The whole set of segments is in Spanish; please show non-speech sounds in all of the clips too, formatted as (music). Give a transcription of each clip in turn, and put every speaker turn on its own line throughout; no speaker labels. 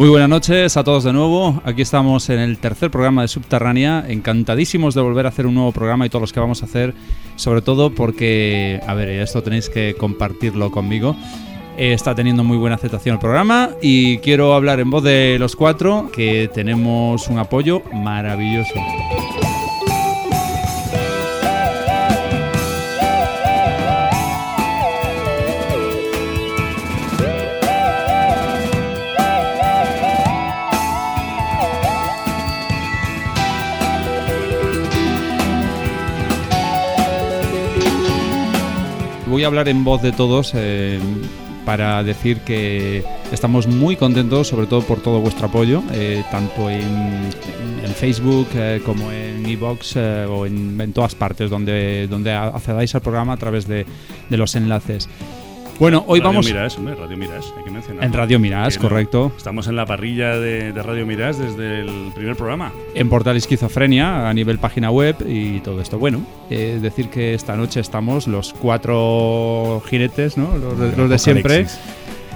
Muy buenas noches a todos de nuevo. Aquí estamos en el tercer programa de Subterránea. Encantadísimos de volver a hacer un nuevo programa y todos los que vamos a hacer, sobre todo porque, a ver, esto tenéis que compartirlo conmigo. Está teniendo muy buena aceptación el programa y quiero hablar en voz de los cuatro que tenemos un apoyo maravilloso. Voy a hablar en voz de todos eh, para decir que estamos muy contentos, sobre todo por todo vuestro apoyo, eh, tanto en, Facebook eh, como en Evox o en, todas partes donde, donde accedáis al programa a través de, de los enlaces. Bueno, hoy
Radio
vamos.
Mirás, hombre, Radio Mirás, hay que mencionar.
En Radio Mirás,
Que
correcto.
Estamos en la parrilla de, de Radio Mirás desde el primer programa.
En Portal Esquizofrenia, a nivel página web y todo esto. Bueno, eh, decir que esta noche estamos los cuatro jinetes, ¿no? Los de, los de siempre.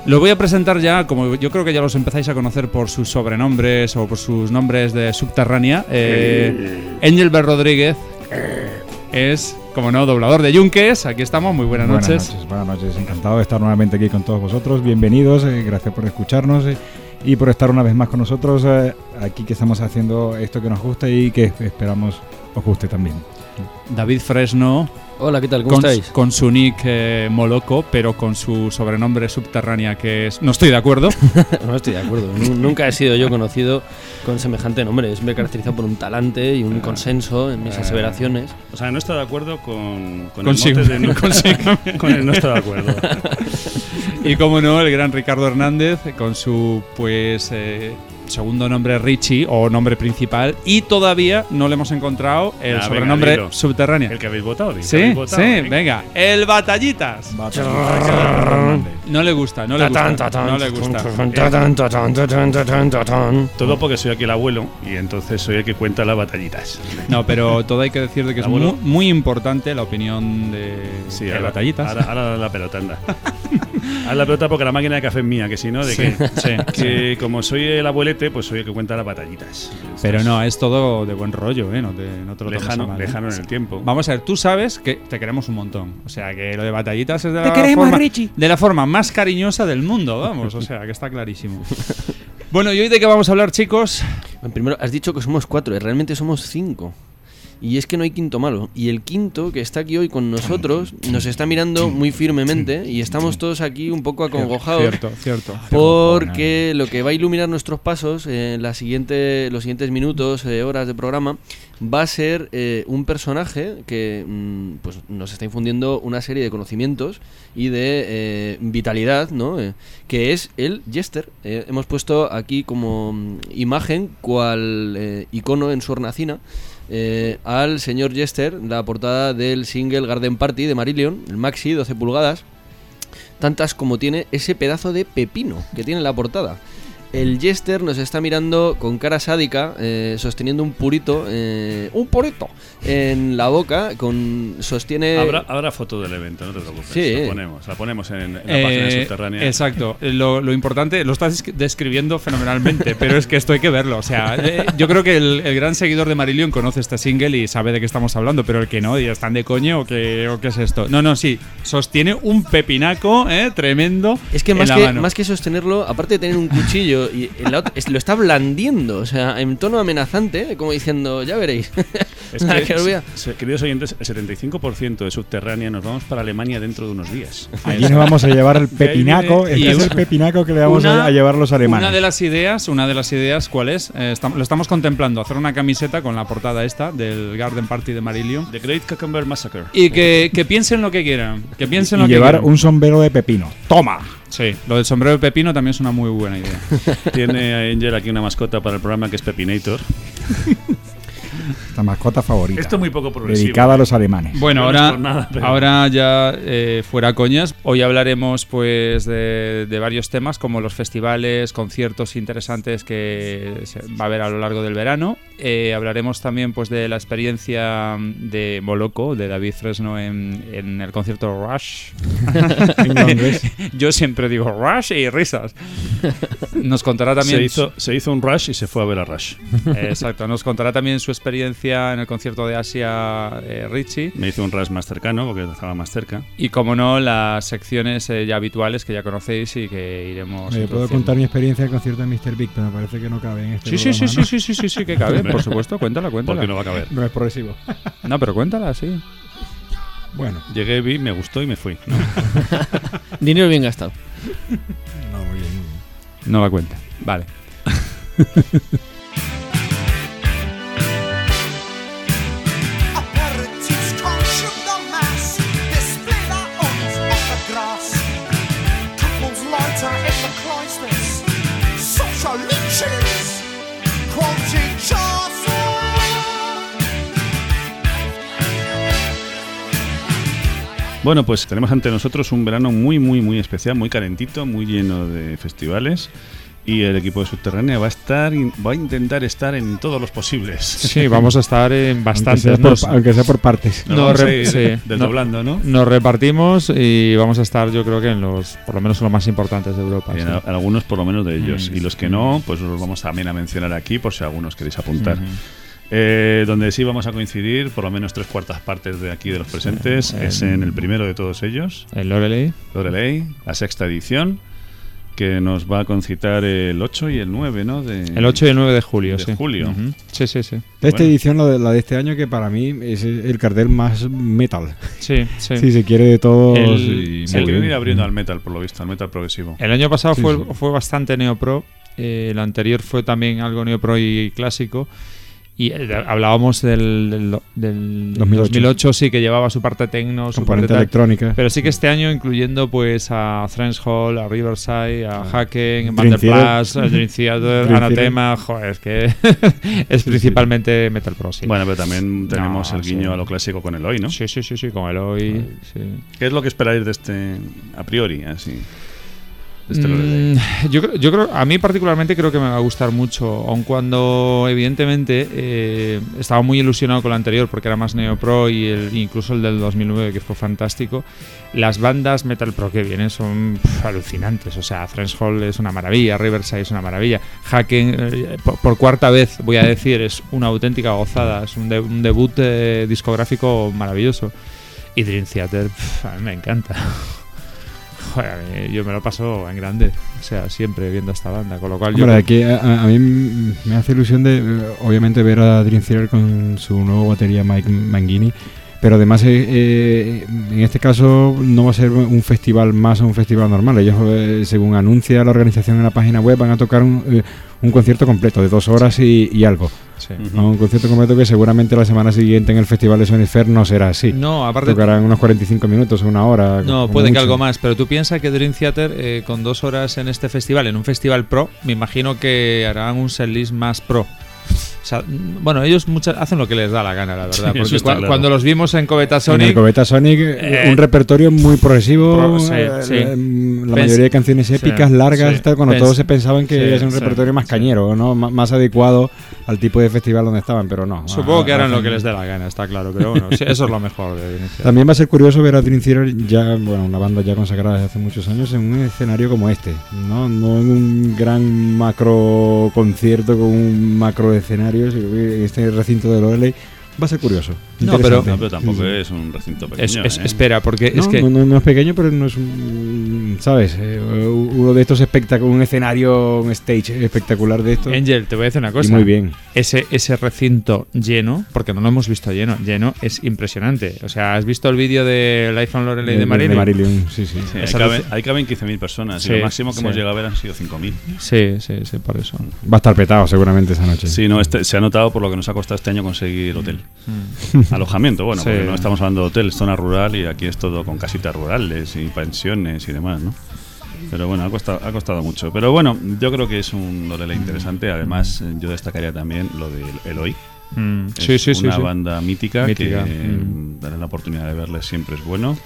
Los voy a presentar ya, como yo creo que ya los empezáis a conocer por sus sobrenombres o por sus nombres de subterránea. Eh, Engelbert Rodríguez es, como no, doblador de Yunques. Aquí estamos, muy buenas noches.
Buenas noches, buenas noches. Encantado de estar nuevamente aquí con todos vosotros. Bienvenidos, eh, gracias por escucharnos eh, y por estar una vez más con nosotros eh, aquí que estamos haciendo esto que nos gusta y que esperamos os guste también.
David Fresno,
Hola, ¿qué tal? ¿Cómo
con,
estáis?
con su nick eh, Moloco, pero con su sobrenombre subterránea que es... No estoy de acuerdo. (laughs)
No estoy de acuerdo. Nu- Nunca he sido yo conocido con semejante nombre. Es me caracterizado por un talante y un consenso en mis
Eh,
aseveraciones.
O sea, no está de acuerdo con, con
Consigo-
el mote de
consigo. (laughs)
Con él no está de acuerdo. (laughs)
Y como no, el gran Ricardo Hernández con su pues eh, segundo nombre Richie o nombre principal y todavía no le hemos encontrado el
Ah, venga,
sobrenombre
dilo.
subterránea.
El que habéis votado. el
Sí,
habéis
sí,
votado, venga.
venga, el Batallitas. No le gusta, no le gusta, no le gusta.
Todo porque soy aquí el abuelo y entonces soy el que cuenta las batallitas.
No, pero todo hay que decir de que es muy,
Abuelo.
muy importante la opinión de,
Sí,
de
ahora,
Batallitas.
Ahora, ahora la pelota, anda. (laughs) Ahora la pelota porque la máquina de café es mía, que si no, de
Sí,
que,
sí,
que como soy el abuelete, pues soy el que cuenta las batallitas.
Pero no, es todo de buen rollo, ¿eh? No te, no te lo
lejano,
mal, ¿eh?
lejano en el tiempo.
Vamos a ver, tú sabes que te queremos un montón. O sea, que lo de batallitas es de
Te
la,
queremos,
forma,
Richie.
de la forma más cariñosa del mundo, vamos. O sea, que está clarísimo. Bueno, ¿y hoy de qué vamos a hablar, chicos?
Primero, has dicho que somos cuatro, y realmente somos cinco. Y es que no hay quinto malo. Y el quinto, que está aquí hoy con nosotros, nos está mirando muy firmemente y estamos todos aquí un poco acongojados.
Cierto, cierto.
Porque lo que va a iluminar nuestros pasos en la siguiente, los siguientes minutos, eh, horas de programa, va a ser eh, un personaje que mm, pues nos está infundiendo una serie de conocimientos y de eh, vitalidad, ¿no? Eh, que es el Jester. Eh, hemos puesto aquí como mm, imagen, cual eh, icono en su hornacina, eh, al señor Jester, la portada del single Garden Party de Marillion, el maxi, 12 pulgadas tantas como tiene ese pedazo de pepino que tiene en la portada. El Jester nos está mirando con cara sádica, eh, sosteniendo un purito, eh, un purito, en la boca, con sostiene...
Habrá, habrá foto del evento, no te preocupes.
Sí.
La ponemos, la ponemos en, en la
Eh,
página subterránea.
Exacto. Lo, lo importante, lo estás descri- describiendo fenomenalmente, (laughs) pero es que esto hay que verlo. O sea, eh, yo creo que el, el gran seguidor de Marillion conoce este single y sabe de qué estamos hablando, pero el que no, y están de coño o qué, o qué es esto. No, no, sí. Sostiene un pepinaco eh, tremendo.
Es que
en
más,
la
que
mano.
más que sostenerlo, aparte de tener un cuchillo, y la ot- es- lo está blandiendo, o sea, en tono amenazante, como diciendo, ya veréis.
Es que, (laughs)
que
se- queridos oyentes, el 75% de subterránea nos vamos para Alemania dentro de unos días.
Aquí nos vamos a llevar el (laughs) pepinaco,
y
es
una-
el pepinaco que le vamos
una-
a, llevar a los alemanes.
Una de las ideas, una de las ideas, ¿cuál es? Eh, estam- lo estamos contemplando, hacer una camiseta con la portada esta del Garden Party de Marillion.
The Great Cucumber Massacre.
Y que, que piensen lo que quieran. Que piensen
y
lo que
llevar
quieran.
un sombrero de pepino. ¡Toma!
Sí, lo del sombrero de pepino también es una muy buena idea. (laughs)
Tiene Angel aquí una mascota para el programa que es Pepinator. (laughs)
La mascota favorita.
Esto es muy poco progresivo.
dedicada a los alemanes.
Bueno,
No
ahora,
por nada, pero-
ahora ya eh, fuera coñas, hoy hablaremos pues de, de varios temas como los festivales, conciertos interesantes que se va a haber a lo largo del verano. Eh, hablaremos también pues de la experiencia de Moloco, de David Fresno en, en el concierto Rush. (laughs) (laughs) Yo siempre digo Rush y risas. Nos contará también
Se hizo, se hizo un rush y se fue a ver a Rush.
Exacto, nos contará también su experiencia en el concierto de Asia eh, Richie.
Me hizo un rush más cercano porque estaba más cerca.
Y como no, las secciones eh, ya habituales que ya conocéis y que iremos.
Oye, puedo contar mi experiencia del concierto de Mr. Big, pero me parece que no cabe en este
Sí, sí, sí,
programa,
sí, sí, sí, sí, sí, que cabe, (laughs) por supuesto, cuéntala, cuéntala.
Porque no va a caber.
¿no? No es progresivo. (laughs)
No, pero cuéntala, sí.
Bueno,
Llegué, vi, me gustó y me fui. ¿no? (laughs)
Dinero bien gastado.
no, muy bien.
No la cuenta. Vale.
Bueno, pues tenemos ante nosotros un verano muy, muy, muy especial, muy calentito, muy lleno de festivales. Y el equipo de Subterránea va a estar, va a intentar estar en todos los posibles.
Sí, vamos a estar en
Aunque
bastantes.
sea, por,
Nos,
aunque sea por partes.
Nos
No, re-
ir
sí.
desdoblando, ¿no?
nos repartimos y vamos a estar, yo creo que en los, por lo menos en los más importantes de Europa.
Y
sí.
en a- algunos por lo menos de ellos.
Mm.
Y los que no, pues los vamos también a mencionar aquí por si algunos queréis apuntar.
Ujú.
Eh, donde sí vamos a coincidir, por lo menos tres cuartas partes de aquí de los presentes,
Sí.
es en el primero de todos ellos,
El Loreley.
Loreley, la sexta edición, que nos va a concitar el 8 y el 9, ¿no? De,
El 8 y el 9 de julio,
de
sí.
julio.
Ujú. Sí, sí, sí.
De esta
Bueno.
edición, la de, la de este año, que para mí es el cartel más metal.
Sí, sí.
Si se quiere de todos.
El-
muy
quieren
bien.
ir abriendo al metal, por lo visto, al metal progresivo.
El año pasado
Sí,
fue,
sí.
fue bastante neopro. eh, el anterior fue también algo neopro y clásico. Y eh, hablábamos del, del, del
2008.
2008, sí, que llevaba su parte tecno, su parte
Componente electrónica.
Pero sí que este año, incluyendo pues a Thrange Hall, a Riverside, a Haken,
Dream
Vanderplas, a Dream Theater, Anatema, joder, es que (laughs) es principalmente Metal Pro, sí.
Bueno, pero también tenemos
No,
el guiño
sí.
a lo clásico con el hoy, ¿no?
Sí, sí, sí, sí, con el hoy. sí.
¿Qué es lo que esperáis de este, a priori, así?
Mm, yo, yo creo, a mí particularmente creo que me va a gustar mucho, aun cuando evidentemente eh, estaba muy ilusionado con el anterior porque era más neopro y el, incluso el del 2009 que fue fantástico. Las bandas metal pro que vienen son pf, alucinantes, o sea, Thrange Hall es una maravilla, Riverside es una maravilla, Hacken eh, por, cuarta vez voy a decir es una auténtica gozada, es un, de- un debut eh, discográfico maravilloso. Y Dream Theater pf, a mí me encanta. (laughs) (laughs) Joder, yo me lo paso en grande, o sea, siempre viendo esta banda, con lo cual yo...
Aquí a, a- mí me hace ilusión de, eh, obviamente, ver a Dream Theater con su nuevo batería Mike Mangini. Pero además, eh, eh, en este caso, no va a ser un festival más o un festival normal. Ellos, eh, según anuncia la organización en la página web, van a tocar un, eh, un concierto completo de dos horas y, y algo.
Sí.
Un concierto completo que seguramente la semana siguiente en el Festival de Sonic Fair no será así.
No, aparte...
Tocarán unos 45 minutos o una hora.
No, puede que
mucho.
algo más, pero tú piensas que Dream Theater eh, con dos horas en este festival, en un festival pro, me imagino que harán un setlist más pro. O sea, bueno, ellos muchas, hacen lo que les da la gana, la verdad.
Sí,
porque
está
cua-
claro.
cuando los vimos en Coveta
En
Sonic,
Coveta Sonic, eh, un repertorio muy progresivo,
pro- sí,
eh,
sí.
la mayoría de canciones
sí,
épicas, largas,
sí.
tal, cuando todos se pensaban que ser un
sí,
repertorio más
sí.
cañero, ¿no? M- más adecuado al tipo de festival donde estaban, pero no.
supongo
Ah,
que harán
hacen-
lo que les dé la gana, está claro. Pero bueno, sí, eso es lo mejor de.
También va a ser curioso ver a Dream Theater ya, bueno, una banda ya consagrada desde hace muchos años en un escenario como este, ¿no? No en un gran macro concierto con un macro escenario, este recinto de Loreley va a ser curioso.
No,
pero tampoco es un recinto pequeño.
es-
¿eh?
Espera, porque
No,
es que.
no, no- no es pequeño, pero no es un, ¿sabes? Eh, uno de estos espectáculos, un escenario, un stage espectacular de esto.
Angel, te voy a decir una
y
cosa.
muy bien.
Ese, ese recinto lleno, porque no lo hemos visto lleno, lleno es impresionante. O sea, ¿has visto el vídeo del iPhone Loreley de Marilyn?
sí, sí.
Sí, ahí, caben, ahí caben 15.000 personas
Sí,
y lo máximo que
sí.
hemos llegado a ver han sido 5.000.
Sí, sí, sí, por eso.
Va a estar petado seguramente esa noche.
Sí, no, este, se ha notado por lo que nos ha costado este año conseguir hotel. (laughs) (laughs) Alojamiento, bueno,
Sí.
porque no estamos hablando de hotel, es zona rural y aquí es todo con casitas rurales y pensiones y demás, ¿no? Pero bueno, ha costado, ha costado mucho. Pero bueno, yo creo que es un Loreley interesante. Además, eh, yo destacaría también lo de Eloy.
Mm,
Es
Sí, sí, sí.
una banda mítica,
Mítica,
que
mm.
mm, darle la oportunidad de verles siempre es bueno.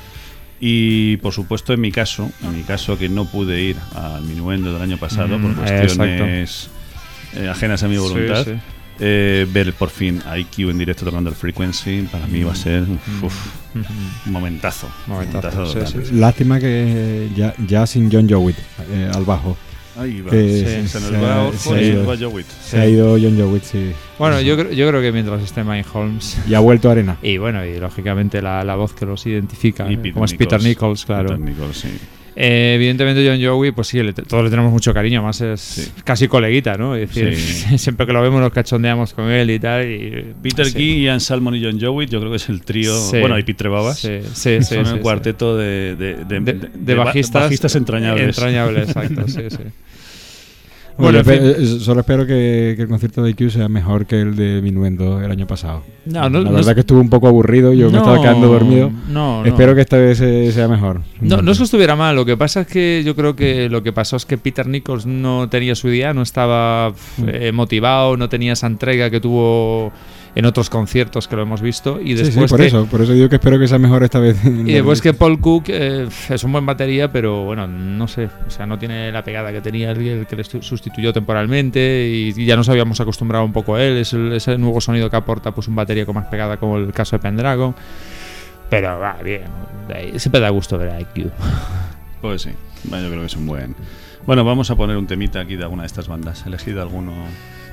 Y por supuesto, en mi caso, en mi caso que no pude ir al minuendo del año pasado
Mm,
por
eh,
cuestiones eh, ajenas a mi voluntad,
Sí, sí.
Eh, ver por fin a IQ en directo tocando el Frequency para mí va a ser uf, un momentazo.
Momentazo, sí,
total.
sí.
Lástima que ya, ya sin John Jowett eh, al bajo.
Ahí va.
Que
se nos
se-
va
se
Orford
ha ido. Se ha John Jowett, sí.
Bueno, yo, creo- yo creo que mientras esté Mike Holmes. (laughs)
Y ha vuelto a Arena.
Y bueno, y lógicamente la, la voz que los identifica,
Y
eh, como es Peter Nichols, claro.
Peter Nichols, sí.
Eh, evidentemente John Joey, pues sí, le todos le tenemos mucho cariño, más es
Sí.
casi coleguita, ¿no? Es decir,
Sí. (laughs)
siempre que lo vemos nos cachondeamos con él y tal. Y,
Peter
sí.
Key, Ian Salmon y John Jowett, yo creo que es el trío.
Sí.
Bueno, y Peter Babas.
Sí, sí, sí,
son
sí,
el
sí.
cuarteto de, de, de,
de,
de-
de
de ba-
bajistas,
bajistas entrañables.
Entrañables, exacto, sí, sí. (laughs)
Bueno,
Bueno, en
yo
fin.
espe- eh, solo espero que, que el concierto de IQ sea mejor que el de Minuendo el año pasado.
No, no,
la
no
verdad
es-
que estuvo un poco aburrido, yo me estaba quedando dormido.
No, no.
Espero que esta vez eh, sea mejor.
No, no es que estuviera mal, lo que pasa es que yo creo que lo que pasó es que Peter Nichols no tenía su idea, no estaba
Mm.
eh, motivado, no tenía esa entrega que tuvo en otros conciertos que lo hemos visto y
Sí, sí,
después
por
que,
eso, por eso digo que espero que sea mejor esta vez.
y después que Paul Cook eh, es un buen batería, pero bueno, no sé, o sea, no tiene la pegada que tenía el, que le sustituyó temporalmente y, y ya nos habíamos acostumbrado un poco a él, es el, ese nuevo sonido que aporta pues un batería con más pegada como el caso de Pendragon. Pero va bien, siempre da gusto ver a IQ. (laughs)
Pues sí, yo creo que es un buen. Bueno, vamos a poner un temita aquí de alguna de estas bandas. He elegido alguno.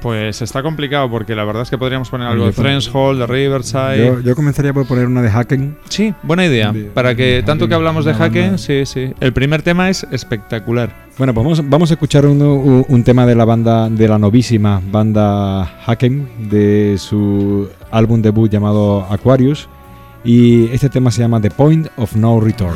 Pues está complicado porque la verdad es que podríamos poner algo
Yo
de Friends Hall, de Riverside.
Yo, yo comenzaría por poner una de Hacken.
Sí, buena idea.
De-
Para que tanto que hablamos de
banda-
Haken, sí, sí. El primer tema es espectacular.
Bueno, pues vamos, vamos a escuchar un, un tema de la banda, de la novísima banda Haken, de su álbum debut llamado Aquarius. Y este tema se llama The Point of No Return.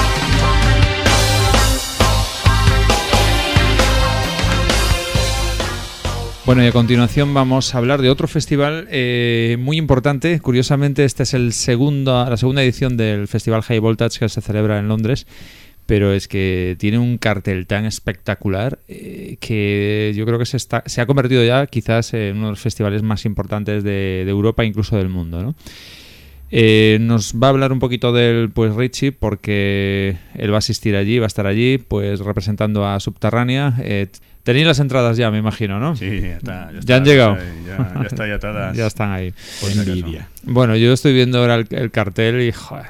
Bueno, y a continuación vamos a hablar de otro festival eh, muy importante. Curiosamente, esta es el segundo, la segunda edición del Festival High Voltage que se celebra en Londres. Pero es que tiene un cartel tan espectacular eh, que yo creo que se, está, se ha convertido ya quizás en uno de los festivales más importantes de, de Europa, incluso del mundo. ¿no? Eh, nos va a hablar un poquito del pues Richie porque él va a asistir allí, va a estar allí, pues representando a Subterránea. Eh, tenéis las entradas ya, me imagino, ¿no?
Sí, ya está.
Ya han llegado.
Ya, ya está, ya (laughs)
ya están ahí.
Acaso.
Envidia.
Bueno, yo estoy viendo ahora el, el cartel y joder.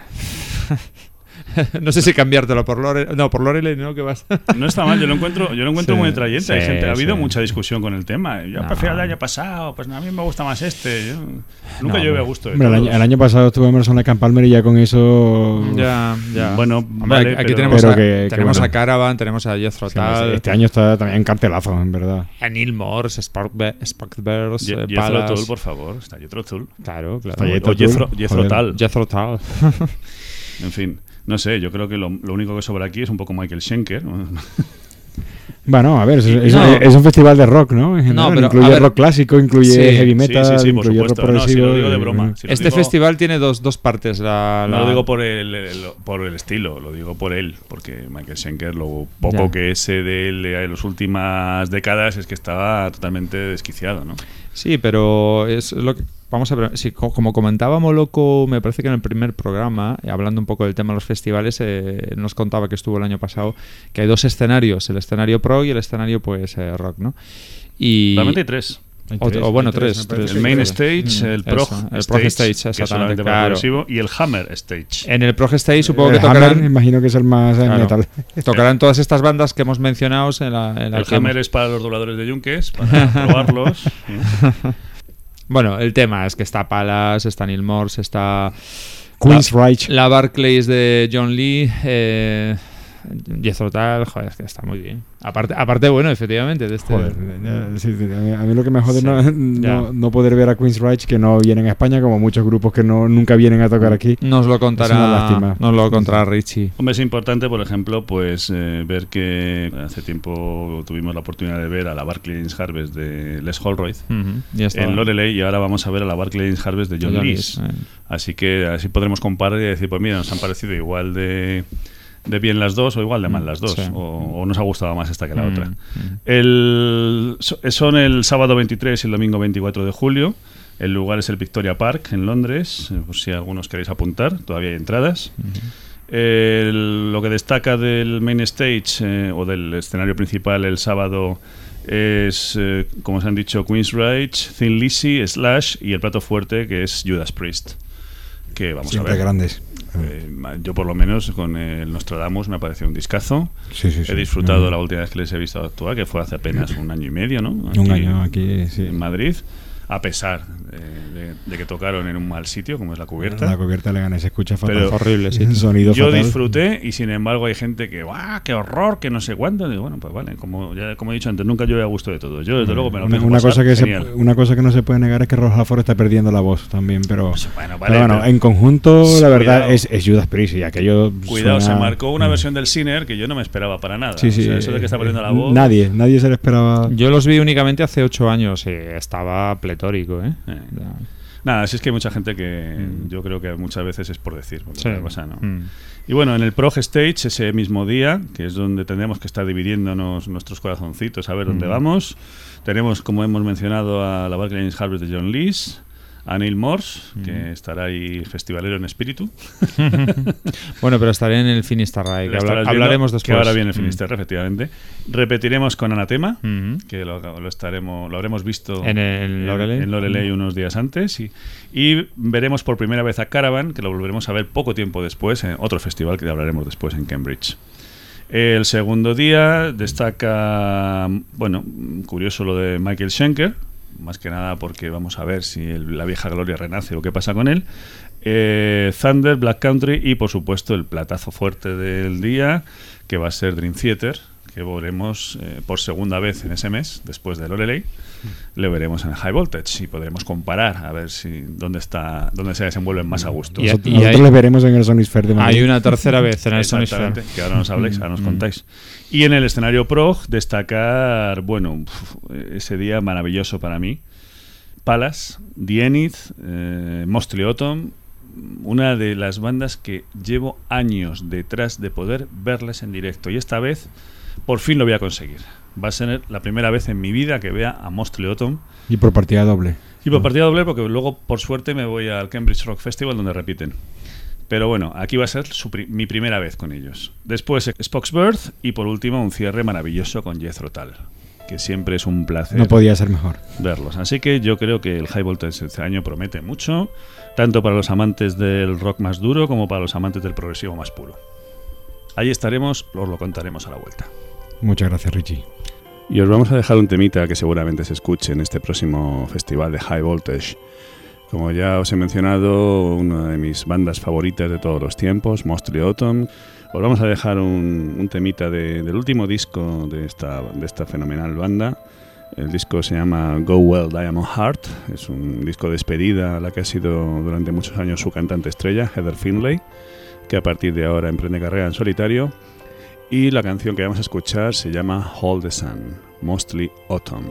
(laughs) no sé si cambiártelo por Loreley. No, por Loreley, ¿no? Que vas. (laughs)
No está mal, yo lo encuentro, yo lo encuentro
Sí,
muy atrayente. Hay
sí,
gente, ha habido
sí.
mucha discusión con el tema. Yo
No.
prefiero el año pasado, pues a mí me gusta más este. Yo- nunca
No,
llevé a gusto de
Hombre, el, año, el año pasado estuvo Emerson and Palmer y ya con eso.
ya, ya.
Bueno,
Hombre,
vale,
aquí
pero-
tenemos,
Pero
a,
que- que
tenemos
bueno.
a Caravan, tenemos a Jethro
Sí,
Tull,
Este año está también cartelazo, en verdad.
a Neil Morse, Spark- Sparkbears,
Ye-
eh,
Jethro. Tull, por favor. Está Jethro Tull.
Claro, claro.
Está Jethro
O Jethro. Jethro Tull. (laughs) En fin, no sé, yo creo que lo, lo único que sobra aquí es un poco Michael Schenker. ¿no? (laughs)
Bueno, a ver, es, es-
No.
es un festival de rock, ¿no? En general,
pero,
incluye
ver,
rock clásico, incluye
sí,
heavy metal,
sí, sí, por
incluye rock
supuesto. No, si
progresivo.
lo digo de broma. Si
Este
digo-
festival tiene dos, dos partes. La,
No lo digo por el, el- por el estilo, lo digo por él, porque Michael Schenker, lo poco
Ya.
que sé de él en las últimas décadas es que estaba totalmente desquiciado, ¿no?
Sí, pero es lo que. Vamos a ver, sí, co- como comentaba Moloco, me parece que en el primer programa, eh, hablando un poco del tema de los festivales, eh, él nos contaba que estuvo el año pasado, que hay dos escenarios, el escenario pro y el escenario pues eh, rock, ¿no? Y
Realmente hay tres.
O, bueno,
tres.
El main stage,
Mm,
el prog
el
stage,
stage,
que es
exactamente, claro.
y el hammer stage.
En el prog stage supongo
el
que
Hammer,
tocarán,
imagino que es el más eh,
Claro.
metal.
tocarán todas estas bandas que hemos mencionado en la, en la
El hammer
hemos-
es para los dobladores de yunques, para (laughs) probarlos. (laughs)
Bueno, el tema es que está Palace, está Neil Morse, está
Queen's Reich.
la Barclays de John Lee, eh, Jethro Tull, joder, es que está muy bien. Aparte, aparte bueno, efectivamente, de este...
Joder, sí, sí, a, mí, a mí lo que me jode
Sí,
no, no, no poder ver a Queen's Reich que no vienen a España, como muchos grupos que no nunca vienen a tocar aquí.
Nos lo
Es una
contará,
lástima.
nos lo contará Richie.
Hombre, es importante, por ejemplo, pues eh, ver que hace tiempo tuvimos la oportunidad de ver a la Barclays Harvest de Les Holroyd
ya está.
en Loreley y ahora vamos a ver a la Barclays Harvest de John. Lees,
eh.
Así que así podremos comparar y decir, pues mira, nos han parecido igual de, de bien las dos o igual de mal las dos.
sí.
O, o nos ha gustado más esta que la
Mm,
otra.
mm.
El, so- son el sábado 23 y el domingo 24 de julio. El lugar es el Victoria Park en Londres, eh, por si algunos queréis apuntar, todavía hay entradas. El- lo que destaca del main stage eh, o del escenario principal el sábado es, eh, como os han dicho, Queen's Rage, Thin Lizzy, Slash y el plato fuerte que es Judas Priest. Que vamos
Siempre
a ver.
grandes.
Eh, yo por lo menos con el Nostradamus me ha parecido un discazo.
Sí, sí, sí.
He disfrutado
Mm.
la última vez que les he visto actuar, que fue hace apenas un año y medio, ¿no?
Un año aquí.
En Madrid, a pesar eh, de, de que tocaron en un mal sitio, como es la cubierta.
La cubierta le gana, se escucha fatal.
Pero-
Horrible, sí. (laughs)
Sonido
Yo
fatal.
disfruté y sin embargo hay gente que, ¡guau! ¡Qué horror! Que no sé cuánto. Digo, bueno, pues vale, como, ya, como he dicho antes, nunca yo he a gusto de todo. Yo desde luego me lo
una, una
pasar
cosa que se, una cosa que no se puede negar es que Ross Halford está perdiendo la voz también, pero,
Pues, bueno, vale,
pero bueno,
pero-
en conjunto la verdad
Cuidado.
es, es Judas Priest y aquello
Cuidado,
suena-
se marcó una versión del Sinner que yo no me esperaba para nada.
Sí, sí.
O sea, eso de que está perdiendo la voz.
Nadie, nadie se le esperaba.
Yo los vi únicamente hace ocho años y estaba pletórico, ¿eh?
Eh. Nada, si es que hay mucha gente que
Mm.
yo creo que muchas veces es por decir.
Sí.
no.
Mm.
Y bueno, en el Prog Stage, ese mismo día, que es donde tendremos que estar dividiéndonos nuestros corazoncitos a ver dónde
Mm.
vamos, tenemos, como hemos mencionado, a la Barclays Harvest de John Lees, a Neil Morse,
Mm.
que estará ahí festivalero en espíritu. (laughs)
Bueno, pero estaré en el Finisterrae, que
estarás viendo,
hablaremos después.
Que ahora viene el
Mm.
Finisterre, efectivamente. Repetiremos con Anatema,
Mm.
que lo, lo estaremos, lo habremos visto
En el Loreley.
en Loreley unos días antes y, y veremos por primera vez a Caravan, que lo volveremos a ver poco tiempo después en otro festival que hablaremos después en Cambridge. El segundo día destaca, bueno, curioso lo de Michael Schenker, más que nada porque vamos a ver si el- la vieja gloria renace o qué pasa con él. eh, Thunder, Black Country y por supuesto el platazo fuerte del día, que va a ser Dream Theater, que veremos eh, por segunda vez en ese mes, después de Loreley, le veremos en High Voltage y podremos comparar a ver si dónde está dónde se desenvuelven más a gusto.
Y-
Nosotros,
y
nosotros
hay-
les veremos en el Sonisphere de Madrid.
Hay una tercera vez en el Sony
Exactamente, que ahora nos habléis, ahora nos
Mm.
contáis. Y en el escenario Prog, destacar, bueno, ese día maravilloso para mí. Palace, The Enid, eh, Mostly Autumn, una de las bandas que llevo años detrás de poder verles en directo. Y esta vez, por fin lo voy a conseguir. Va a ser la primera vez en mi vida que vea a Mostly Autumn.
Y por partida doble.
Y por partida doble, porque luego, por suerte, me voy al Cambridge Rock Festival donde repiten. Pero bueno, aquí va a ser su pri- mi primera vez con ellos. Después Spock's Birth y por último un cierre maravilloso con Jethro Tull, que siempre es un placer
No podía ser mejor.
verlos. Así que yo creo que el High Voltage este año promete mucho, tanto para los amantes del rock más duro como para los amantes del progresivo más puro. Ahí estaremos, os lo contaremos a la vuelta.
Muchas gracias, Richie.
Y os vamos a dejar un temita que seguramente se escuche en este próximo festival de High Voltage. Como ya os he mencionado, una de mis bandas favoritas de todos los tiempos, Mostly Autumn. Os vamos a dejar un, un temita de- del último disco de esta, de esta fenomenal banda. El disco se llama Go Well Diamond Heart. Es un disco de despedida a la que ha sido durante muchos años su cantante estrella, Heather Finlay, que a partir de ahora emprende carrera en solitario. Y la canción que vamos a escuchar se llama Hold the Sun, Mostly Autumn.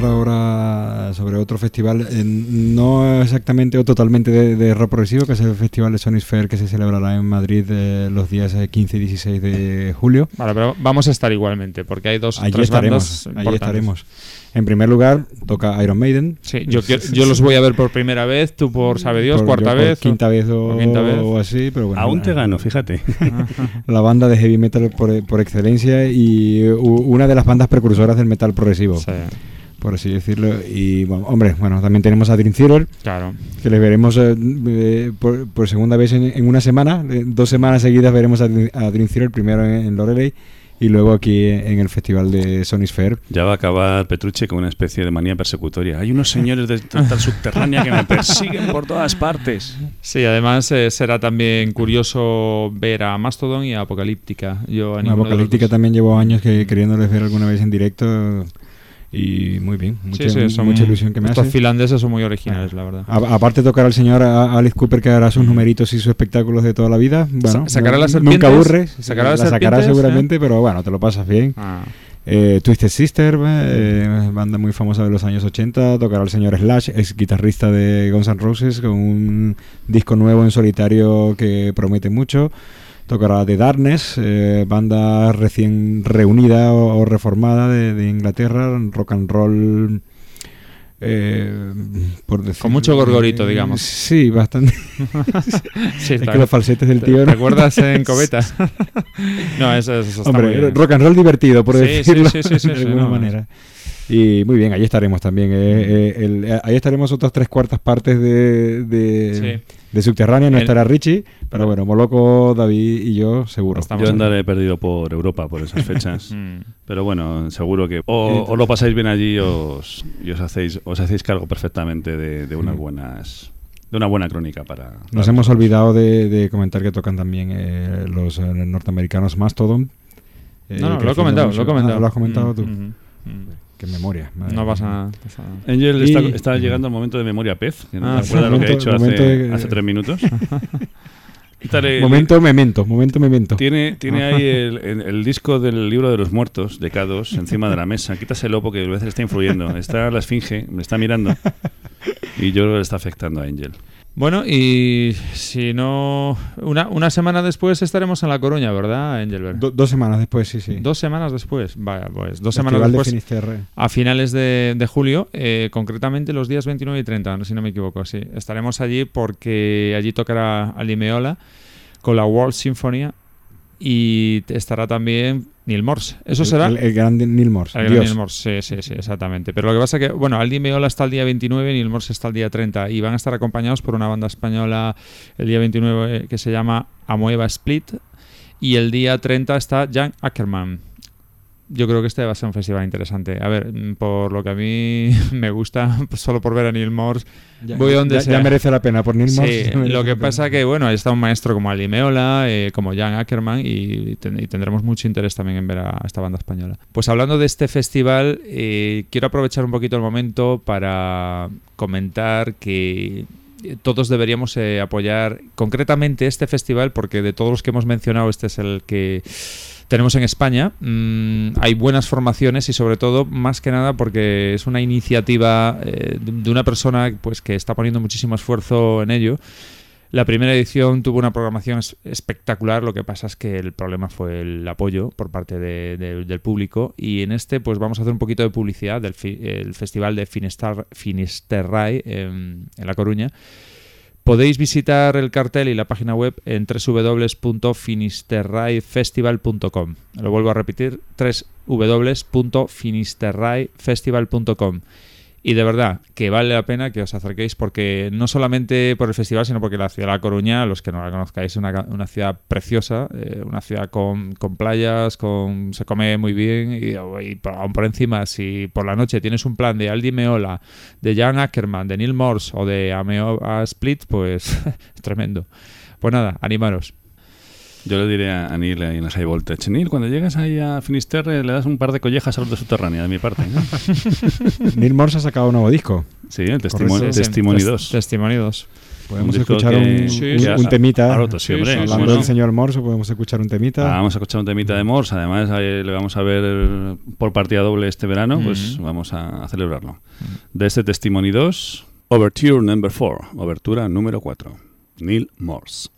Comentar ahora sobre otro festival, eh, no exactamente o totalmente de, de rock progresivo, que es el Festival de Sonic Fair que se celebrará en Madrid eh, los días eh, 15 y 16 de julio.
Vale, pero vamos a estar igualmente, porque hay dos
Allí
tres
estaremos,
bandas
allí estaremos. En primer lugar, toca Iron Maiden.
Sí, yo, yo los voy a ver por primera vez, tú por sabe Dios,
Por-
cuarta vez.
Quinta vez o,
quinta vez.
o así, pero bueno.
Aún te gano, fíjate. (laughs)
La banda de heavy metal por, por excelencia y u- una de las bandas precursoras del metal progresivo,
Sí,
por así decirlo. Y bueno, hombre, bueno, también tenemos a Dream Theater,
claro.
que les veremos eh, eh, por, por segunda vez en, en una semana. Eh, dos semanas seguidas veremos a, Dream- a Dream Theater, primero en, en Loreley y luego aquí en el festival de Sonic Fair.
Ya va a acabar Petrucci con una especie de manía persecutoria. Hay unos señores de total subterránea que me persiguen por todas partes.
Sí, además eh, será también curioso ver a Mastodon y a Apocalíptica. Yo a
Apocalíptica también llevo años que queriéndoles ver alguna vez en directo y muy bien, mucha,
Sí, sí, son-
mucha ilusión que me
Estos
hace.
finlandeses son muy originales, la verdad.
A- aparte de tocar al señor a- Alice Cooper que hará sus numeritos y sus espectáculos de toda la vida, bueno,
Sa- sacará las
nunca
serpientes,
aburre,
sacará las
la sacará seguramente, pero bueno, te lo pasas bien.
Ah,
Eh, Twisted Sister, eh, banda muy famosa de los años 80, tocará el señor Slash, ex guitarrista de Guns N' Roses, con un disco nuevo en solitario que promete mucho. Tocará The Darkness, eh, banda recién reunida o, o reformada de, de Inglaterra, rock and roll. eh, por decir-
Con mucho gorgorito,
eh,
digamos.
Sí, bastante. (laughs)
sí,
es que los falsetes del
¿Te,
tío.
te
¿no?
acuerdas en (laughs) Cobeta? no, eso, eso está muy
Hombre,
bien.
rock and roll divertido, por
Sí,
decirlo
sí, (laughs)
de alguna manera. Y muy bien, ahí estaremos también. eh, eh, el- eh, ahí estaremos otras tres cuartas partes de, de,
Sí.
de Subterránea. No
El-
estará Richie, pero bueno, Moloco, David y yo, seguro.
Estamos
Yo andaré perdido por Europa por esas (laughs) fechas.
Mm.
Pero bueno, seguro que o, o lo pasáis bien allí os, y os hacéis, os hacéis cargo perfectamente de, de unas buenas de una buena crónica para...
Nos
para
hemos olvidado de, de comentar que tocan también eh, los eh, norteamericanos Mastodon. Eh,
No, no, lo he comentado,
mucho.
lo he comentado.
Ah, lo has comentado
Mm,
tú.
mm, mm.
Qué memoria. madre
No pasa nada. pasa nada.
Angel
Y-
está, está llegando el momento de memoria pez. Que no
Ah,
te
sí.
acuerdas lo que ha
Momento-
hecho hace,
momento de-
hace tres minutos. (laughs) Quítale-
Momento memento, momento memento.
Tiene, tiene ahí el, el- el disco del libro de los muertos de K2 (laughs) encima de la mesa. Quítaselo porque a veces está influyendo. Está la esfinge, me está mirando. (laughs) Y yo creo que le está afectando a Angel.
Bueno, y si no. Una, una semana después estaremos en La Coruña, ¿verdad, Angelberg?
Do- dos semanas después, sí, sí.
Dos semanas después. Vaya, pues dos
Festival
semanas
de
después. A finales de, de julio, eh, concretamente los días 29 y 30, no- si no me equivoco, sí. Estaremos allí porque allí tocará Alimeola con la World Sinfonía y estará también Neil Morse. Eso será.
El, el gran Neil Morse.
El gran. Neil Morse, sí, sí, sí, exactamente. Pero lo que pasa es que, bueno, Aldi Meola está el día 29 y Neil Morse está el día 30 y van a estar acompañados por una banda española el día 29 eh, que se llama Amoeba Split y el día 30 está Jan Ackerman. Yo creo que este va a ser un festival interesante. A ver, mm, por lo que a mí (laughs) me gusta, (laughs) pues solo por ver a Neil Morse,
Ya,
voy donde
ya-
sea.
ya merece la pena por Neil Morse.
Sí, lo que pasa que, bueno, está un maestro como Ali Meola, eh, como Jan Ackerman, y, ten- y tendremos mucho interés también en ver a esta banda española. Pues hablando de este festival, eh, quiero aprovechar un poquito el momento para comentar que eh, todos deberíamos eh, apoyar concretamente este festival, porque de todos los que hemos mencionado, este es el que tenemos en España. Mm, hay buenas formaciones y sobre todo, más que nada, porque es una iniciativa eh, de una persona pues que está poniendo muchísimo esfuerzo en ello. La primera edición tuvo una programación es- espectacular, lo que pasa es que el problema fue el apoyo por parte de- de- del público y en este pues vamos a hacer un poquito de publicidad del festival de Finisterrae en, en La Coruña. Podéis visitar el cartel y la página web en www.finisterraefestival.com. Lo vuelvo a repetir, www.finisterraefestival.com. Y de verdad que vale la pena que os acerquéis porque no solamente por el festival, sino porque la ciudad de La Coruña, los que no la conozcáis, es una, ciudad preciosa, eh, una ciudad con, con playas, con se come muy bien y, y por, aún por encima, si por la noche tienes un plan de Aldi Meola, de Jan Ackerman, de Neil Morse o de Ameoba Split, pues (laughs) es tremendo. Pues nada, animaros.
Yo le diré a Neil ahí en el High Voltage. Neil, cuando llegas ahí a Finisterre le das un par de collejas a los de subterránea de mi parte. ¿no? (laughs)
Neil Morse ha sacado un nuevo disco.
Sí, el testimo-
Correcto.
Sí, sí,
Testimony
tes-
2.
Testimony 2.
Podemos
Un
escuchar un,
Sí,
un- un temita.
Roto, sí, hombre.
Hablando
bueno.
del señor Morso, podemos escuchar un temita.
Ah, vamos a escuchar un temita de Morse. Además, le vamos a ver por partida doble este verano. Pues vamos a, a celebrarlo. De este Testimony 2, Overture Number 4. Obertura número 4. Neil Morse.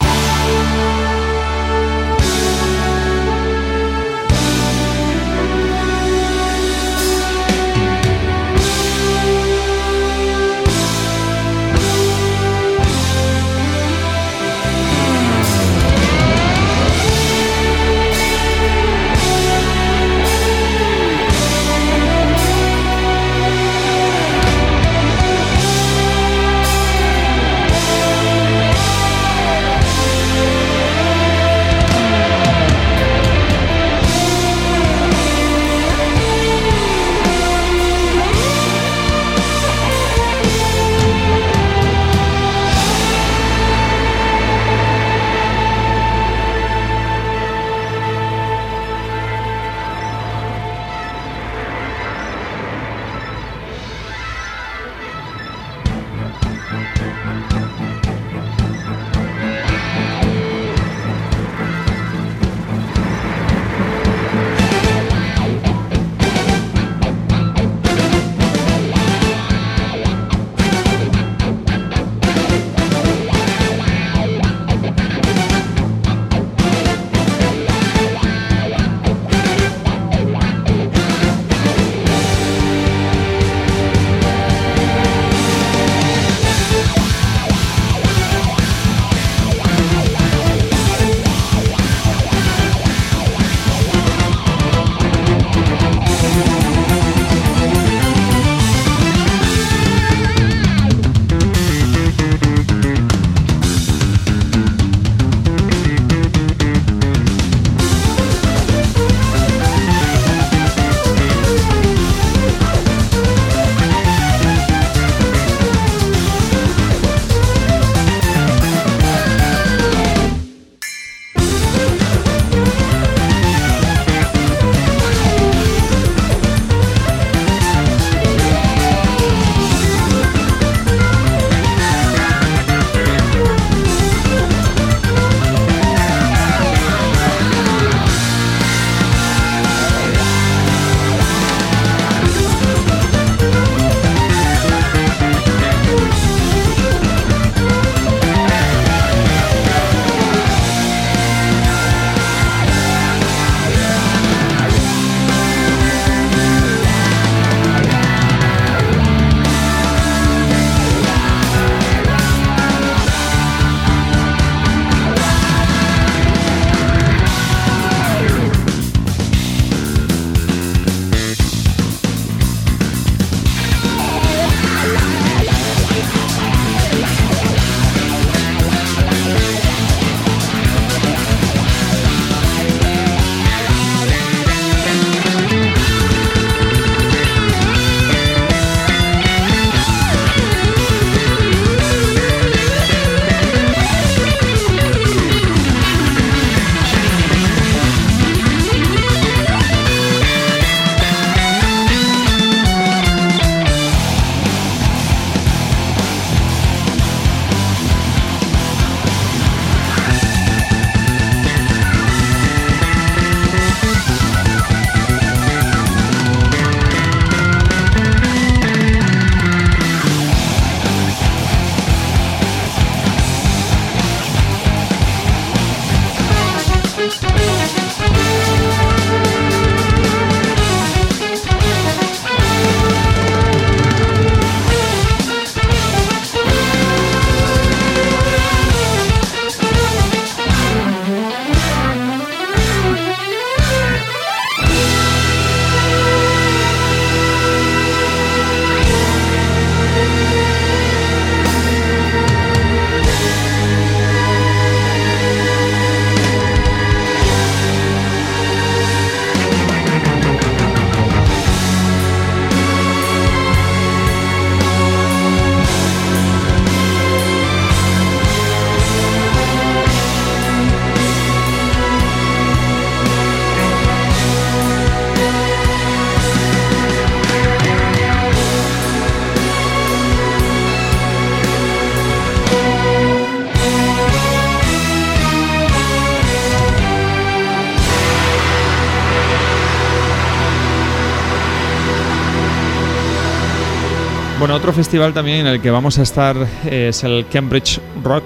Otro festival también en el que vamos a estar es el Cambridge Rock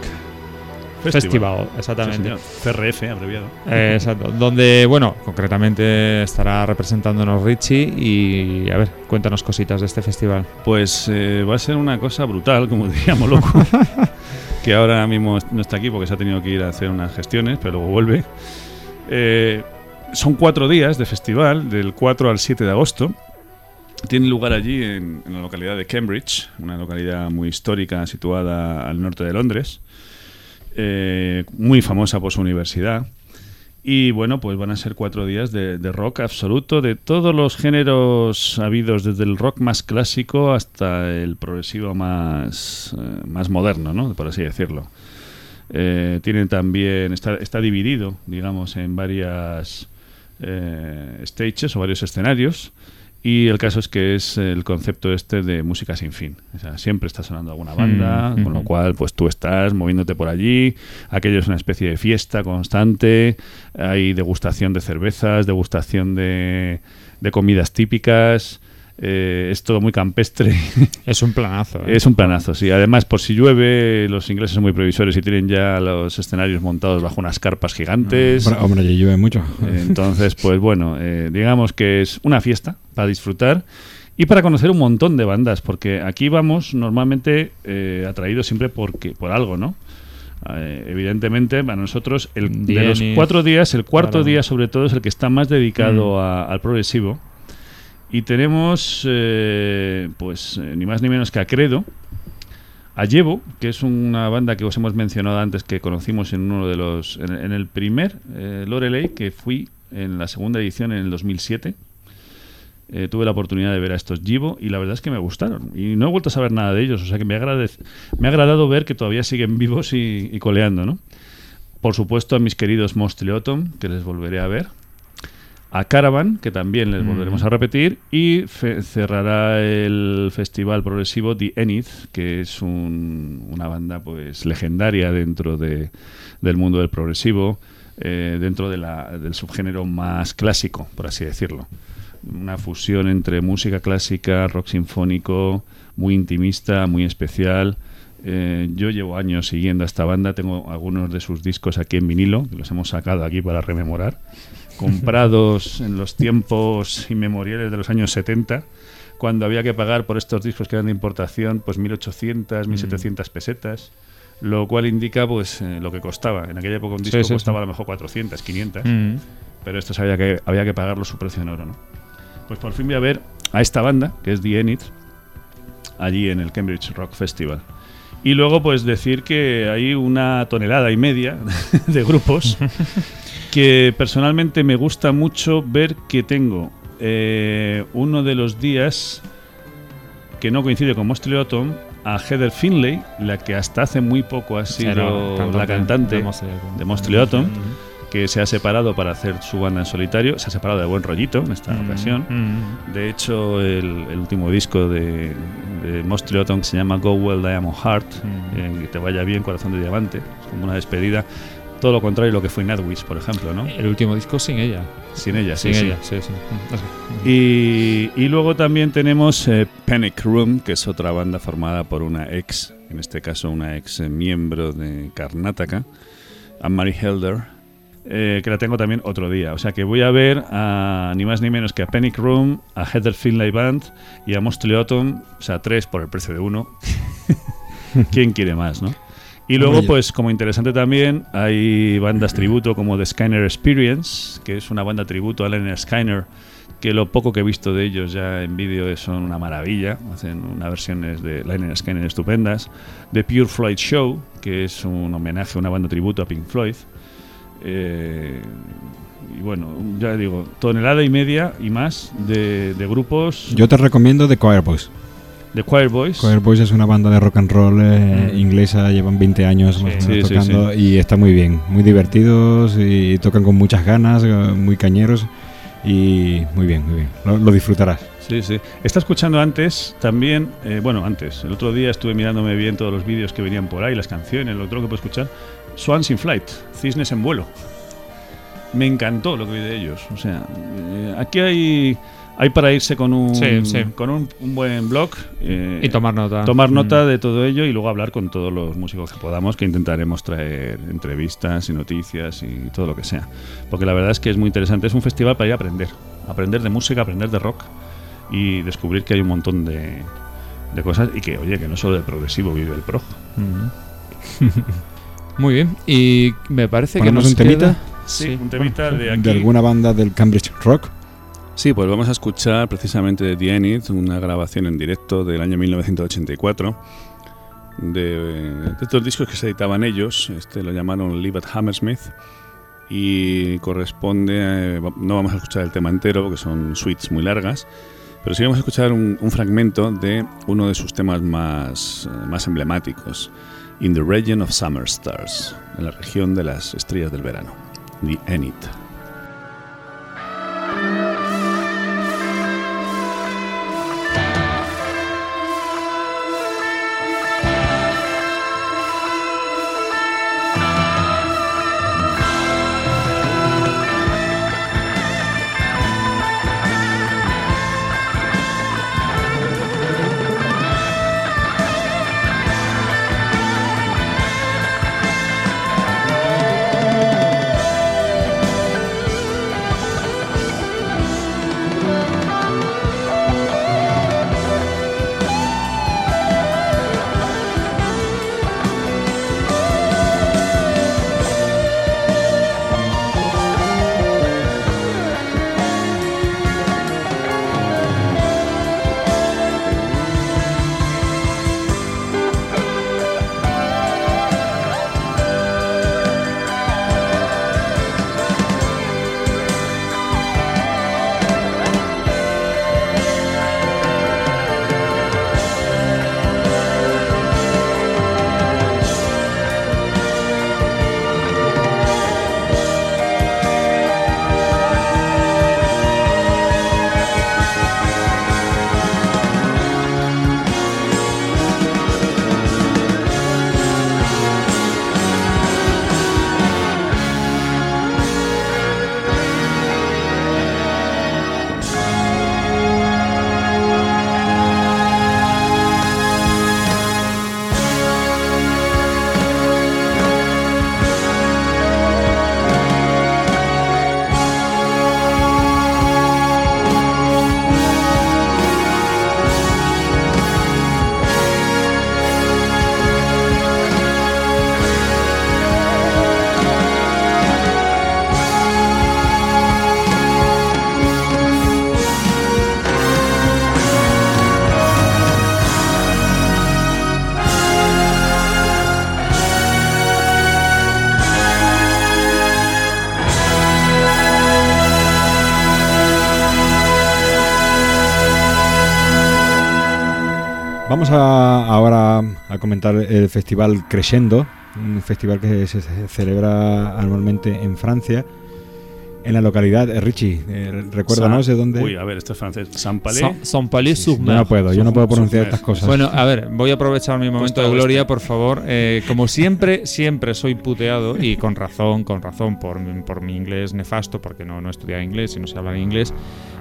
Festival, exactamente.
Sí. CRF, abreviado.
Eh, exacto. Donde, bueno, concretamente estará representándonos Richie y, a ver, cuéntanos cositas de este festival.
Pues eh, va a ser una cosa brutal, como (laughs) diríamos loco. (laughs) que ahora mismo no está aquí porque se ha tenido que ir a hacer unas gestiones, pero luego vuelve. Eh, son cuatro días de festival, del 4 al 7 de agosto. Tiene lugar allí en, en la localidad de Cambridge, una localidad muy histórica situada al norte de Londres, eh, muy famosa por su universidad. Y bueno, pues van a ser cuatro días de, rock absoluto, de todos los géneros habidos, desde el rock más clásico hasta el progresivo más, eh, más moderno, ¿no? por así decirlo. Eh, tienen también, está, está dividido, digamos, en varias eh, stages o varios escenarios. Y el caso es que es el concepto este de música sin fin. O sea, siempre está sonando alguna banda,
Mm,
con lo
ujú.
cual pues tú estás moviéndote por allí. Aquello es una especie de fiesta constante. Hay degustación de cervezas, degustación de, de comidas típicas. Eh, es todo muy campestre. (laughs)
Es un planazo. ¿eh?
Es un planazo, sí. Además, por si llueve, los ingleses son muy previsores y tienen ya los escenarios montados bajo unas carpas gigantes.
Hombre, Hombre, allí llueve mucho.
Entonces, pues bueno, eh, digamos que es una fiesta para disfrutar y para conocer un montón de bandas, porque aquí vamos normalmente eh, atraídos siempre porque, por algo, ¿no? Eh, evidentemente, para nosotros, el, de los cuatro días, el cuarto
claro.
día sobre todo es el que está más dedicado
Mm.
a- al progresivo. Y tenemos, eh, pues, ni más ni menos que a Credo, a Llevo, que es una banda que os hemos mencionado antes que conocimos en uno de los. en, en el primer Loreley, que fui en la segunda edición en el 2007. Eh, tuve la oportunidad de ver a estos Givo y la verdad es que me gustaron. Y no he vuelto a saber nada de ellos, o sea que me, me ha agradado ver que todavía siguen vivos y, y coleando, ¿no? Por supuesto a mis queridos Mostly Autumn, que les volveré a ver. A Caravan, que también les
Mm.
volveremos a repetir. Y cerrará el festival progresivo The Enid, que es un- una banda pues legendaria dentro de- del mundo del progresivo, eh, dentro de la- del subgénero más clásico, por así decirlo. Una fusión entre música clásica, rock sinfónico, muy intimista, muy especial. Eh, yo llevo años siguiendo a esta banda, tengo algunos de sus discos aquí en vinilo, que los hemos sacado aquí para rememorar, (laughs) comprados en los tiempos inmemoriales de los años 70, cuando había que pagar por estos discos que eran de importación pues 1.800, 1.700 pesetas, lo cual indica pues eh, lo que costaba. En aquella época un disco
sí,
costaba
sí.
a lo mejor 400, 500
Mm.
pero estos había que, había que pagarlo su precio en oro, ¿no? Pues por fin voy a ver a esta banda, que es The Enid, allí en el Cambridge Rock Festival. Y luego, pues decir que hay una tonelada y media (laughs) de grupos (laughs) que personalmente me gusta mucho ver que tengo eh, uno de los días que no coincide con Mostly Autumn a Heather Finlay, la que hasta hace muy poco ha sido la cantante
de Mostly Autumn.
de Mostly Autumn. Que se ha separado para hacer su banda en solitario. Se ha separado de buen rollito en esta
Mm.
ocasión.
Mm.
De hecho, el, el último disco de, de que se llama Go Well Diamond Heart,
Mm.
eh, que te vaya bien, corazón de diamante, es como una despedida. Todo lo contrario a lo que fue Nightwish, por ejemplo, ¿no?
El último disco sin ella.
Sin ella, sí,
sin
sí.
ella, sí, sí. Mm.
Y luego también tenemos eh, Panic Room, que es otra banda formada por una ex, en este caso una ex eh, miembro de Karnataka, Anne-Marie Helder, eh, que la tengo también otro día. O sea que voy a ver a ni más ni menos que a Panic Room, a Heather Finlay Band y a Mostly Autumn, o sea, tres por el precio de uno. (laughs) ¿Quién quiere más, no? Y luego, pues como interesante también, hay bandas tributo como The Skyner Experience, que es una banda tributo a Leonard Skyner, que lo poco que he visto de ellos ya en vídeo son una maravilla. Hacen unas versiones de Leonard Skyner estupendas. The Pure Floyd Show, que es un homenaje, una banda tributo a Pink Floyd. Eh, y bueno, ya digo, tonelada y media y más de, de grupos
Yo te recomiendo The Choir Boys.
de Choir Boys.
Choir Boys es una banda de rock and roll eh,
Mm.
inglesa, llevan 20 años más o
Sí,
menos
sí,
tocando y está muy bien, muy divertidos y tocan con muchas ganas, eh, muy cañeros y muy bien, muy bien. Lo, lo disfrutarás.
Sí, sí. Está escuchando antes también, eh, bueno, antes, el otro día estuve mirándome bien todos los vídeos que venían por ahí, las canciones, lo otro que puedo escuchar. Swans in Flight, Cisnes en vuelo. Me encantó lo que vi de ellos. O sea, eh, aquí hay, hay para irse con un,
Sí, sí.
Con un, un buen blog eh,
Y tomar nota.
tomar nota
Mm.
de todo ello y luego hablar con todos los músicos que podamos, que intentaremos traer entrevistas y noticias y todo lo que sea. Porque la verdad es que es muy interesante, es un festival para ir a aprender, aprender de música, aprender de rock y descubrir que hay un montón de, de cosas y que, oye, que no solo del progresivo vive el prog.
Mm. (laughs) Muy bien. Y me parece que
¿Ponemos
nos
un temita?
queda-
Sí, un temita de aquí.
de alguna banda del Cambridge Rock.
Sí, pues vamos a escuchar precisamente de The Enid, una grabación en directo del año 1984 de, de estos discos que se editaban ellos. Este lo llamaron Live at Hammersmith y corresponde. a- no vamos a escuchar el tema entero porque son suites muy largas, pero sí vamos a escuchar un, un fragmento de uno de sus temas más, más emblemáticos, In the Region of Summer Stars, en la región de las estrellas del verano, The Enid.
Vamos a, ahora a comentar el festival Crescendo, un festival que se ce- celebra anualmente en Francia, en la localidad. eh, Richie, eh, recuérdanos de dónde.
Uy, a ver, esto es francés. Saint-Palais.
Sa- Saint-Palais-sur-Mer.
Yo no puedo, yo no puedo pronunciar
Sur-
estas cosas.
Bueno, a ver, voy a aprovechar mi momento de gloria, por favor. Eh, como siempre, siempre soy puteado y con razón, con razón, por, mi- por mi inglés nefasto, porque no, no he estudiado inglés y no sé hablar inglés.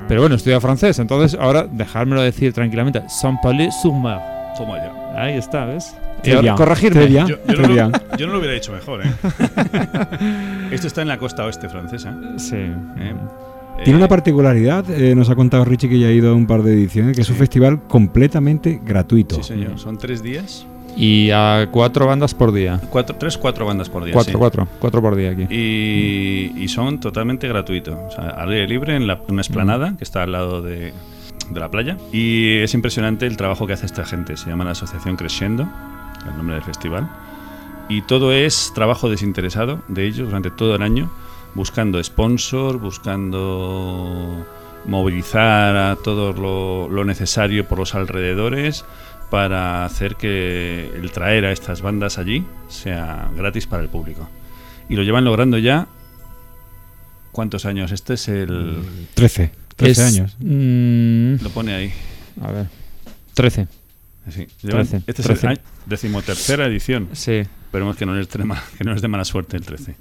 Pero bueno, he estudiado francés, entonces ahora dejármelo decir tranquilamente. Saint-Palais-sur-Mer.
Toma ya.
Ahí está, ¿ves? Y ahora, corregirme.
Yo, no,
bien.
lo- yo no lo hubiera dicho mejor, ¿eh? (laughs) Esto está en la costa oeste francesa.
Sí.
¿eh?
Tiene
Eh,
una particularidad, eh, nos ha contado Richie que ya ha ido a un par de ediciones, que es un festival completamente gratuito.
Sí, señor. Son tres días.
Y a cuatro bandas por día.
Cuatro, tres, cuatro bandas por día.
Cuatro,
sí.
cuatro. Cuatro por día aquí.
Y, y son totalmente gratuitos. O sea, al aire libre en la, una esplanada que está al lado de, de la playa. Y es impresionante el trabajo que hace esta gente. Se llama la Asociación Crescendo, el nombre del festival. Y todo es trabajo desinteresado de ellos durante todo el año, buscando sponsor, buscando movilizar a todo lo, lo necesario por los alrededores para hacer que el traer a estas bandas allí sea gratis para el público. Y lo llevan logrando ya. ¿Cuántos años? Este es el.
13, 13
Es-
años.
mm,
Lo pone ahí.
a ver. Trece.
Sí. Llevan-
13,
Este es
13.
el decimotercera edición.
Sí.
Esperemos que no, les trema- que no les dé mala suerte el 13.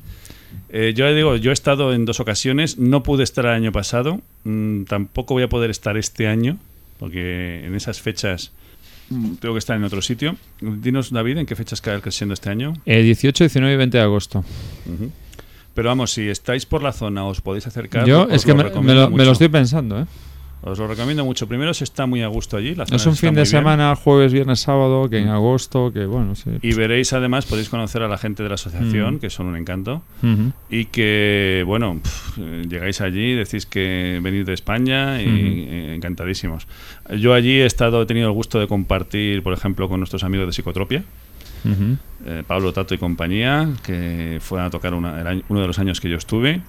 Eh, yo digo, yo he estado en dos ocasiones, no pude estar el año pasado, mm, tampoco voy a poder estar este año, porque en esas fechas mm, tengo que estar en otro sitio. Dinos, David, ¿en qué fechas cae el Crescendo este año?
Eh, 18, 19 y 20 de agosto.
Ujú. Pero vamos, si estáis por la zona, os podéis acercar.
Yo es que me, lo, me lo estoy pensando, ¿eh?
Os lo recomiendo mucho. Primero se está muy a gusto allí. La zona
Es un fin de
muy bien.
semana, jueves, viernes, sábado, que en agosto, que bueno, sí.
Y veréis además, podéis conocer a la gente de la asociación,
Mm.
que son un encanto.
Ujú.
Y que, bueno, pf, eh, llegáis allí, decís que venís de España y
Ujú.
eh, encantadísimos. Yo allí he estado, he tenido el gusto de compartir, por ejemplo, con nuestros amigos de Psicotropia, eh, Pablo Tato y compañía, que fueron a tocar una- el año- uno de los años que yo estuve.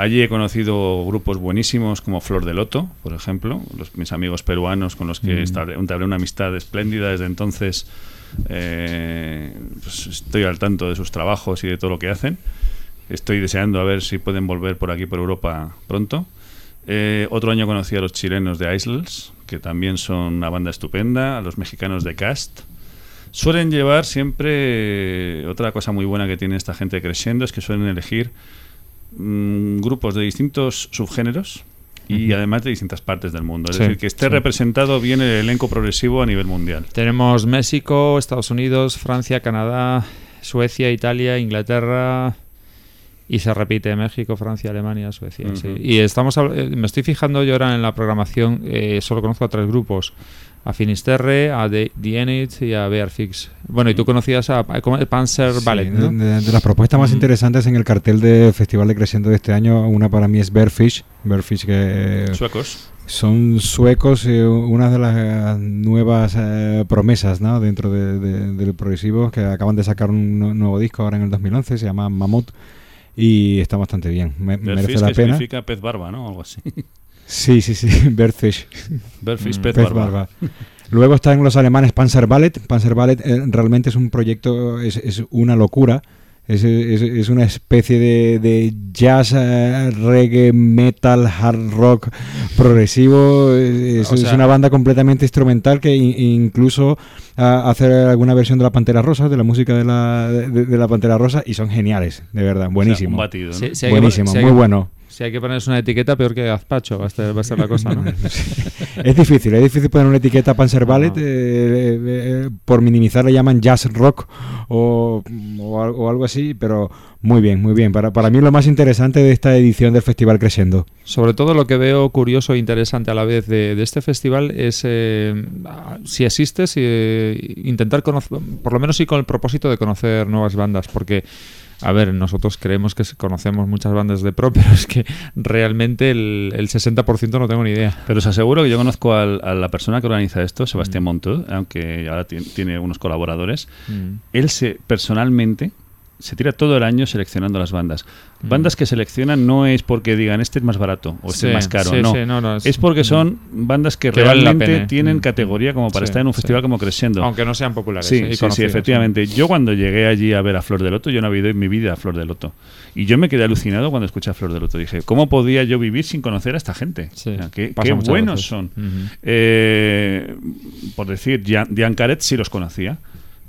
Allí he conocido grupos buenísimos como Flor de Loto, por ejemplo, los, mis amigos peruanos con los que
Mm.
entablé una amistad espléndida desde entonces. eh, pues estoy al tanto de sus trabajos y de todo lo que hacen. Estoy deseando a ver si pueden volver por aquí, por Europa, pronto. Eh, otro año conocí a los chilenos de Isles, que también son una banda estupenda, a los mexicanos de Cast. Suelen llevar siempre, otra cosa muy buena que tiene esta gente creciendo, es que suelen elegir mm, grupos de distintos subgéneros y además de distintas partes del mundo. Es
Sí,
decir, que esté
sí.
representado bien el elenco progresivo a nivel mundial.
Tenemos México, Estados Unidos, Francia, Canadá, Suecia, Italia, Inglaterra y se repite México, Francia, Alemania, Suecia. sí. Y estamos eh, me estoy fijando yo ahora en la programación, eh, solo conozco a tres grupos. A Finisterre, a The, The Enid y a Bearfix. Bueno, y tú conocías a, a-. Panzer
Sí,
Ballet, ¿no?
de- de las propuestas más
Mm.
interesantes en el cartel del Festival de Creciendo de este año, una para mí es Bearfish. Bearfish que eh,
Suecos.
son suecos, eh, una de las eh, nuevas eh, promesas ¿no? dentro de- de- del progresivo, que acaban de sacar un nu- nuevo disco ahora en el 2011, se llama Mammoth, y está bastante bien, me- merece la
que
pena.
significa pez barba, ¿no? Algo así. (laughs)
Sí, sí, sí, (laughs) Bearfish.
Bearfish,
Mm.
pez,
Pez
barba.
barba. Luego están los alemanes Panzer Ballet. Panzer Ballet eh, realmente es un proyecto, es, es una locura. Es, es- es una especie de, de jazz, eh, reggae, metal, hard rock progresivo. Es,
O
es
sea-
una banda completamente instrumental que in- incluso hace alguna versión de la Pantera Rosa, de la música de la, de, de la Pantera Rosa, y son geniales, de verdad.
O sea,
Buenísimo.
un batido, ¿no?
Sí, si hay que
Buenísimo, muy bueno.
Si hay que ponerse una etiqueta, peor que Gazpacho, va a ser, va a ser la cosa, ¿no? (laughs)
Es difícil, es difícil poner una etiqueta a Panzer Ballet.
Ajá.
eh, eh, eh, por minimizar le llaman jazz rock o, o al- o algo así, pero muy bien, muy bien. Para, para mí lo más interesante de esta edición del Festival Crescendo.
Sobre todo lo que veo curioso e interesante a la vez de, de este festival es eh, si asistes, eh, intentar conocer, por lo menos sí con el propósito de conocer nuevas bandas, porque, a ver, nosotros creemos que conocemos muchas bandas de pro, (laughs) pero es que realmente el, el 60% no tengo ni idea.
Pero os aseguro que yo conozco al- a la persona que organiza esto, Sebastián
Mm.
Aunque ahora ti- tiene unos colaboradores.
Mm.
Él se personalmente se tira todo el año seleccionando las bandas.
Mm.
Bandas que seleccionan no es porque digan este es más barato o este
Sí,
es más caro,
sí,
no.
sí, no, no, es-
Es porque son bandas que, realmente
pena.
tienen
Mm.
categoría como para estar en un festival como Crescendo.
Aunque no sean populares.
Sí,
¿eh? y
sí, efectivamente. Yo cuando llegué allí a ver a Flor de Loto, yo no había ido en mi vida a Flor de Loto. Y yo me quedé alucinado cuando escuché a Flor de Loto. Dije, ¿cómo podía yo vivir sin conocer a esta gente?
Sí,
O sea, qué buenos
veces.
son. Eh, por decir, Gian, Gian Caret sí los conocía,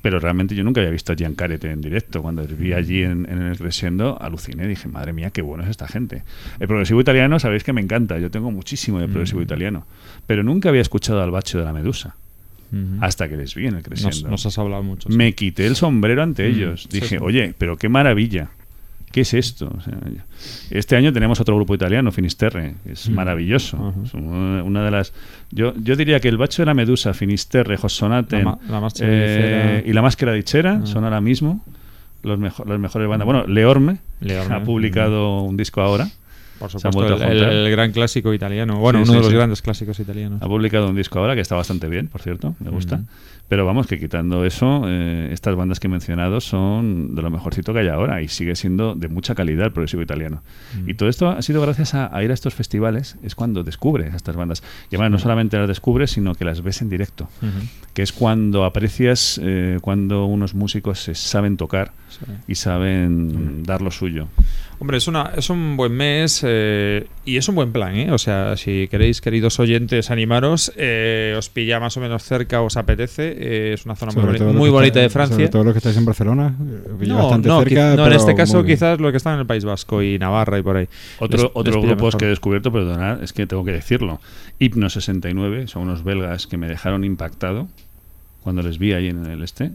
pero realmente yo nunca había visto a Gian Caret en directo. Cuando los vi allí en, en el Crescendo, aluciné. Dije, madre mía, qué bueno es esta gente. El progresivo italiano, sabéis que me encanta. Yo tengo muchísimo de progresivo
Mm.
italiano. Pero nunca había escuchado al bacho de la Medusa.
Ujú.
Hasta que les vi en el
nos,
Crescendo.
nos has hablado mucho. sí.
Me quité el sombrero ante
Mm,
ellos.
sí,
Dije,
sí.
oye, pero qué maravilla. ¿Qué es esto? O sea, este año tenemos otro grupo italiano, Finisterre, que es
Mm.
maravilloso.
Ajá.
Es una, una de las. Yo, yo diría que el Bacho de la Medusa, Finisterre, Jossonaten
La la
eh, y la Máscara de Ichera
Ah.
son ahora mismo los mejo- las mejores bandas. Bueno, Leorme,
Leorme,
ha publicado un disco ahora.
Por supuesto, el,
juntar.
el gran clásico italiano. Bueno,
Sí,
uno
sí,
de los
sí.
grandes clásicos italianos.
Ha publicado un disco ahora que está bastante bien, por cierto, me gusta. Pero vamos, que quitando eso, eh, estas bandas que he mencionado son de lo mejorcito que hay ahora y sigue siendo de mucha calidad el progresivo italiano.
Mm.
Y todo esto ha sido gracias a, a ir a estos festivales, es cuando descubres a estas bandas. Y además no solamente las descubres, sino que las ves en directo, que es cuando aprecias, eh, cuando unos músicos se saben tocar y saben dar lo suyo.
Hombre, es, una, es un buen mes eh, y es un buen plan, ¿eh? O sea, si queréis, queridos oyentes, animaros, eh, os pilla más o menos cerca, os apetece. Eh, es una zona muy, boni-
los
bonita
está-
de Francia.
Sobre todo los que estáis en Barcelona, eh,
No,
bastante
no,
cerca.
no, en este caso quizás lo que están en el País Vasco y Navarra y por ahí.
Otro,
Les-
otros grupos
mejor.
que he descubierto, perdonad, es que tengo que decirlo. Hipno 69, son unos belgas que me dejaron impactado cuando les vi ahí en el este.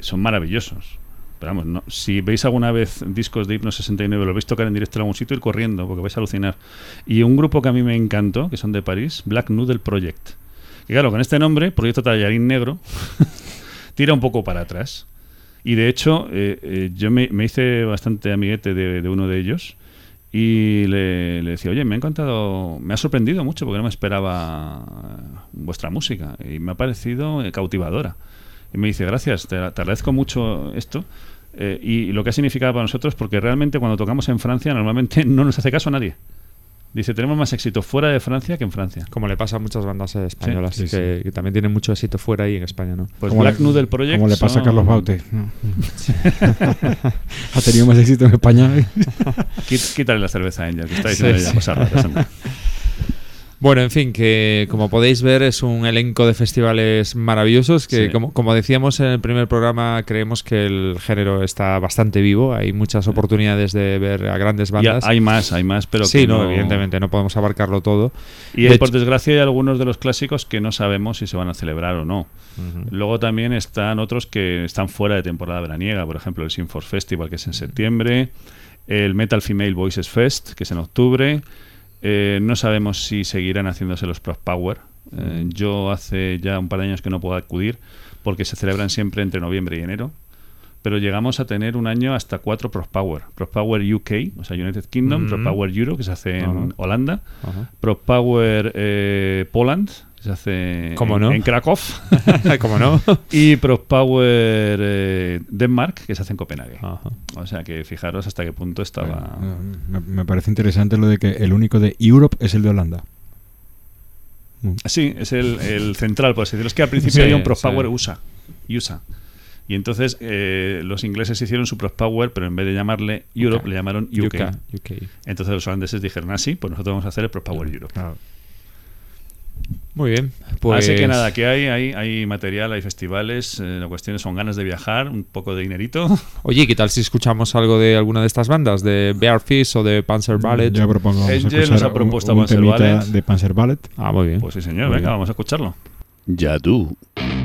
Son maravillosos. Pero vamos, no, si veis alguna vez discos de Hipno 69, lo veis tocar en directo en algún sitio, ir corriendo, porque vais a alucinar. Y un grupo que a mí me encantó, que son de París, Black Noodle Project. Y claro, con este nombre, Proyecto Tallarín Negro, (laughs) tira un poco para atrás. Y de hecho, eh, eh, yo me, hice bastante amiguete de, uno de ellos y le, decía, oye, me ha encantado, me ha sorprendido mucho porque no me esperaba eh, vuestra música y me ha parecido eh, cautivadora. Y me dice, gracias, te, te agradezco mucho esto. eh, y lo que ha significado para nosotros, porque realmente cuando tocamos en Francia normalmente (laughs) no nos hace caso a nadie. Dice, tenemos más éxito fuera de Francia que en Francia.
Como le pasa a muchas bandas españolas,
Sí, sí,
que, que también tienen mucho éxito fuera y en España, ¿no?
Pues
Como
Black
le-
Noodle Project.
Como le pasa a Carlos Baute. ¿no? (laughs) ha tenido más éxito en España.
Quít- Quítale la cerveza a Angel, que está diciendo
Sí,
ya
sí.
cosas raras. (laughs)
Bueno, en fin, que como podéis ver es un elenco de festivales maravillosos que,
Sí.
como, como decíamos en el primer programa, creemos que el género está bastante vivo. Hay muchas oportunidades de ver a grandes bandas.
hay más, hay más, pero
sí,
que
no, evidentemente, no podemos abarcarlo todo.
Y
De
hay,
hecho-
por desgracia hay algunos de los clásicos que no sabemos si se van a celebrar o no. Luego también están otros que están fuera de temporada veraniega, por ejemplo el Sinforce Festival que es en septiembre, el Metal Female Voices Fest que es en octubre. Eh, no sabemos si seguirán haciéndose los Prog Power. Eh, yo hace ya un par de años que no puedo acudir porque se celebran siempre entre noviembre y enero. Pero llegamos a tener un año hasta cuatro Prog Power. Prog Power UK, o sea, United Kingdom,
Ujú.
Prog Power Euro, que se hace en. Holanda,
Ajá.
Pro Power eh, Poland, que se hace
¿Cómo
en,
no?
en Krakow, (laughs)
¿Cómo no? (laughs)
y Pro Power eh, Denmark, que se hace en Copenhague.
Ajá.
O sea que fijaros hasta qué punto estaba...
me, me parece interesante lo de que el único de Europe es el de Holanda.
Sí, es el, el central, por así decirlo. Es que al principio
Sí,
había un Pro
sí.
Power USA. USA. Y entonces eh, los ingleses hicieron su Pro Power, pero en vez de llamarle Europe, le llamaron UK.
UK.
Entonces los holandeses dijeron, ah, sí, pues nosotros vamos a hacer el Pro Power Europe.
Muy bien. Pues,
Así que nada, que hay, hay, hay material, hay festivales, eh, la cuestión son ganas de viajar, un poco de dinerito. (laughs)
Oye, ¿qué tal si escuchamos algo de alguna de estas bandas? ¿De Bear Fist o de Panzer Ballet?
Yo propongo
Angel nos ha
un-
propuesto
un,
Panzer
temita
Ballet.
de Panzer Ballet.
Ah, muy bien.
Pues sí, señor,
Muy
venga,
bien.
vamos a escucharlo.
Yadu.
crepuscular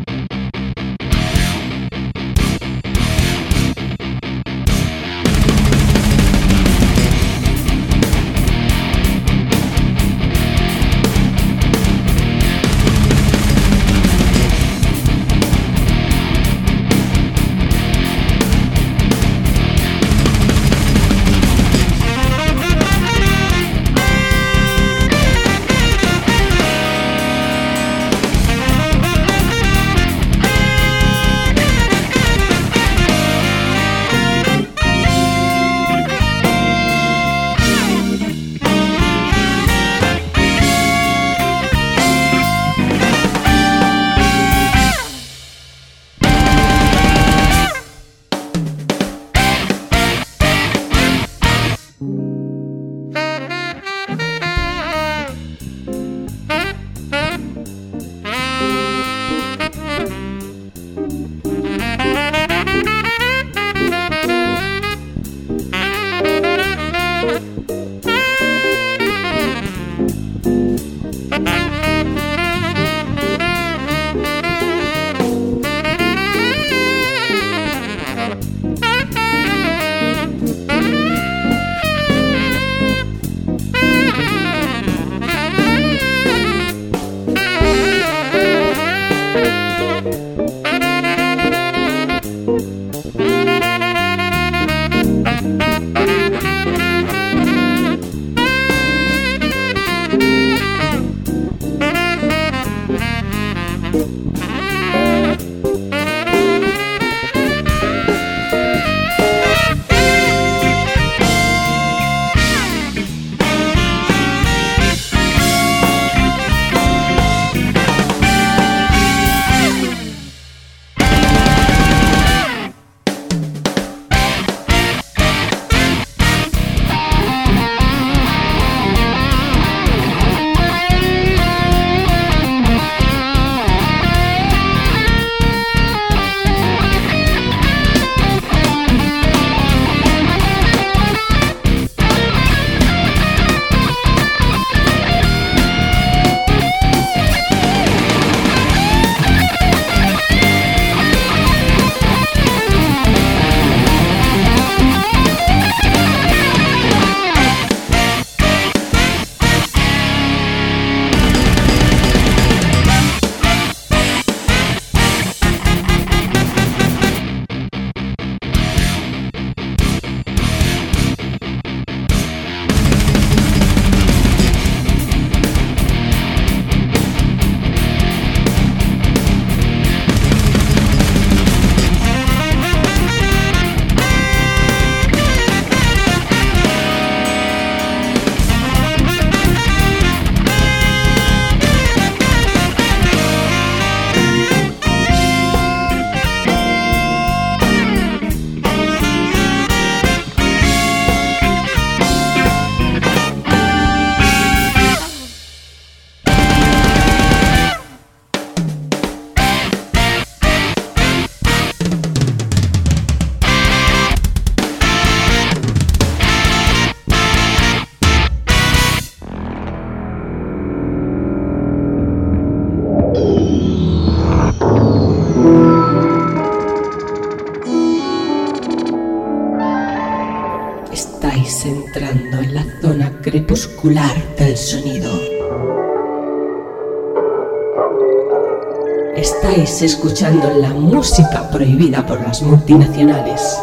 prohibida por las multinacionales.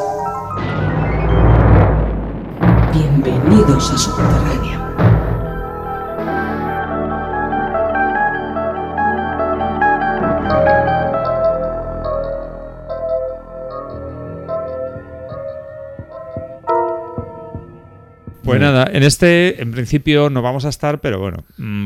Bienvenidos a Subterránea.
Pues nada, en este, en principio, no vamos a estar, pero bueno,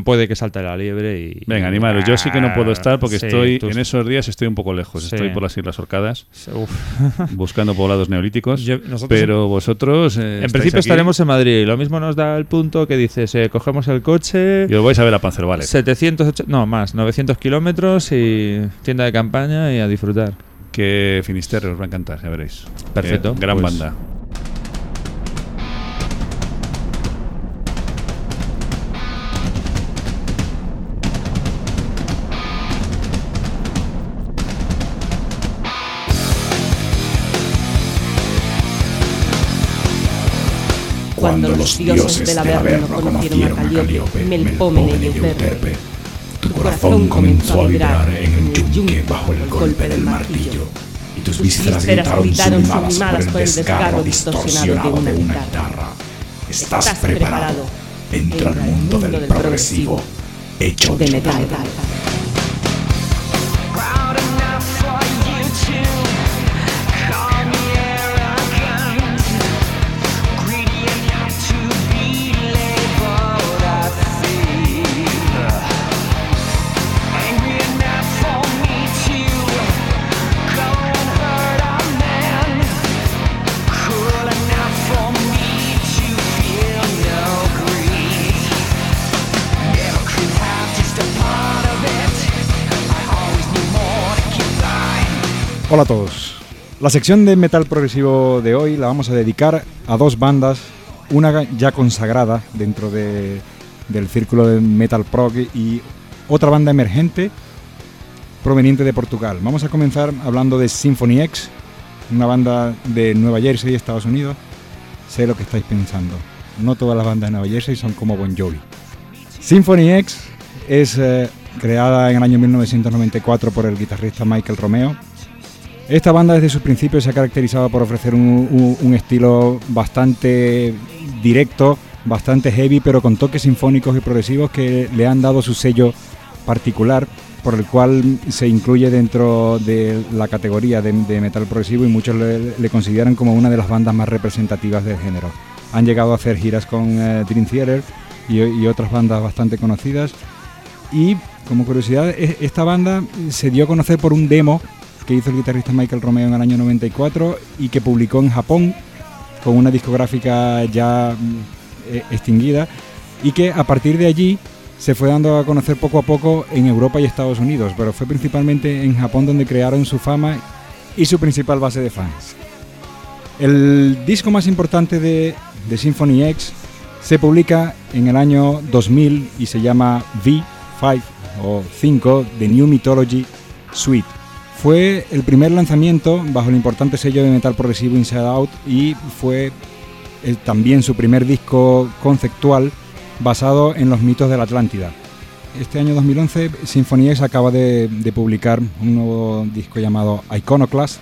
puede que salte la liebre y.
Venga, animaros. Yo sí que no puedo estar porque
Sí,
estoy
tú-
en esos días estoy un poco lejos.
Sí.
Estoy por las Islas Orcadas
Uf. (laughs)
buscando poblados neolíticos.
Yo-
pero vosotros. eh,
En principio
aquí
estaremos en Madrid. Lo mismo nos da el punto que dices, eh, cogemos el coche,
Y os vais a ver a Panzervale.
780, no más, 900 kilómetros y tienda de campaña y a disfrutar.
Que Finisterre os va a encantar, ya veréis.
Perfecto,
Eh, gran
pues-
banda.
Cuando los dioses del Averno conocieron a Calíope, Melpómene y Euterpe, tu corazón comenzó a vibrar en el yunque bajo el golpe del martillo, y tus vísceras gritaron sublimadas por el desgarro distorsionado de una guitarra. Estás preparado. Entra al mundo del progresivo, hecho de metal.
Hola a todos. La sección de metal progresivo de hoy la vamos a dedicar a dos bandas, una ya consagrada dentro de- del círculo de metal prog y otra banda emergente proveniente de Portugal. Vamos a comenzar hablando de Symphony X, una banda de Nueva Jersey, Estados Unidos. Sé lo que estáis pensando. No todas las bandas de Nueva Jersey son como Bon Jovi. Symphony X es eh, creada en el año 1994 por el guitarrista Michael Romeo. Esta banda desde sus principios se ha caracterizado por ofrecer un, estilo bastante directo, bastante heavy, pero con toques sinfónicos y progresivos que le han dado su sello particular, por el cual se incluye dentro de la categoría de, metal progresivo y muchos le, consideran como una de las bandas más representativas del género. Han llegado a hacer giras con eh, Dream Theater y, y otras bandas bastante conocidas. Y como curiosidad, e- esta banda se dio a conocer por un demo que hizo el guitarrista Michael Romeo en el año 94 y que publicó en Japón con una discográfica ya mm, eh, extinguida y que a partir de allí se fue dando a conocer poco a poco en Europa y Estados Unidos, pero fue principalmente en Japón donde crearon su fama y su principal base de fans. El disco más importante de, de Symphony X se publica en el año 2000 y se llama V5 o 5 The New Mythology Suite. Fue el primer lanzamiento bajo el importante sello de metal progresivo Inside Out y fue también su primer disco conceptual basado en los mitos de la Atlántida. Este año 2011 Symphony X acaba de, de publicar un nuevo disco llamado Iconoclast,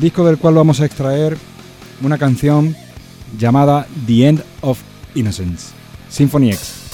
disco del cual vamos a extraer una canción llamada The End of Innocence, Symphony X.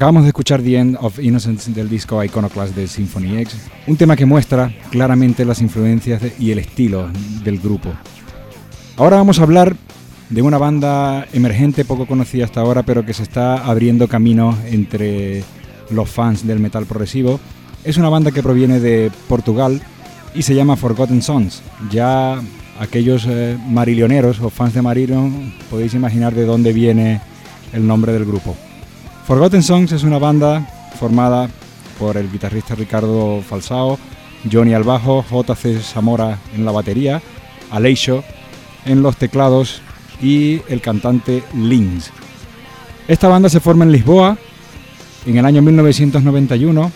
Acabamos de escuchar The End of Innocence del disco Iconoclast de Symphony X, un tema que muestra claramente las influencias y el estilo del grupo. Ahora vamos a hablar de una banda emergente poco conocida hasta ahora, pero que se está abriendo camino entre los fans del metal progresivo. Es una banda que proviene de Portugal y se llama Forgotten Sons. Ya aquellos eh, marilloneros o fans de Marillion podéis imaginar de dónde viene el nombre del grupo. Forgotten Songs es una banda formada por el guitarrista Ricardo Falsao, Johnny al bajo, JC Zamora en la batería, Aleixo en los teclados y el cantante Lins. Esta banda se forma en Lisboa en el año 1991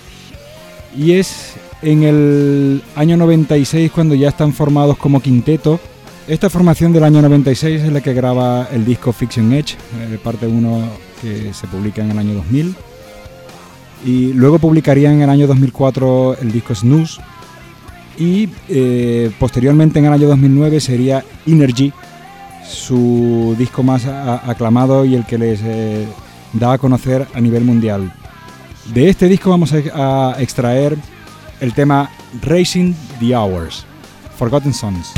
y es en el año 96 cuando ya están formados como quinteto. Esta formación del año 96 es la que graba el disco Fiction Edge, eh, parte 1 que se publica en el año 2000. Y luego publicarían en el año 2004 el disco Snooze. Y eh, posteriormente en el año 2009 sería Energy, su disco más aclamado y el que les eh, da a conocer a nivel mundial. De este disco vamos a, a extraer el tema Racing the Hours, Forgotten Sons.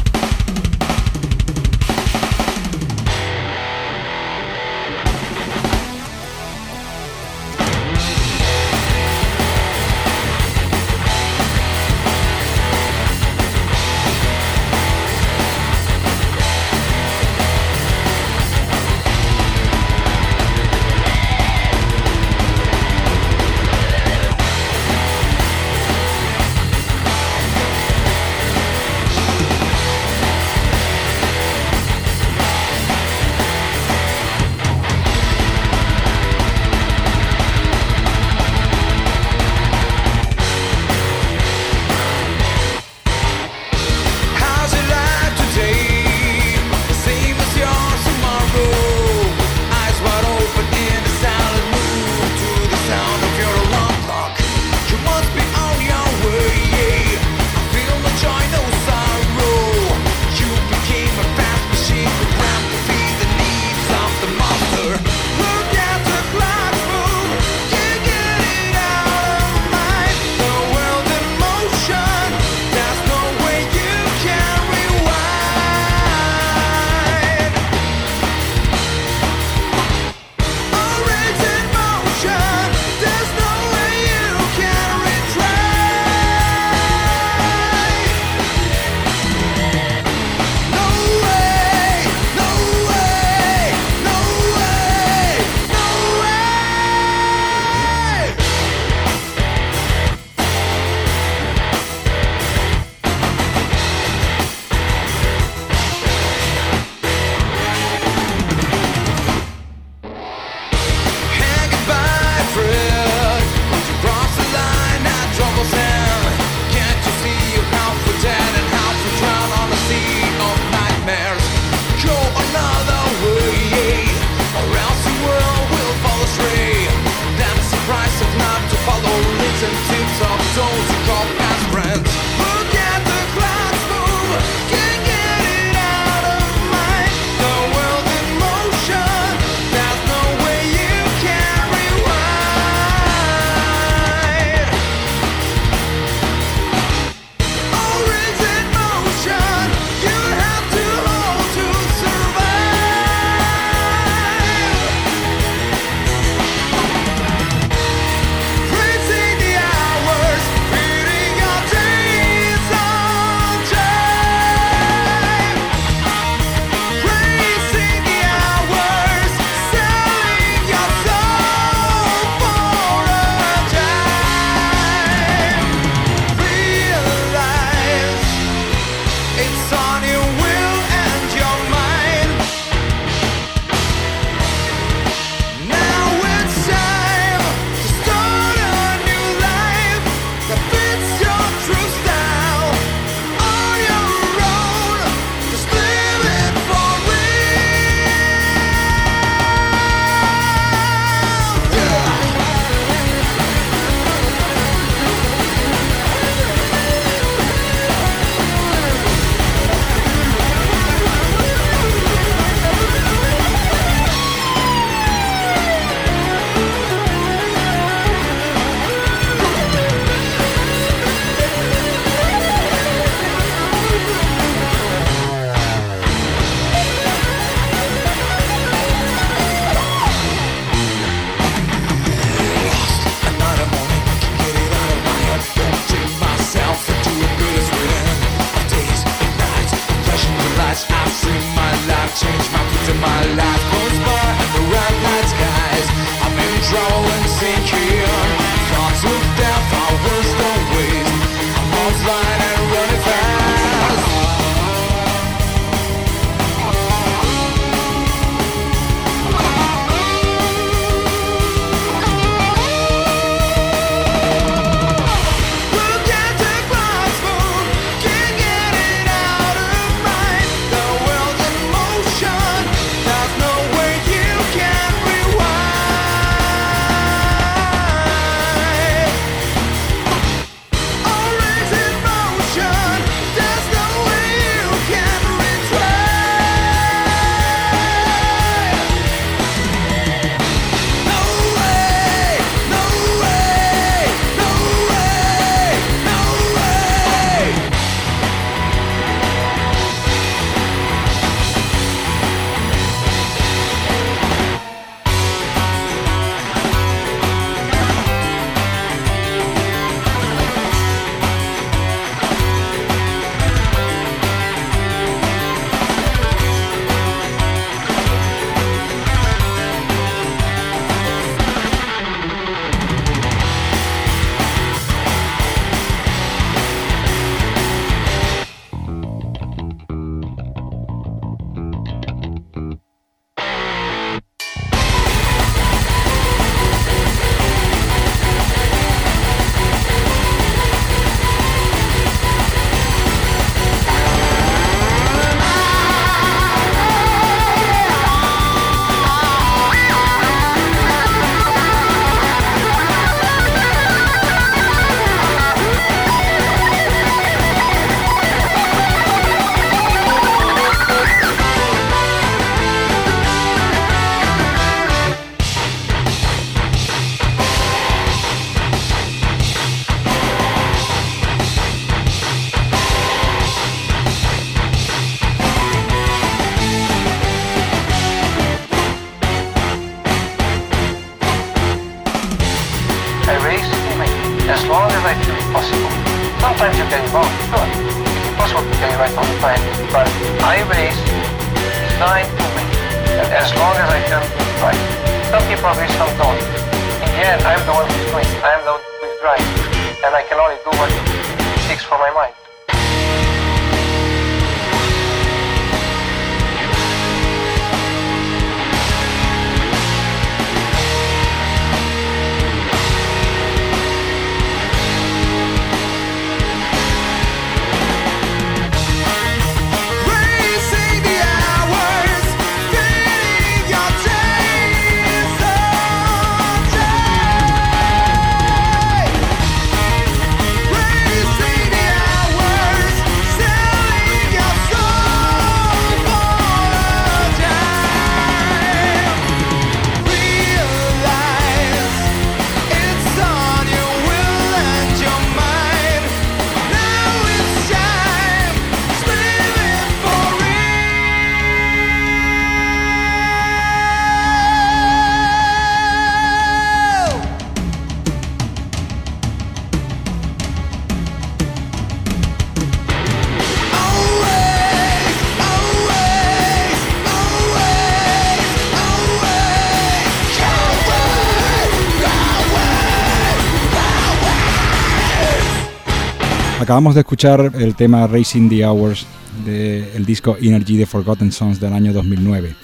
Acabamos de escuchar el tema Racing the Hours del disco Energy de Forgotten Sons del año 2009.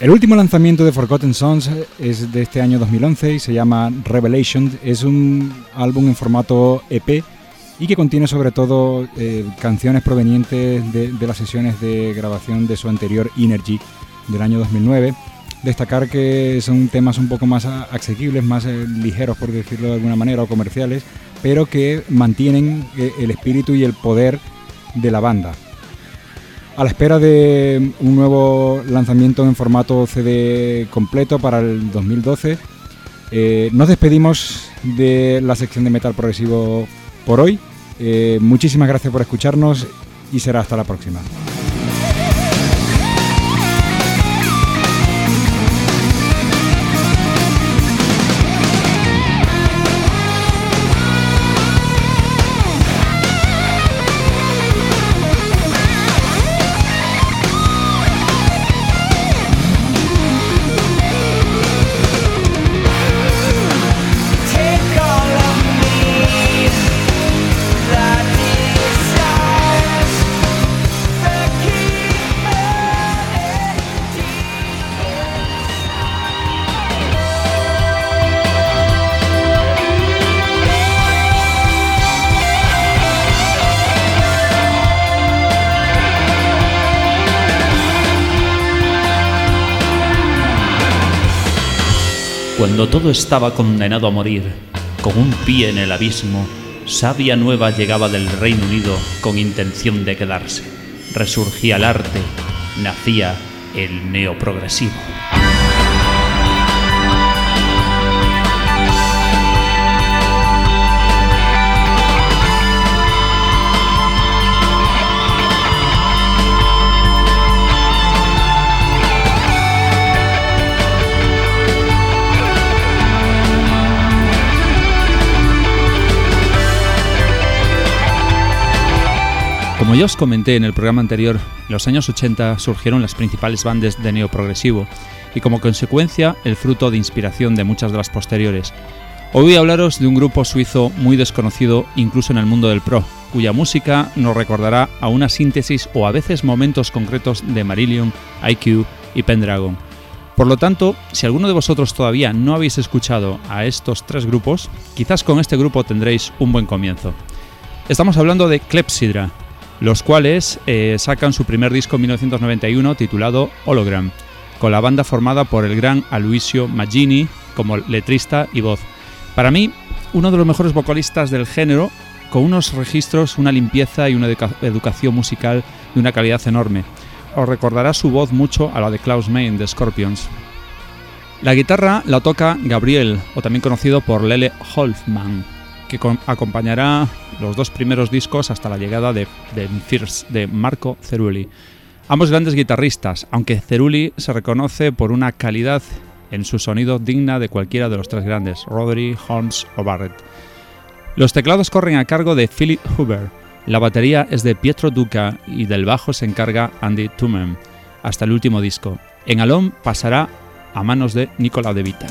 El último lanzamiento de Forgotten Sons es de este año 2011 y se llama Revelation. Es un álbum en formato EP y que contiene sobre todo eh, canciones provenientes de, las sesiones de grabación de su anterior Energy del año 2009. Destacar que son temas un poco más asequibles, más eh, ligeros por decirlo de alguna manera o comerciales, pero que mantienen eh, el espíritu y el poder de la banda. A la espera de un nuevo lanzamiento en formato CD completo para el 2012, eh, nos despedimos de la sección de metal progresivo por hoy. Eh, muchísimas gracias por escucharnos y será hasta la próxima.
Cuando todo estaba condenado a morir, con un pie en el abismo, sabia nueva llegaba del Reino Unido con intención de quedarse. Resurgía el arte, nacía el neoprogresivo.
Como ya os comenté en el programa anterior, en los años 80 surgieron las principales bandas de neoprogresivo y como consecuencia el fruto de inspiración de muchas de las posteriores. Hoy voy a hablaros de un grupo suizo muy desconocido incluso en el mundo del pro, cuya música nos recordará a una síntesis o a veces momentos concretos de Marillion, IQ y Pendragon. Por lo tanto, si alguno de vosotros todavía no habéis escuchado a estos tres grupos, quizás con este grupo tendréis un buen comienzo. Estamos hablando de Clepsydra, los cuales eh, sacan su primer disco en 1991 titulado Hologram, con la banda formada por el gran Aloisio Maggini como letrista y voz. Para mí, uno de los mejores vocalistas del género, con unos registros, una limpieza y una educa- educación musical de una calidad enorme. Os recordará su voz mucho a la de Klaus Main de Scorpions. La guitarra la toca Gabriel, o también conocido por Lele Holfman, que acompañará los dos primeros discos hasta la llegada de, de de Marco Cerulli. Ambos grandes guitarristas, aunque Cerulli se reconoce por una calidad en su sonido digna de cualquiera de los tres grandes, Rodri, Holmes o Barrett. Los teclados corren a cargo de Philip Huber, la batería es de Pietro Duca y del bajo se encarga Andy Tumen, hasta el último disco. En Alon pasará a manos de Nicola De Vita.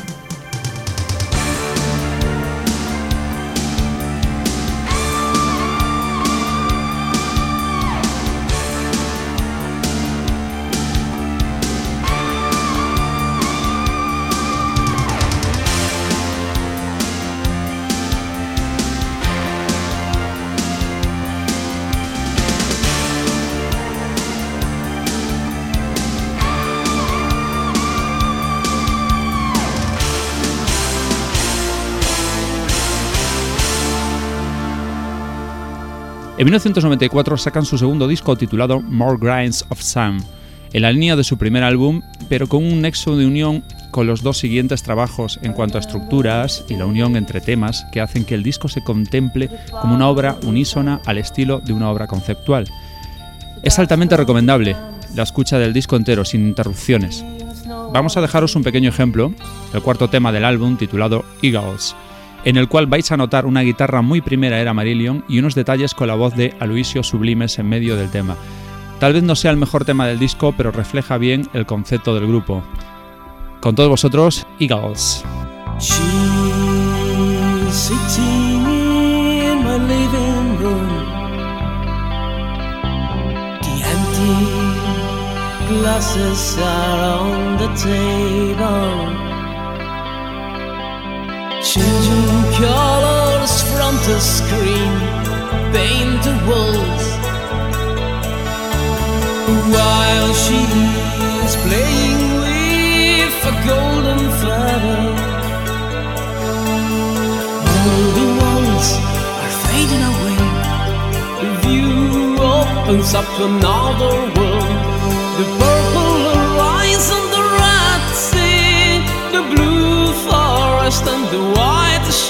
En 1994 sacan su segundo disco titulado More Grinds of Sun, en la línea de su primer álbum, pero con un nexo de unión con los dos siguientes trabajos en cuanto a estructuras y la unión entre temas que hacen que el disco se contemple como una obra unísona al estilo de una obra conceptual. Es altamente recomendable la escucha del disco entero sin interrupciones. Vamos a dejaros un pequeño ejemplo, el cuarto tema del álbum titulado Eagles en el cual vais a notar una guitarra muy primera era Marillion y unos detalles con la voz de Aloisio Sublimes en medio del tema. Tal vez no sea el mejor tema del disco, pero refleja bien el concepto del grupo. Con todos vosotros, Eagles.
Changing colors from the screen, paint the walls. While she's playing with a golden feather. All the walls are fading away. The view opens up another world. The purple horizon, the red sea, the blue forest, and the white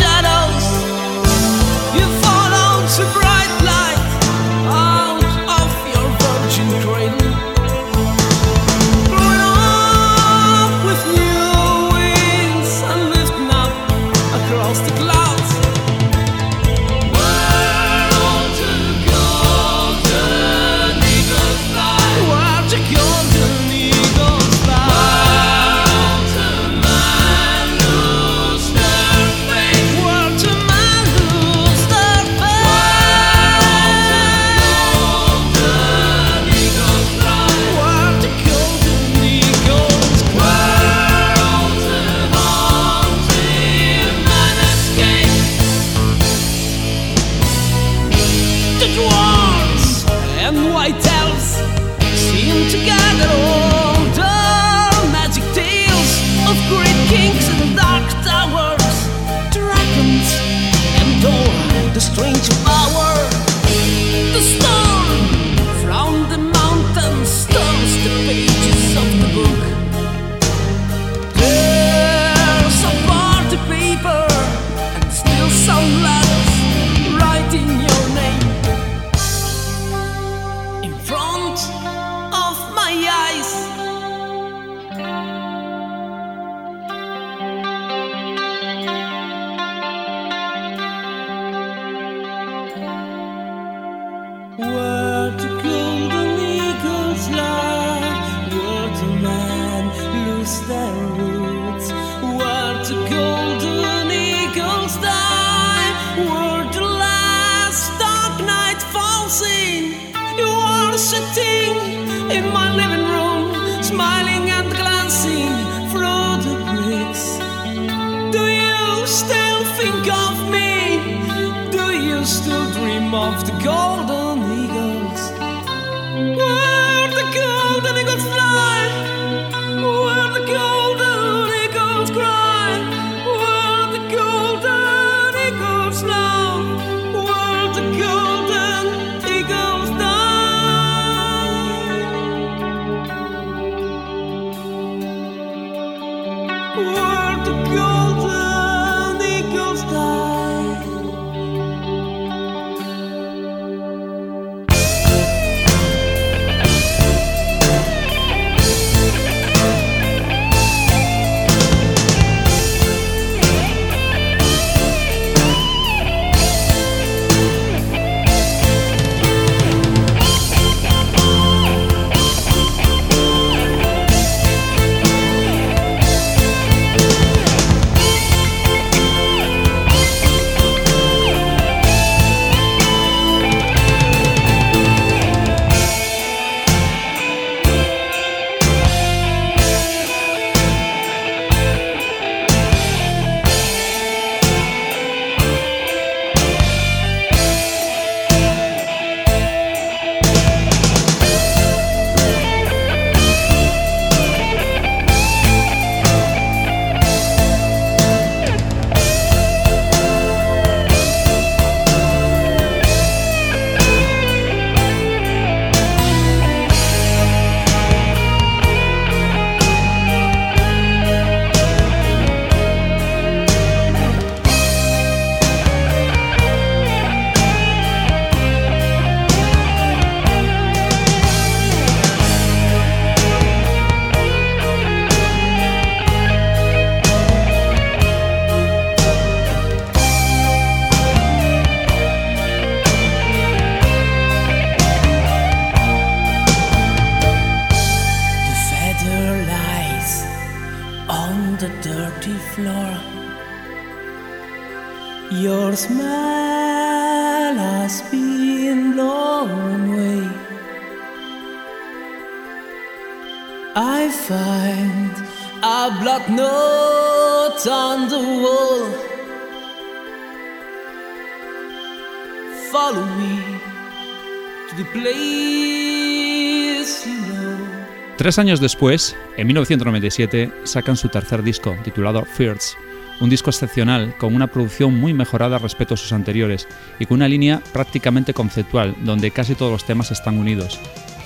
Tres años después, en 1997, sacan su tercer disco, titulado Fears, un disco excepcional con una producción muy mejorada respecto a sus anteriores y con una línea prácticamente conceptual, donde casi todos los temas están unidos.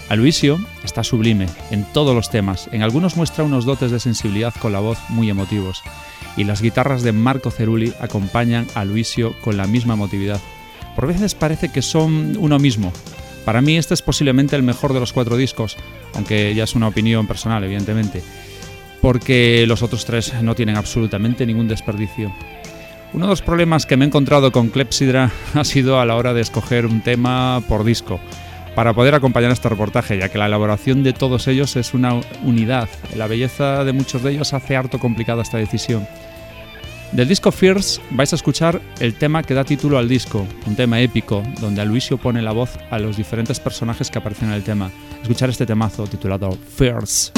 Aloisio está sublime en todos los temas, en algunos muestra unos dotes de sensibilidad con la voz muy emotivos, y las guitarras de Marco Cerulli acompañan a Aloisio con la misma emotividad. Por veces parece que son uno mismo. Para mí este es posiblemente el mejor de los cuatro discos, aunque ya es una opinión personal, evidentemente, porque los otros tres no tienen absolutamente ningún desperdicio. Uno de los problemas que me he encontrado con Clepsydra (laughs) ha sido a la hora de escoger un tema por disco para poder acompañar este reportaje, ya que la elaboración de todos ellos es una unidad. La belleza de muchos de ellos hace harto complicada esta decisión. Del disco Fears vais a escuchar el tema que da título al disco, un tema épico, donde Aloysio pone la voz a los diferentes personajes que aparecen en el tema. Escuchar este temazo titulado Fears.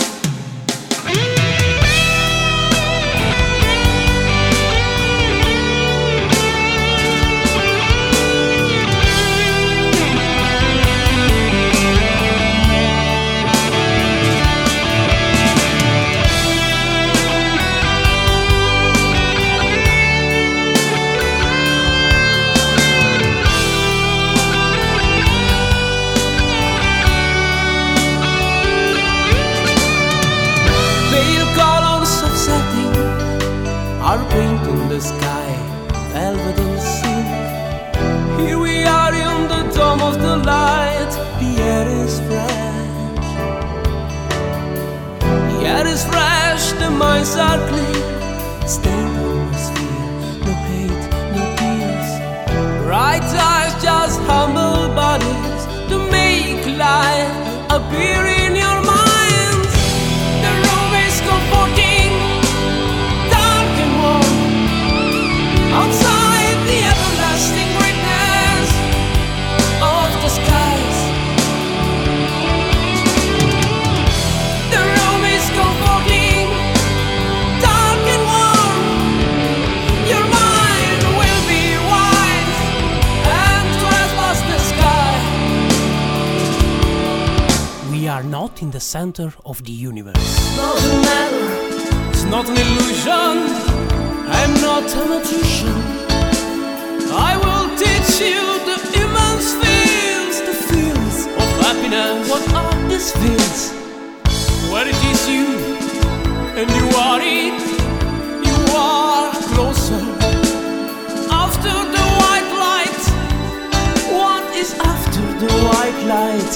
The minds are clear. Not in the center of the universe. It's not an illusion. I'm not a magician. I will teach you the immense feels, the feels of happiness. What are these feels? Where it is you, and you are it. You are closer. After the white light, what is after the white light?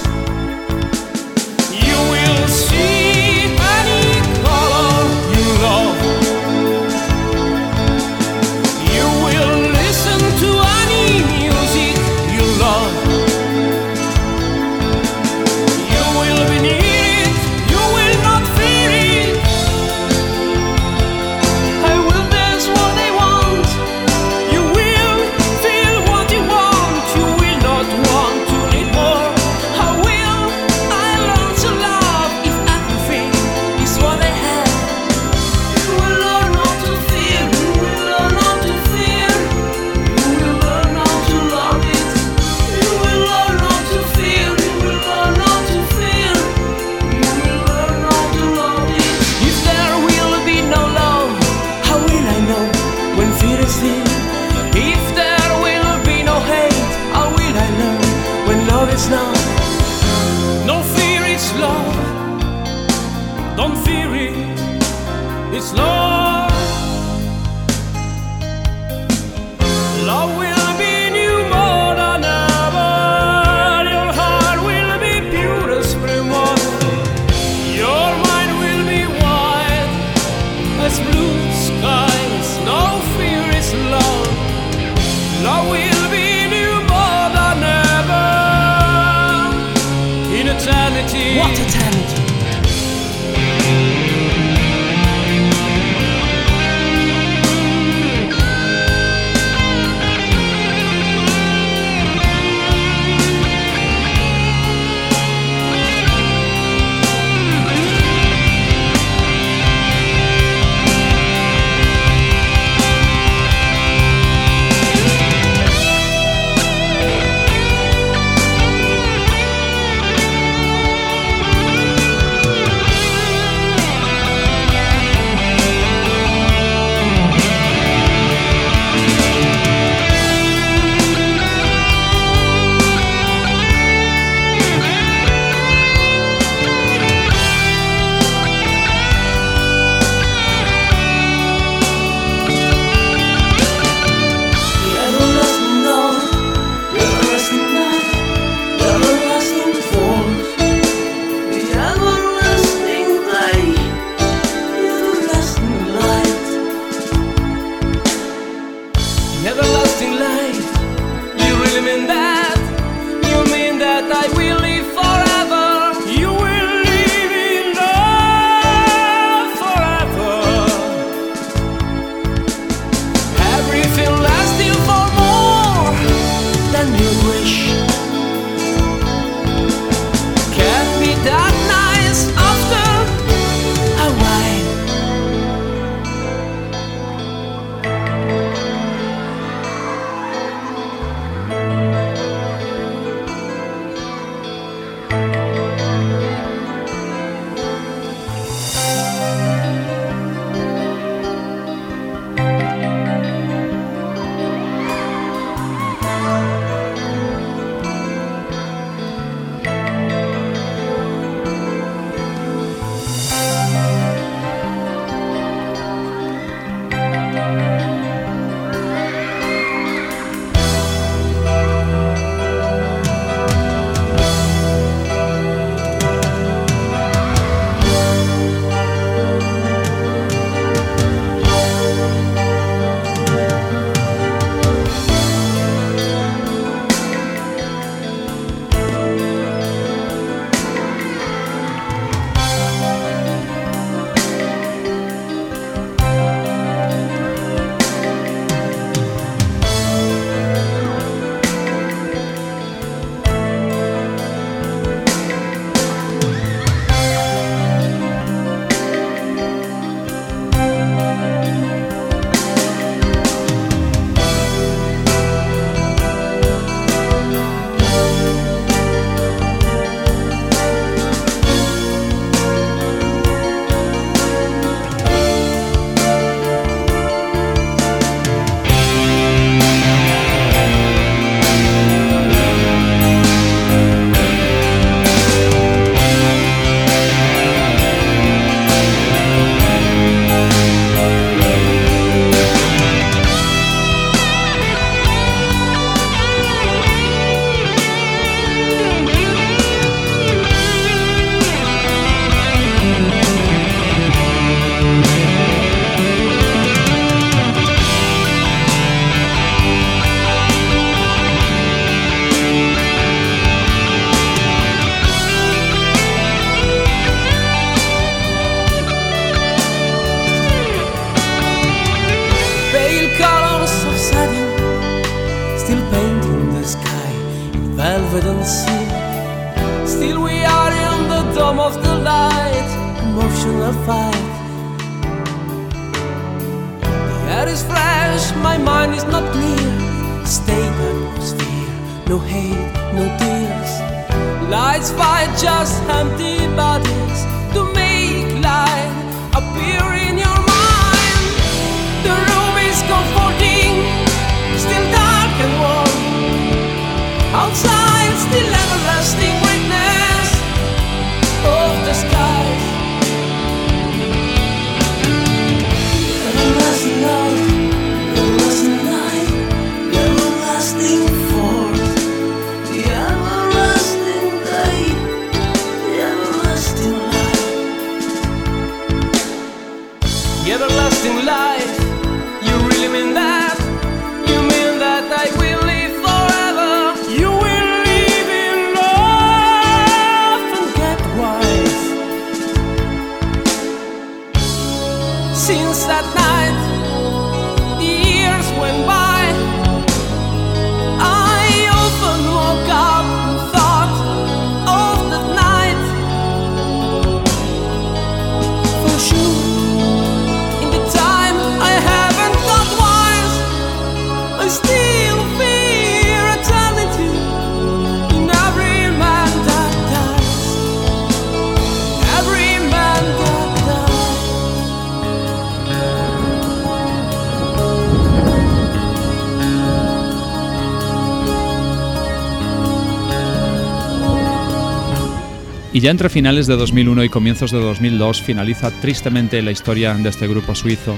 Y ya entre finales de 2001 y comienzos de 2002 finaliza tristemente la historia de este grupo suizo,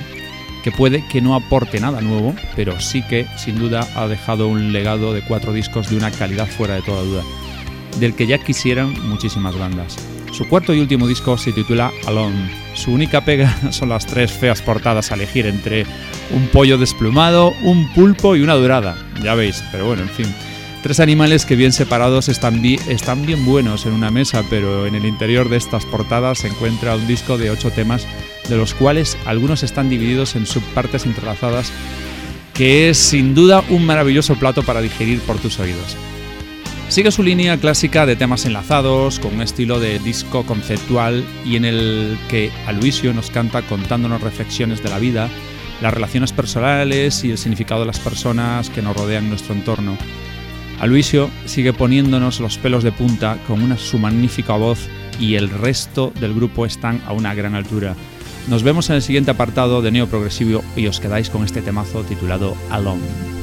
que puede que no aporte nada nuevo, pero sí que sin duda ha dejado un legado de cuatro discos de una calidad fuera de toda duda, del que ya quisieran muchísimas bandas. Su cuarto y último disco se titula Alone. Su única pega (laughs) son las tres feas portadas a elegir entre un pollo desplumado, un pulpo y una dorada. Ya veis, pero bueno, en fin. Tres animales que bien separados están, bi- están bien buenos en una mesa, pero en el interior de estas portadas se encuentra un disco de ocho temas, de los cuales algunos están divididos en subpartes entrelazadas, que es sin duda un maravilloso plato para digerir por tus oídos. Sigue su línea clásica de temas enlazados, con un estilo de disco conceptual y en el que Aloisio nos canta contándonos reflexiones de la vida, las relaciones personales y el significado de las personas que nos rodean en nuestro entorno. Aloisio sigue poniéndonos los pelos de punta con su magnífica voz y el resto del grupo están a una gran altura. Nos vemos en el siguiente apartado de Neo Progresivo y os quedáis con este temazo titulado Alone.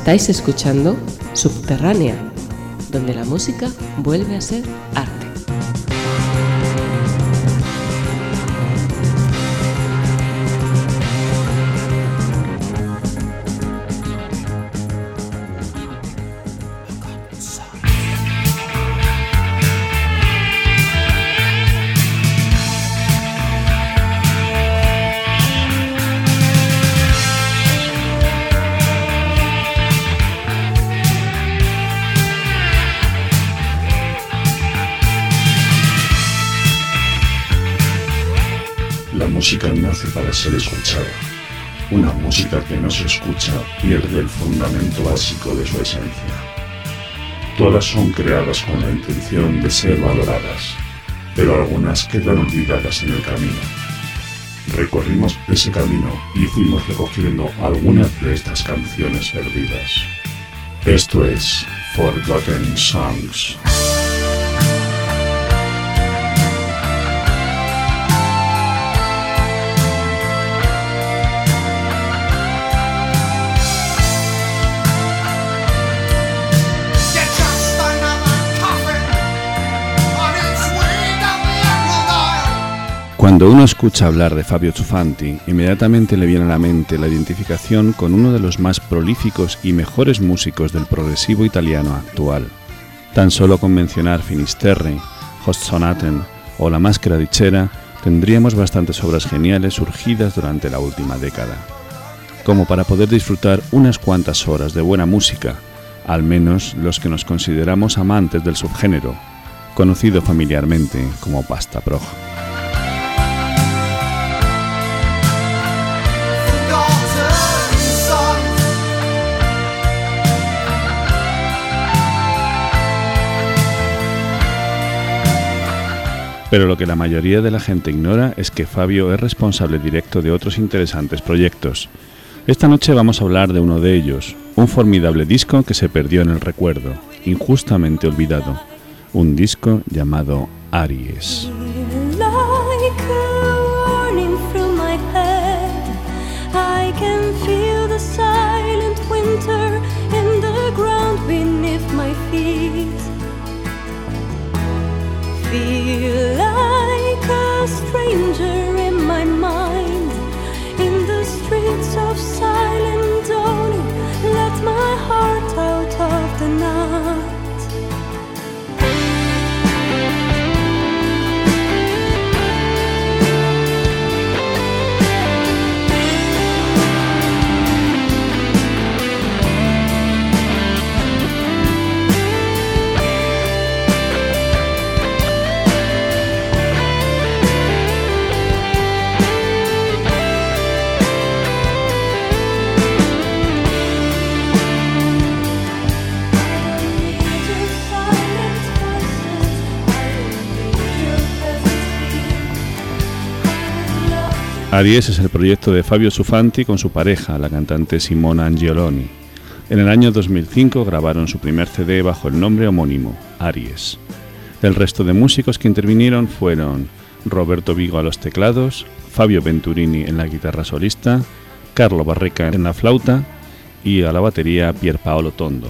Estáis escuchando Subterránea, donde la música vuelve a ser
no se escucha pierde el fundamento básico de su esencia. Todas son creadas con la intención de ser valoradas, pero algunas quedan olvidadas en el camino. Recorrimos ese camino y fuimos recogiendo algunas de estas canciones perdidas. Esto es Forgotten Songs.
Cuando uno escucha hablar de Fabio Zufanti, inmediatamente le viene a la mente la identificación con uno de los más prolíficos y mejores músicos del progresivo italiano actual. Tan solo con mencionar Finisterre, Host Sonaten o La Máscara di Cera, tendríamos bastantes obras geniales surgidas durante la última década, como para poder disfrutar unas cuantas horas de buena música, al menos los que nos consideramos amantes del subgénero, conocido familiarmente como pasta prog. Pero lo que la mayoría de la gente ignora es que Fabio es responsable directo de otros interesantes proyectos. Esta noche vamos a hablar de uno de ellos, un formidable disco que se perdió en el recuerdo, injustamente olvidado, un disco llamado Aries.
you love
Aries es el proyecto de Fabio Sufanti con su pareja, la cantante Simona Angioloni. En el año 2005 grabaron su primer CD bajo el nombre homónimo, Aries. El resto de músicos que intervinieron fueron Roberto Vigo a los teclados, Fabio Venturini en la guitarra solista, Carlo Barreca en la flauta y a la batería Pierpaolo Tondo.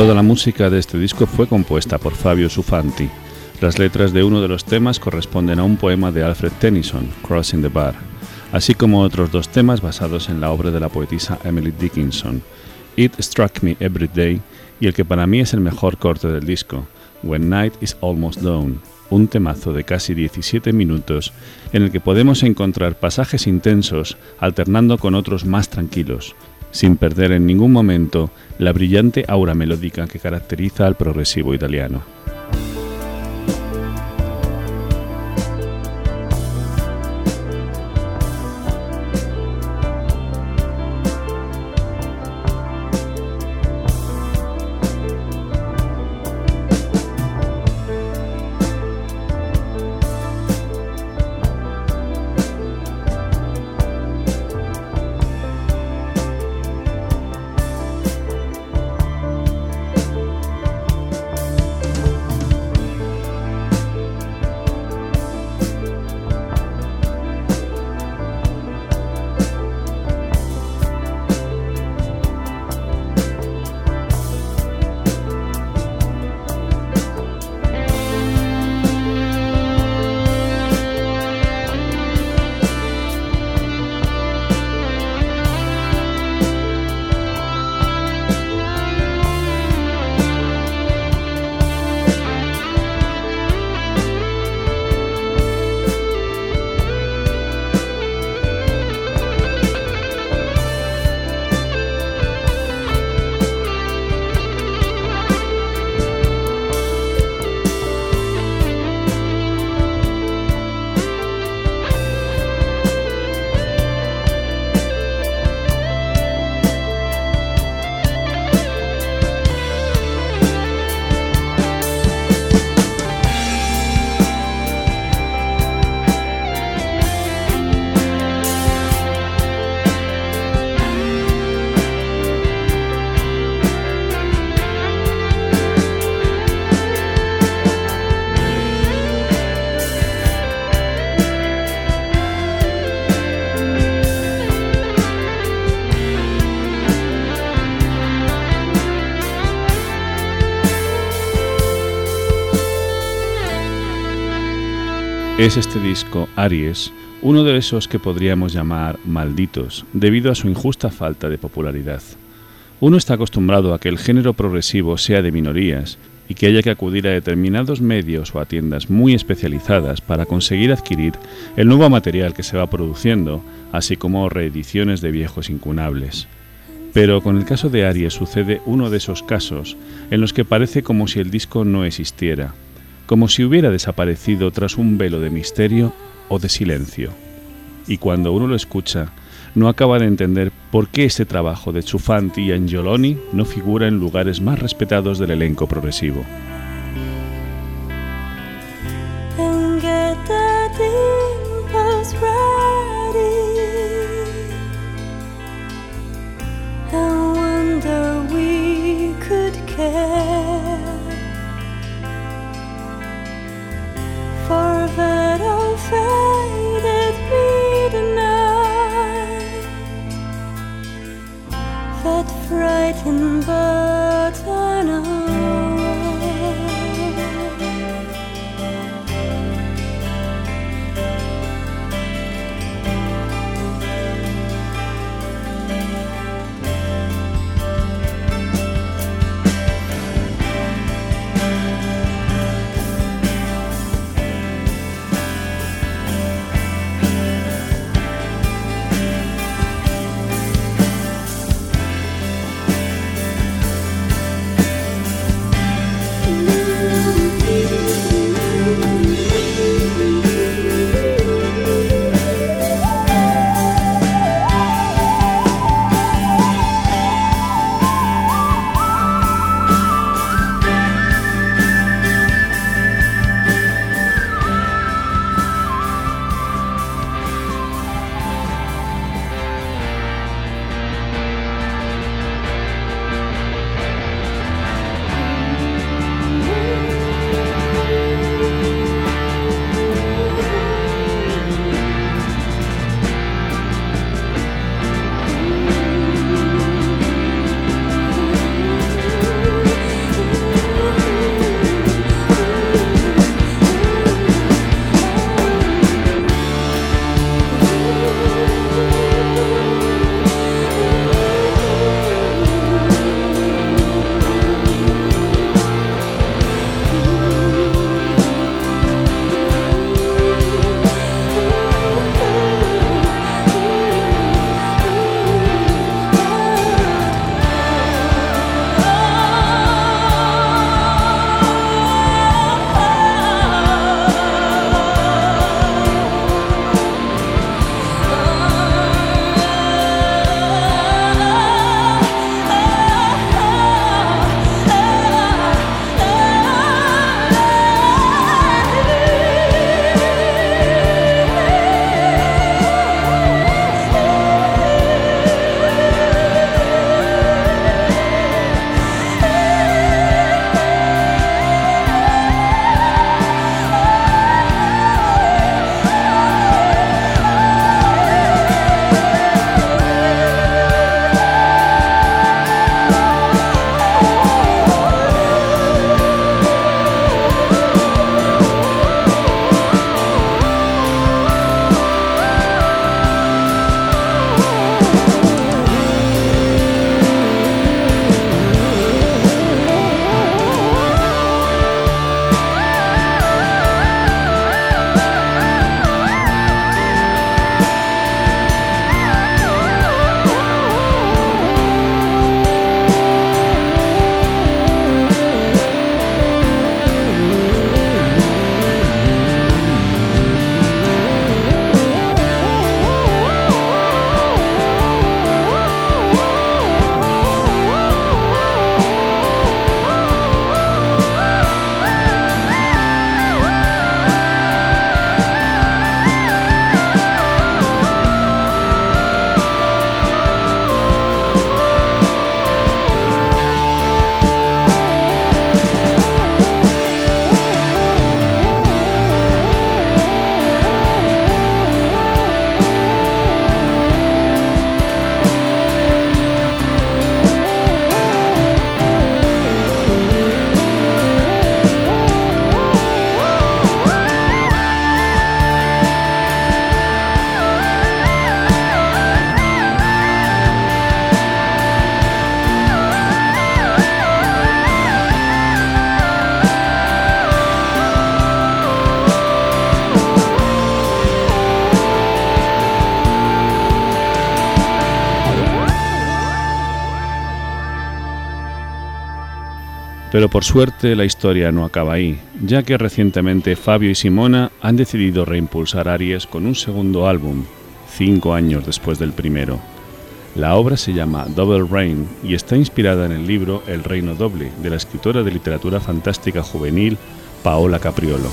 Toda la música de este disco fue compuesta por Fabio Sufanti. Las letras de uno de los temas corresponden a un poema de Alfred Tennyson, Crossing the Bar, así como otros dos temas basados en la obra de la poetisa Emily Dickinson, It Struck Me Every Day y el que para mí es el mejor corte del disco, When Night is Almost Dawn, un temazo de casi 17 minutos en el que podemos encontrar pasajes intensos alternando con otros más tranquilos, sin perder en ningún momento la brillante aura melódica que caracteriza al progresivo italiano. Es este disco, Aries, uno de esos que podríamos llamar malditos, debido a su injusta falta de popularidad. Uno está acostumbrado a que el género progresivo sea de minorías y que haya que acudir a determinados medios o a tiendas muy especializadas para conseguir adquirir el nuevo material que se va produciendo, así como reediciones de viejos incunables. Pero con el caso de Aries sucede uno de esos casos en los que parece como si el disco no existiera, como si hubiera desaparecido tras un velo de misterio o de silencio. Y cuando uno lo escucha, no acaba de entender por qué este trabajo de Chufanti y Angioloni no figura en lugares más respetados del elenco progresivo. Pero por suerte la historia no acaba ahí, ya que recientemente Fabio y Simona han decidido reimpulsar Aries con un segundo álbum, cinco años después del primero. La obra se llama Double Reign y está inspirada en el libro El Reino Doble de la escritora de literatura fantástica juvenil Paola Capriolo.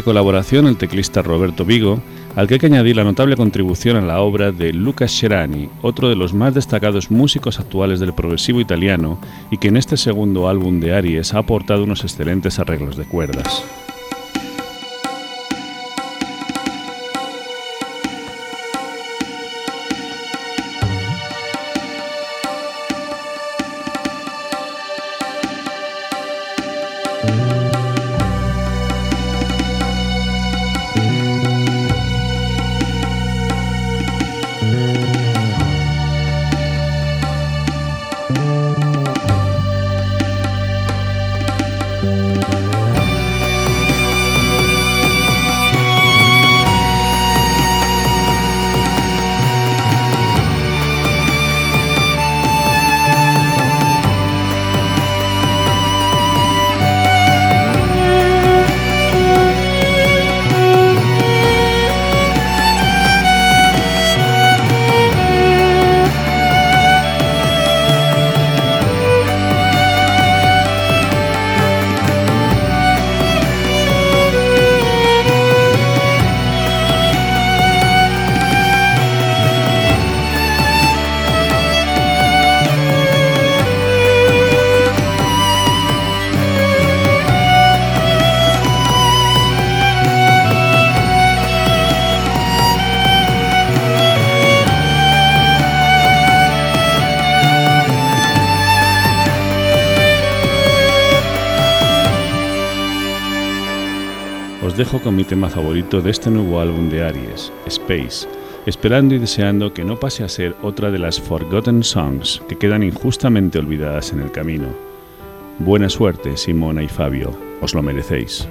Colaboración el teclista Roberto Vigo, al que hay que añadir la notable contribución a la obra de Lucas Scerani, otro de los más destacados músicos actuales del progresivo italiano y que en este segundo álbum de Aries ha aportado unos excelentes arreglos de cuerdas. Tema favorito de este nuevo álbum de Aries, Space, esperando y deseando que no pase a ser otra de las Forgotten Songs que quedan injustamente olvidadas en el camino. Buena suerte, Simona y Fabio, os lo merecéis.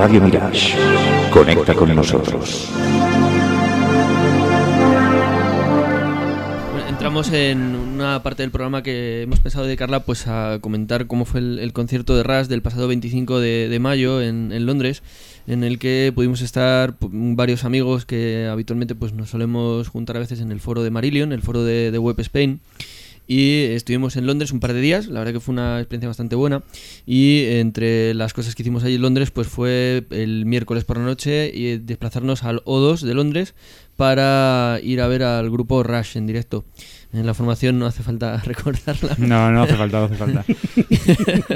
Radio Mirage. Conecta con nosotros.
Entramos en una parte del programa que hemos pensado dedicarla pues a comentar cómo fue el, concierto de Rush del pasado 25 de, mayo en, Londres, en el que pudimos estar varios amigos que habitualmente pues nos solemos juntar a veces en el foro de Marillion, el foro de, de Web Spain. Y estuvimos en Londres un par de días, la verdad que fue una experiencia bastante buena. Y entre las cosas que hicimos allí en Londres, pues fue el miércoles por la noche y desplazarnos al O2 de Londres para ir a ver al grupo Rush en directo. En la formación no hace falta (laughs) recordarla.
No, no hace falta, no hace falta. (laughs)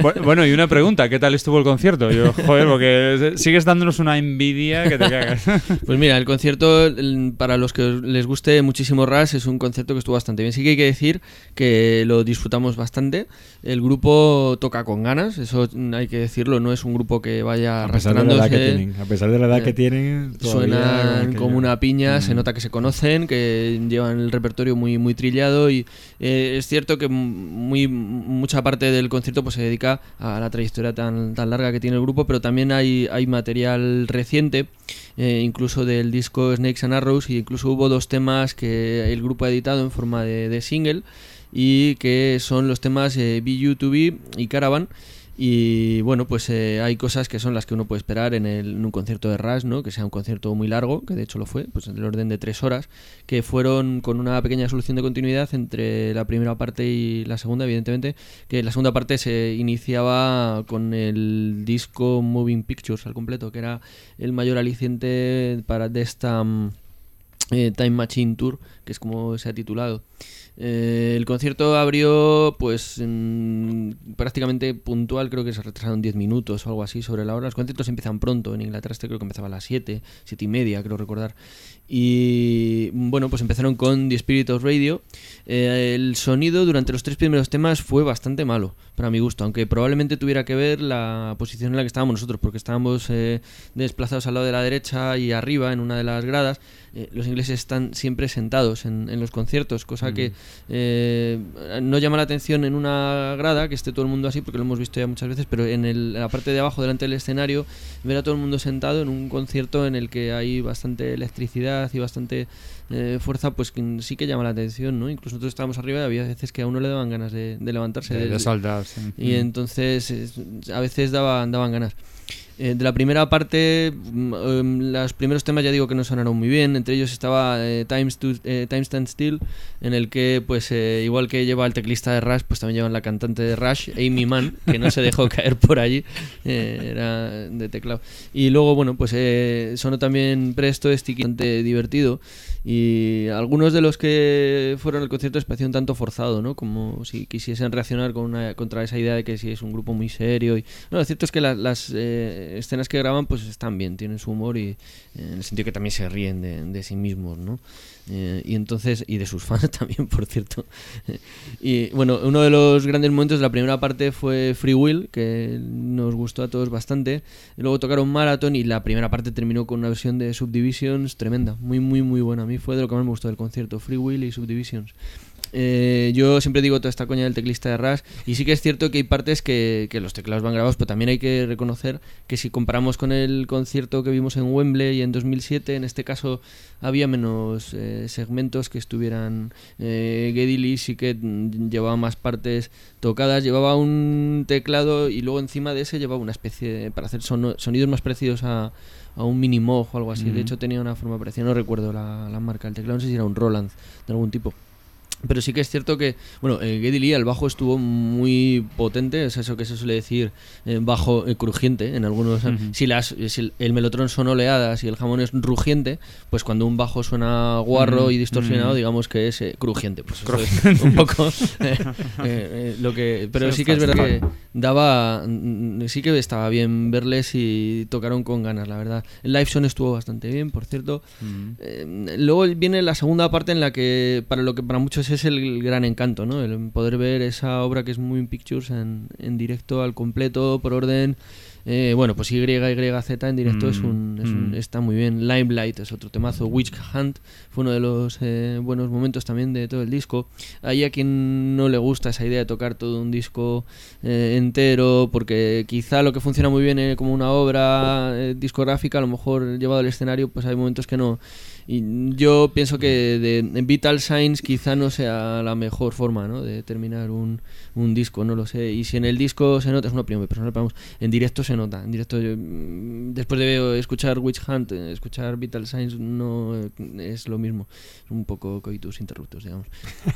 Bu- bueno, y una pregunta, ¿qué tal estuvo el concierto? Yo, joder, porque sigues dándonos una envidia que te cagas. (laughs)
Pues mira, el concierto, para los que les guste muchísimo Rush, es un concierto que estuvo bastante bien. Sí que hay que decir que lo disfrutamos bastante. El grupo toca con ganas, eso hay que decirlo, no es un grupo que vaya
A pesar de la edad que tienen, a pesar de la edad que
Eh,
tienen,
Suenan como una piña, se
Mm.
nota que se conocen, que llevan el repertorio muy, muy trillado y eh, es cierto que muy, mucha parte del concierto pues, se dedica a la trayectoria tan, tan larga que tiene el grupo, pero también hay, hay material reciente, eh, incluso del disco Snakes and Arrows, y incluso hubo dos temas que el grupo ha editado en forma de, de single y que son los temas eh, Be You To Be y Caravan. Y bueno, pues eh, hay cosas que son las que uno puede esperar en, el- en un concierto de Rush, ¿no? Que sea un concierto muy largo, que de hecho lo fue, pues del orden de tres horas, que fueron con una pequeña solución de continuidad entre la primera parte y la segunda, evidentemente, que la segunda parte se iniciaba con el disco Moving Pictures al completo, que era el mayor aliciente para de esta mm, eh, Time Machine Tour, que es como se ha titulado. Eh, el concierto abrió pues prácticamente puntual, creo que se retrasaron 10 minutos o algo así sobre la hora. Los conciertos empiezan pronto, en Inglaterra este creo que empezaba a las 7, 7 y media, creo recordar. Y bueno, pues empezaron con The Spirit of Radio. Eh, el sonido durante los tres primeros temas fue bastante malo, para mi gusto, aunque probablemente tuviera que ver la posición en la que estábamos nosotros, porque estábamos eh, desplazados al lado de la derecha y arriba en una de las gradas. Eh, los ingleses están siempre sentados en, en los conciertos, cosa que eh, no llama la atención en una grada que esté todo el mundo así, porque lo hemos visto ya muchas veces, pero en, el- en la parte de abajo, delante del escenario, ver a todo el mundo sentado en un concierto en el que hay bastante electricidad y bastante eh, fuerza, pues que sí que llama la atención, ¿no? Incluso nosotros estábamos arriba y había veces que a uno le daban ganas de, de levantarse.
De- de saltar, sí.
Y
Mm.
entonces es- a veces daban, daban ganas. Eh, de la primera parte, em, los primeros temas ya digo que no sonaron muy bien. Entre ellos estaba eh, Times, to, eh, Time Stand Still, en el que, pues, eh, igual que lleva el teclista de Rush, pues también llevan la cantante de Rush, Amy Mann, que no se dejó (laughs) caer por allí. eh, era de teclado. Y luego, bueno, pues eh, sonó también Presto, Sticky, bastante divertido. Y algunos de los que fueron al concierto les pareció un tanto forzado, ¿no? Como si quisiesen reaccionar con una- contra esa idea de que si es un grupo muy serio. Y... No, lo cierto es que la- las eh, escenas que graban pues están bien, tienen su humor y eh, en el sentido que también se ríen de, de sí mismos, ¿no? Eh, y entonces, y de sus fans (laughs) también, por cierto. y bueno, uno de los grandes momentos de la primera parte fue Free Will, que nos gustó a todos bastante. Luego tocaron Marathon y la primera parte terminó con una versión de Subdivisions tremenda, muy, muy, muy buena. A mí fue de lo que más me gustó del concierto, Free Will y Subdivisions. Eh, yo siempre digo toda esta coña del teclista de Rush y sí que es cierto que hay partes que, que los teclados van grabados, pero también hay que reconocer que si comparamos con el concierto que vimos en Wembley en 2007, en este caso había menos eh, segmentos que estuvieran... Eh, Geddy Lee sí que llevaba más partes tocadas, llevaba un teclado y luego encima de ese llevaba una especie de- para hacer sonidos más parecidos a, a un Minimoog o algo así. De hecho tenía una forma parecida, no recuerdo la, la marca del teclado, no sé si era un Roland de algún tipo. Pero sí que es cierto que, bueno, eh, Geddy Lee al bajo estuvo muy potente, es eso que se suele decir eh, bajo eh, crujiente en algunos.
Ujú.
Si, las, si el, el melotron son oleadas y el jamón es rugiente, pues cuando un bajo suena guarro
Ujú,
y distorsionado,
ujú.
digamos que es eh, crujiente. Pues eso es un poco (laughs) (laughs) eh, eh, lo que. Pero
Eso
sí que es verdad que daba. mm, Sí que estaba bien verles y tocaron con ganas, la verdad. El live son estuvo bastante bien, por cierto. Luego viene la segunda parte en la que para lo que para muchos es el gran encanto, ¿no? El poder ver esa obra que es Moving Pictures en, en directo al completo, por orden. Eh, bueno, pues Y, Y, Z en directo es un, es un-
Mm.
está muy bien. Limelight es otro temazo. Witch Hunt fue uno de los eh, buenos momentos también de todo el disco. Hay a quien no le gusta esa idea de tocar todo un disco eh, entero, porque quizá lo que funciona muy bien eh, como una obra eh, discográfica, a lo mejor llevado al escenario, pues hay momentos que no. Y yo pienso que de, de Vital Signs quizá no sea la mejor forma ¿no? de terminar un, un disco, no lo sé. Y si en el disco se nota, es una opinión muy personal, pero vamos, en directo se nota. En directo, yo, mm, después de escuchar Witch Hunt, eh, escuchar Vital Signs no eh, es lo mismo. Es un poco coitus interruptus, digamos.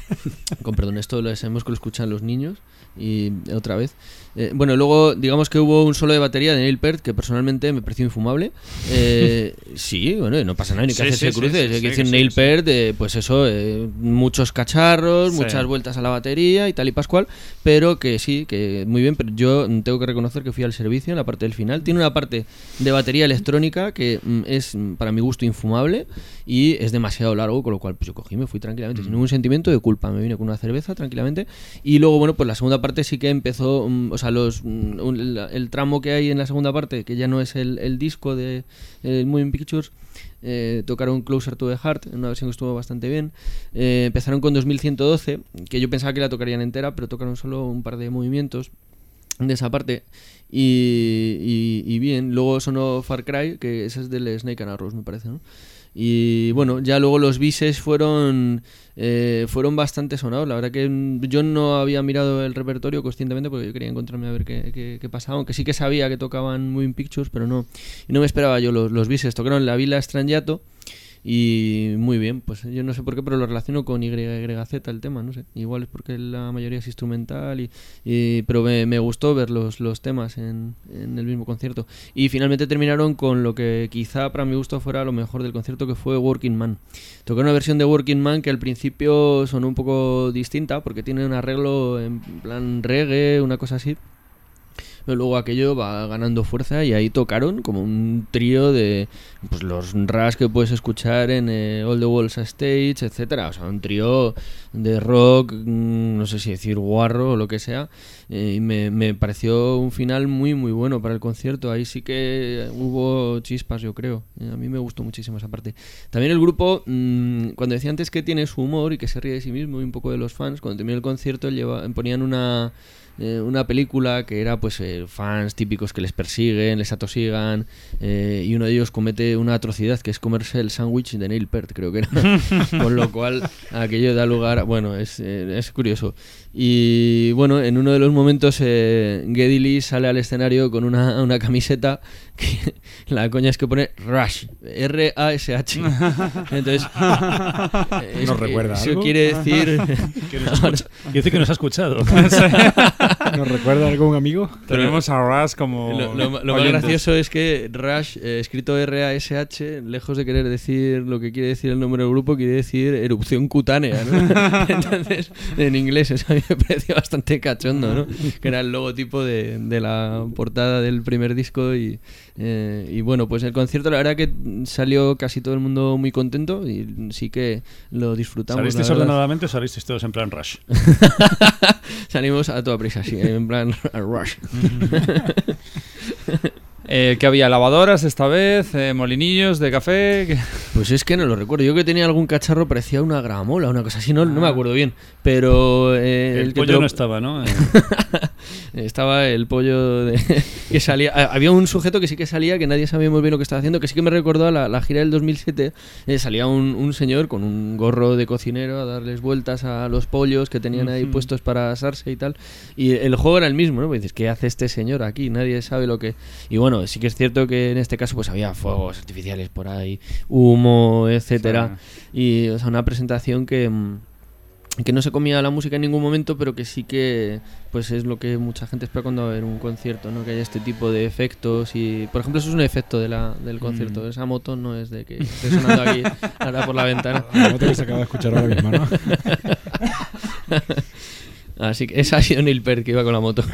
(laughs) Con perdón, esto lo sabemos que lo escuchan los niños y otra vez. Eh, bueno, luego digamos que hubo un solo de batería de Neil Peart que personalmente me pareció infumable. Eh, (laughs) sí, bueno, no pasa nada ni que
Sí,
hacerse
sí,
cruces.
sí,
Hay que decir Neil. Peart, eh, pues eso, eh, muchos cacharros, muchas vueltas a la batería y tal y pascual, pero que sí, que muy bien, pero yo mm, tengo que reconocer que fui al servicio en la parte del final. Tiene una parte de batería electrónica que mm, es mm, para mi gusto infumable y es demasiado largo, con lo cual pues yo cogí, me fui tranquilamente,
Mm.
sin ningún sentimiento de culpa, me vine con una cerveza tranquilamente y luego bueno, pues la segunda parte sí que empezó, mm, o sea, los mm, el, el tramo que hay en la segunda parte, que ya no es el, el disco de el Moving Pictures, eh, tocaron Closer to the Heart, una versión que estuvo bastante bien. Eh, empezaron con 2112, que yo pensaba que la tocarían entera, pero tocaron solo un par de movimientos de esa parte. Y, y- y bien, luego sonó Far Cry, que ese es del Snake and Arrows, me parece, ¿no? Y bueno, ya luego los bises fueron eh, fueron bastante sonados. La verdad que yo no había mirado el repertorio conscientemente porque yo quería encontrarme a ver qué, qué- qué pasaba. Aunque sí que sabía que tocaban Moving Pictures, pero no. Y no me esperaba yo los, los bises. Tocaron La Villa Strangiato y muy bien. Pues yo no sé por qué, pero lo relaciono con YYZ el tema, no sé. Igual es porque la mayoría es instrumental, y, y- pero me, gustó ver los, los temas en, en el mismo concierto. Y finalmente terminaron con lo que quizá para mi gusto fuera lo mejor del concierto, que fue Working Man. Tocaron una versión de Working Man que al principio sonó un poco distinta, porque tiene un arreglo en plan reggae, una cosa así. Pero luego aquello va ganando fuerza y ahí tocaron como un trío de pues los ras que puedes escuchar en eh, All the Walls a Stage, etcétera. O sea, un trío de rock, mm, no sé si decir guarro o lo que sea. eh, y me, me pareció un final muy muy bueno para el concierto. Ahí sí que hubo chispas, yo creo. Eh, a mí me gustó muchísimo esa parte. También el grupo, mm, cuando decía antes que tiene su humor y que se ríe de sí mismo y un poco de los fans, cuando terminó el concierto lleva- ponían una eh, una película que era pues eh, fans típicos que les persiguen, les atosigan eh, y uno de ellos comete una atrocidad que es comerse el sándwich de Neil Peart, creo que era. (laughs) Con lo cual aquello da lugar, a- bueno, es, eh, es curioso. Y bueno, en uno de los momentos eh, Geddy Lee sale al escenario con una, una camiseta que (laughs) la coña es que pone Rush, R-A-S-H. (laughs) Entonces, eh, (laughs)
¿Nos recuerda
eso
algo?
quiere decir...
Que nos escucha- quiere decir que nos ha escuchado.
¿Nos recuerda algún amigo?
Tenemos a Ras como.
Lo, lo- lo más gracioso es que Rush, eh, escrito R-A-S-H, lejos de querer decir lo que quiere decir el nombre del grupo, quiere decir erupción cutánea, ¿no? Entonces, en inglés, eso a mí (laughs) me pareció bastante cachondo, ¿no? Que era el logotipo de, de la portada del primer disco y, eh, y bueno, pues el concierto la verdad que salió casi todo el mundo muy contento y sí que lo disfrutamos.
¿Salisteis ordenadamente o salisteis todos en plan rush? (laughs)
Salimos a toda prisa, sí, en plan (laughs) Rush.
Eh, que había lavadoras esta vez, eh, molinillos de café. que- (laughs)
Pues es que no lo recuerdo. Yo que tenía algún cacharro parecía una gramola, una cosa así, no, no me acuerdo bien. Pero eh,
El
te
pollo
lo-
no estaba, ¿no? (laughs) Eh,
Estaba el pollo de- (laughs) que salía. ah, Había un sujeto que sí que salía, que nadie sabía muy bien lo que estaba haciendo, que sí que me recordó a la, la gira del 2007. eh, salía un, un señor con un gorro de cocinero a darles vueltas a los pollos que tenían ahí
Ujú.
puestos para asarse y tal. Y el juego era el mismo, ¿no? Pues dices, ¿qué hace este señor aquí? Nadie sabe lo que. Y bueno, sí que es cierto que en este caso pues había fuegos artificiales por ahí, humo, etcétera. Y, o sea, una presentación que. mm, que no se comía la música en ningún momento, pero que sí que pues es lo que mucha gente espera cuando va a ver un concierto, ¿no? Que haya este tipo de efectos y por ejemplo eso es un efecto de la, del concierto.
Mm.
Esa moto no es de que esté sonando aquí (laughs) ahora por la ventana.
La moto que se acaba de escuchar ahora mismo, ¿no? (laughs)
Así que esa ha sido Neil Peart que iba con la moto. (laughs)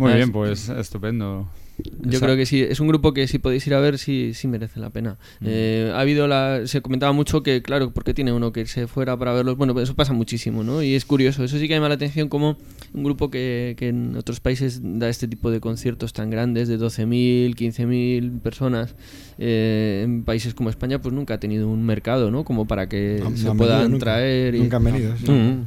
Muy
Ah,
bien,
es-
pues estupendo.
Yo creo que sí, es un grupo que si podéis ir a ver, sí, sí merece la pena. Eh, ha habido la. Se comentaba mucho que, claro, ¿por qué tiene uno que irse fuera para verlos? Bueno, pues eso pasa muchísimo, ¿no? Y es curioso, eso sí que llama la atención como un grupo que, que en otros países da este tipo de conciertos tan grandes, de 12.000, 15.000 personas, eh, en países como España, pues nunca ha tenido un mercado, ¿no? Como para que
No,
se
no
puedan
venido nunca.
traer. Y,
Nunca han venido, sí.
Mm.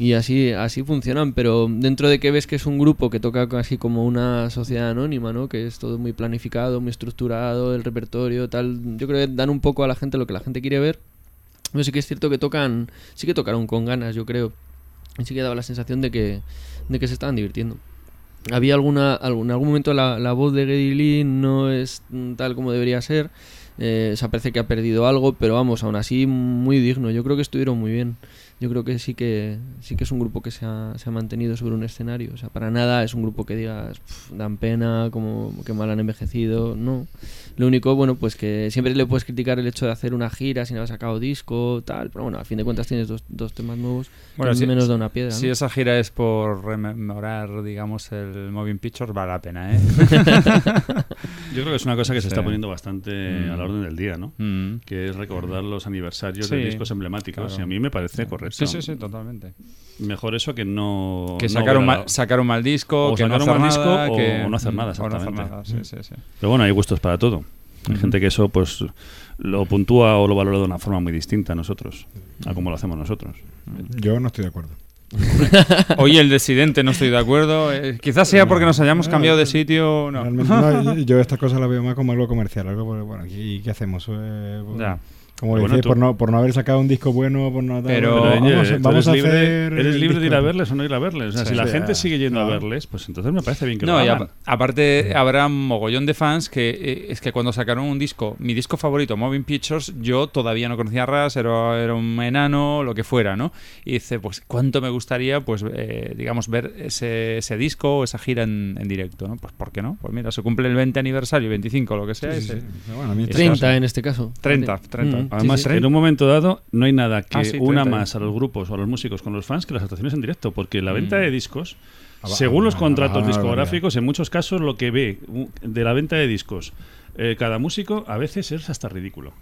Y así, así funcionan, pero dentro de que ves que es un grupo que toca casi como una sociedad anónima, ¿no? Que es todo muy planificado, muy estructurado, el repertorio, tal. Yo creo que dan un poco a la gente lo que la gente quiere ver. Pero sí que es cierto que tocan, sí que tocaron con ganas, yo creo. Y sí que daba la sensación de que, de que se estaban divirtiendo. Había alguna, en algún momento la, voz de Geddy Lee no es tal como debería ser. Eh, o sea, parece que ha perdido algo, pero vamos, aún así muy digno. Yo creo que estuvieron muy bien. Yo creo que sí que sí que es un grupo que se ha, se ha mantenido sobre un escenario. O sea, para nada es un grupo que digas "Pf, dan pena, como que mal han envejecido. No. Lo único, bueno, pues que siempre le puedes criticar el hecho de hacer una gira sin haber sacado disco, tal. Pero bueno, a fin de cuentas tienes dos, dos temas nuevos.
Bueno,
que
si-
menos da una piedra.
Si
¿no?
esa gira es por rememorar, digamos, el Moving Pictures, vale la pena, ¿eh? (laughs)
Yo creo que es una cosa que se
Sí.
está poniendo bastante
Mm.
a la orden del día, ¿no?
Mm.
Que es recordar los aniversarios de discos emblemáticos.
claro.
Y a mí me parece correcto.
Sí, sí, sí, totalmente.
Mejor eso que no.
Que
no
sacar, un mal, sacar un mal disco,
o
que no
sacar un
hacer
mal disco
nada,
o
que-
no hacer nada,
o no hacer
exactamente.
nada, sí, sí, sí.
Pero bueno, hay gustos para todo. Hay gente que eso pues lo puntúa o lo valora de una forma muy distinta a nosotros, a como lo hacemos nosotros.
Yo no estoy de acuerdo. (laughs)
Hoy el decidente no estoy de acuerdo. eh, quizás sea porque nos hayamos cambiado de sitio. No.
Realmente no, (laughs) yo- estas cosas las veo más como algo comercial, algo bueno, ¿y qué hacemos? Eh, pues,
Ya.
Como
Pero
decís,
bueno, tú-
por, no, por no haber sacado un disco bueno, por no
Pero-
vamos,
Oye,
vamos, vamos
eres
a
libre,
hacer
eres libre de ir a verles o no ir a verles. O sea,
Sí,
si la gente
ah,
sigue yendo a verles, pues entonces me parece bien que
No,
lo
y
hagan.
apa- aparte habrá un mogollón de fans que eh, es que cuando sacaron un disco, mi disco favorito, Moving Pictures, yo todavía no conocía a Ras, era, era un enano, lo que fuera, ¿no? Y dice, pues cuánto me gustaría, pues, eh, digamos, ver ese, ese disco o esa gira en, en directo, ¿no? Pues ¿por qué no? Pues mira, se cumple el 20 aniversario, 25, lo que sea.
Sí, sí,
ese-
sí. Pero bueno, a mí
ese
30
caso.
en este caso.
30, 30.
Mm, sí,
Además,
sí.
en un momento dado, no hay nada que
Ah, sí,
una
30.
más a los grupos o a los músicos con los fans que las actuaciones en directo, porque la venta
Mm.
de discos,
Ah,
según los
ah,
contratos discográficos, en muchos casos lo que ve de la venta de discos eh, cada músico a veces es hasta ridículo.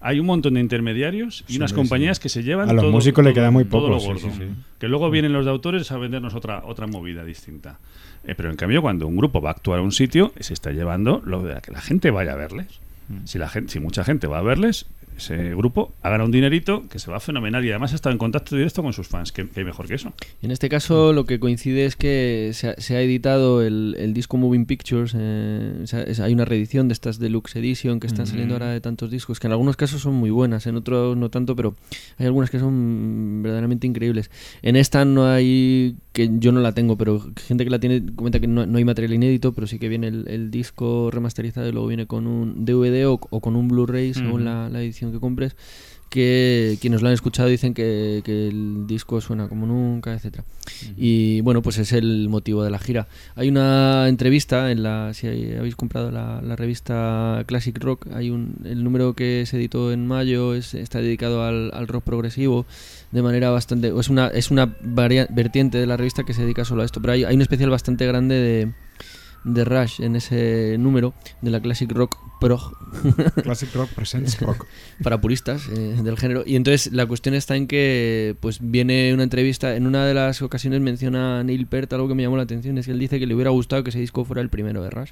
Hay un montón de intermediarios y
Sí,
unas compañías que se llevan
A los
todo-
músicos le queda muy poco,
lo gordo.
sí.
Que luego vienen los de autores a vendernos otra otra movida distinta. Eh, pero en cambio, cuando un grupo va a actuar a un sitio, se está llevando lo de que la gente vaya a verles.
Mm.
Si la gente, si mucha gente va a verles, ese grupo ha ganado un dinerito que se va fenomenal y además está en contacto directo con sus fans. que hay mejor que eso?
En este caso lo que coincide es que se ha, se ha editado el, el disco Moving Pictures, eh, hay una reedición de estas Deluxe Edition que están saliendo ahora de tantos discos, que en algunos casos son muy buenas, en otros no tanto, pero hay algunas que son verdaderamente increíbles. En esta no hay, que yo no la tengo, pero gente que la tiene comenta que no, no hay material inédito, pero sí que viene el, el disco remasterizado y luego viene con un DVD o, o con un Blu-ray según
Ujú.
la, la edición que compres que quienes lo han escuchado dicen que, que el disco suena como nunca, etcétera. Y bueno, pues es el motivo de la gira. Hay una entrevista en la, si hay- habéis comprado la, la revista Classic Rock, hay un, el número que se editó en mayo es, está dedicado al, al rock progresivo de manera bastante, es una, es una vertiente de la revista que se dedica solo a esto, pero hay, hay un especial bastante grande de de Rush en ese número de la Classic Rock Prog (laughs)
Classic Rock Presents (laughs) Rock.
para puristas eh, del género. Y entonces la cuestión está en que pues viene una entrevista, en una de las ocasiones menciona Neil Peart algo que me llamó la atención, es que él dice que le hubiera gustado que ese disco fuera el primero de Rush.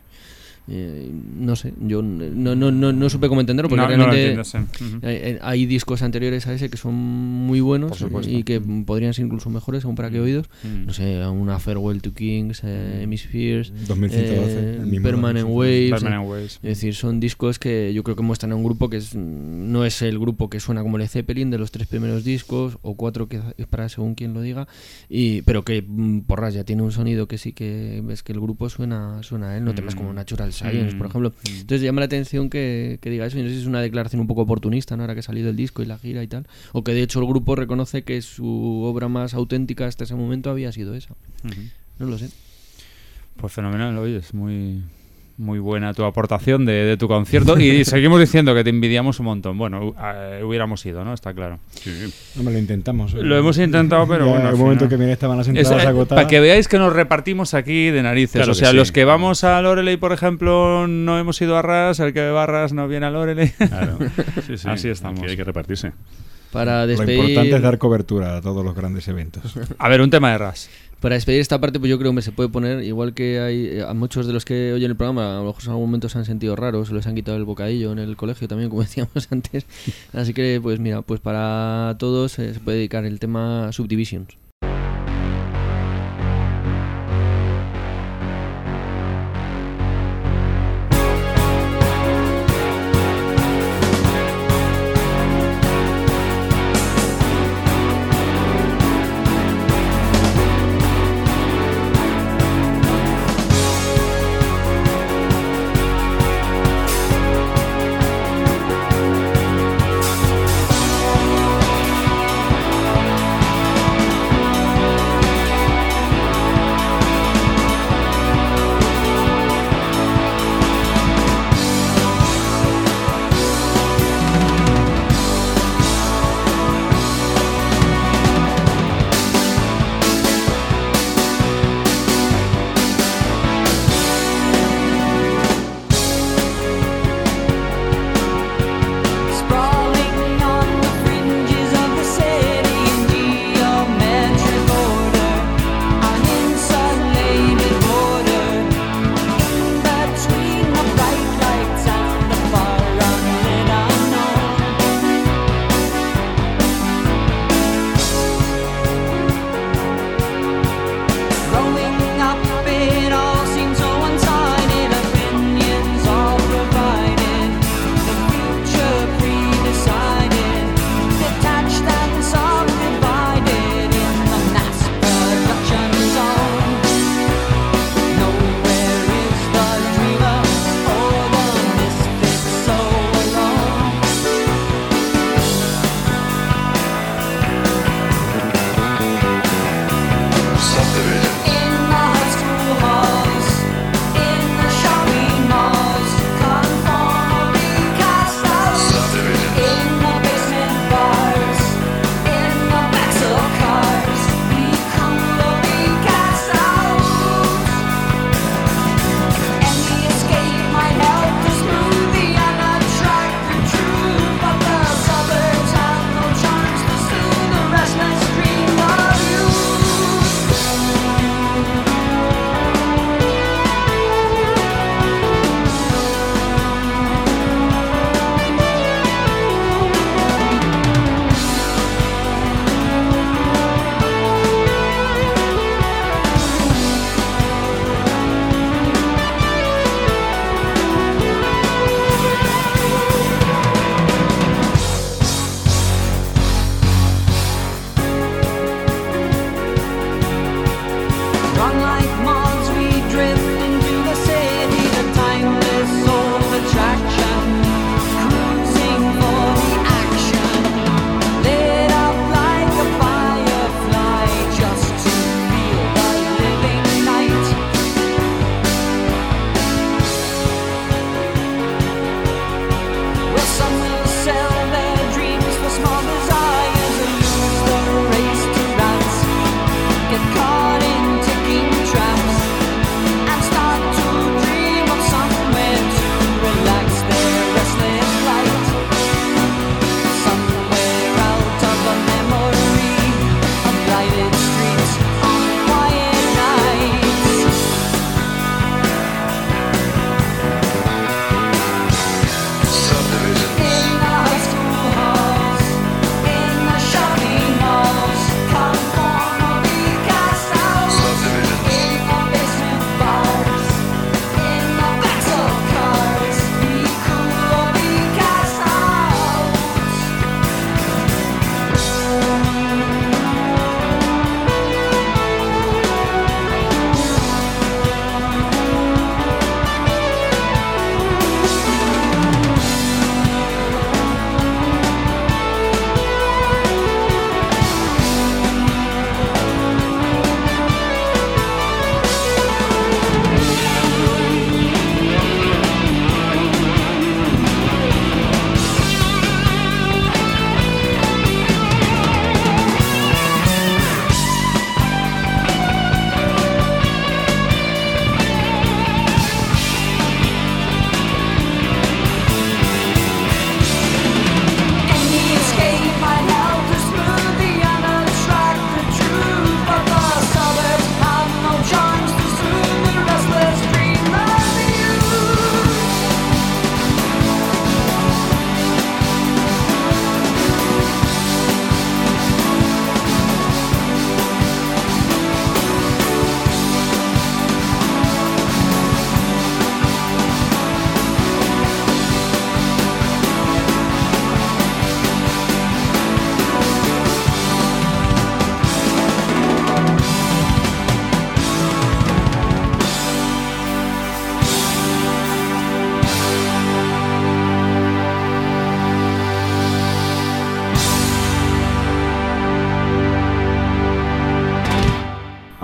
Eh, no sé, yo no, no, no, no supe cómo entenderlo porque
No, no lo
realmente
entiendo, sí. Ujú.
hay, discos anteriores a ese que son muy buenos y que podrían ser incluso mejores según para qué oídos.
Mm.
No sé, una Farewell to Kings, eh, Hemispheres,
2112,
eh, Permanent
2112.
Waves.
Permanent
eh,
Waves.
es decir, son discos que yo creo que muestran a un grupo que es, no es el grupo que suena como el Zeppelin de los tres primeros discos, o cuatro que es para según quien lo diga, y, pero que mm, por ras ya tiene un sonido que sí que ves que el grupo suena, suena a él, no temas como Natural Science, por
Mm.
ejemplo. Entonces llama la atención que, que diga eso, y no sé si es una declaración un poco oportunista, ¿no? ahora que ha salido el disco y la gira y tal, o que de hecho el grupo reconoce que su obra más auténtica hasta ese momento había sido esa. No lo sé.
Pues fenomenal, oye, es muy, muy buena tu aportación de, de tu concierto y (laughs) seguimos diciendo que te envidiamos un montón. Bueno, eh, hubiéramos ido, ¿no? Está claro.
No me lo intentamos. eh.
Lo hemos intentado, pero
Ya
bueno.
El momento
final-
que miré estaban las entradas
eh,
agotadas.
para que veáis que nos repartimos aquí de narices.
Claro
o
que
sea,
sí.
los que vamos a Loreley, por ejemplo, no hemos ido a Ras, el que va a Ras no viene a Loreley.
Claro. (laughs) Sí, sí.
Así estamos.
Aquí hay que repartirse.
Para
Lo
despedir...
importante es dar cobertura a todos los grandes eventos.
A ver, un tema de Ras.
Para despedir esta parte, pues yo creo que se puede poner, igual que hay eh, a muchos de los que oyen el programa, a lo mejor en algún momento se han sentido raros, les han quitado el bocadillo en el colegio también, como (laughs) decíamos antes. Así que, pues mira, pues para todos eh, se puede dedicar el tema. Subdivisions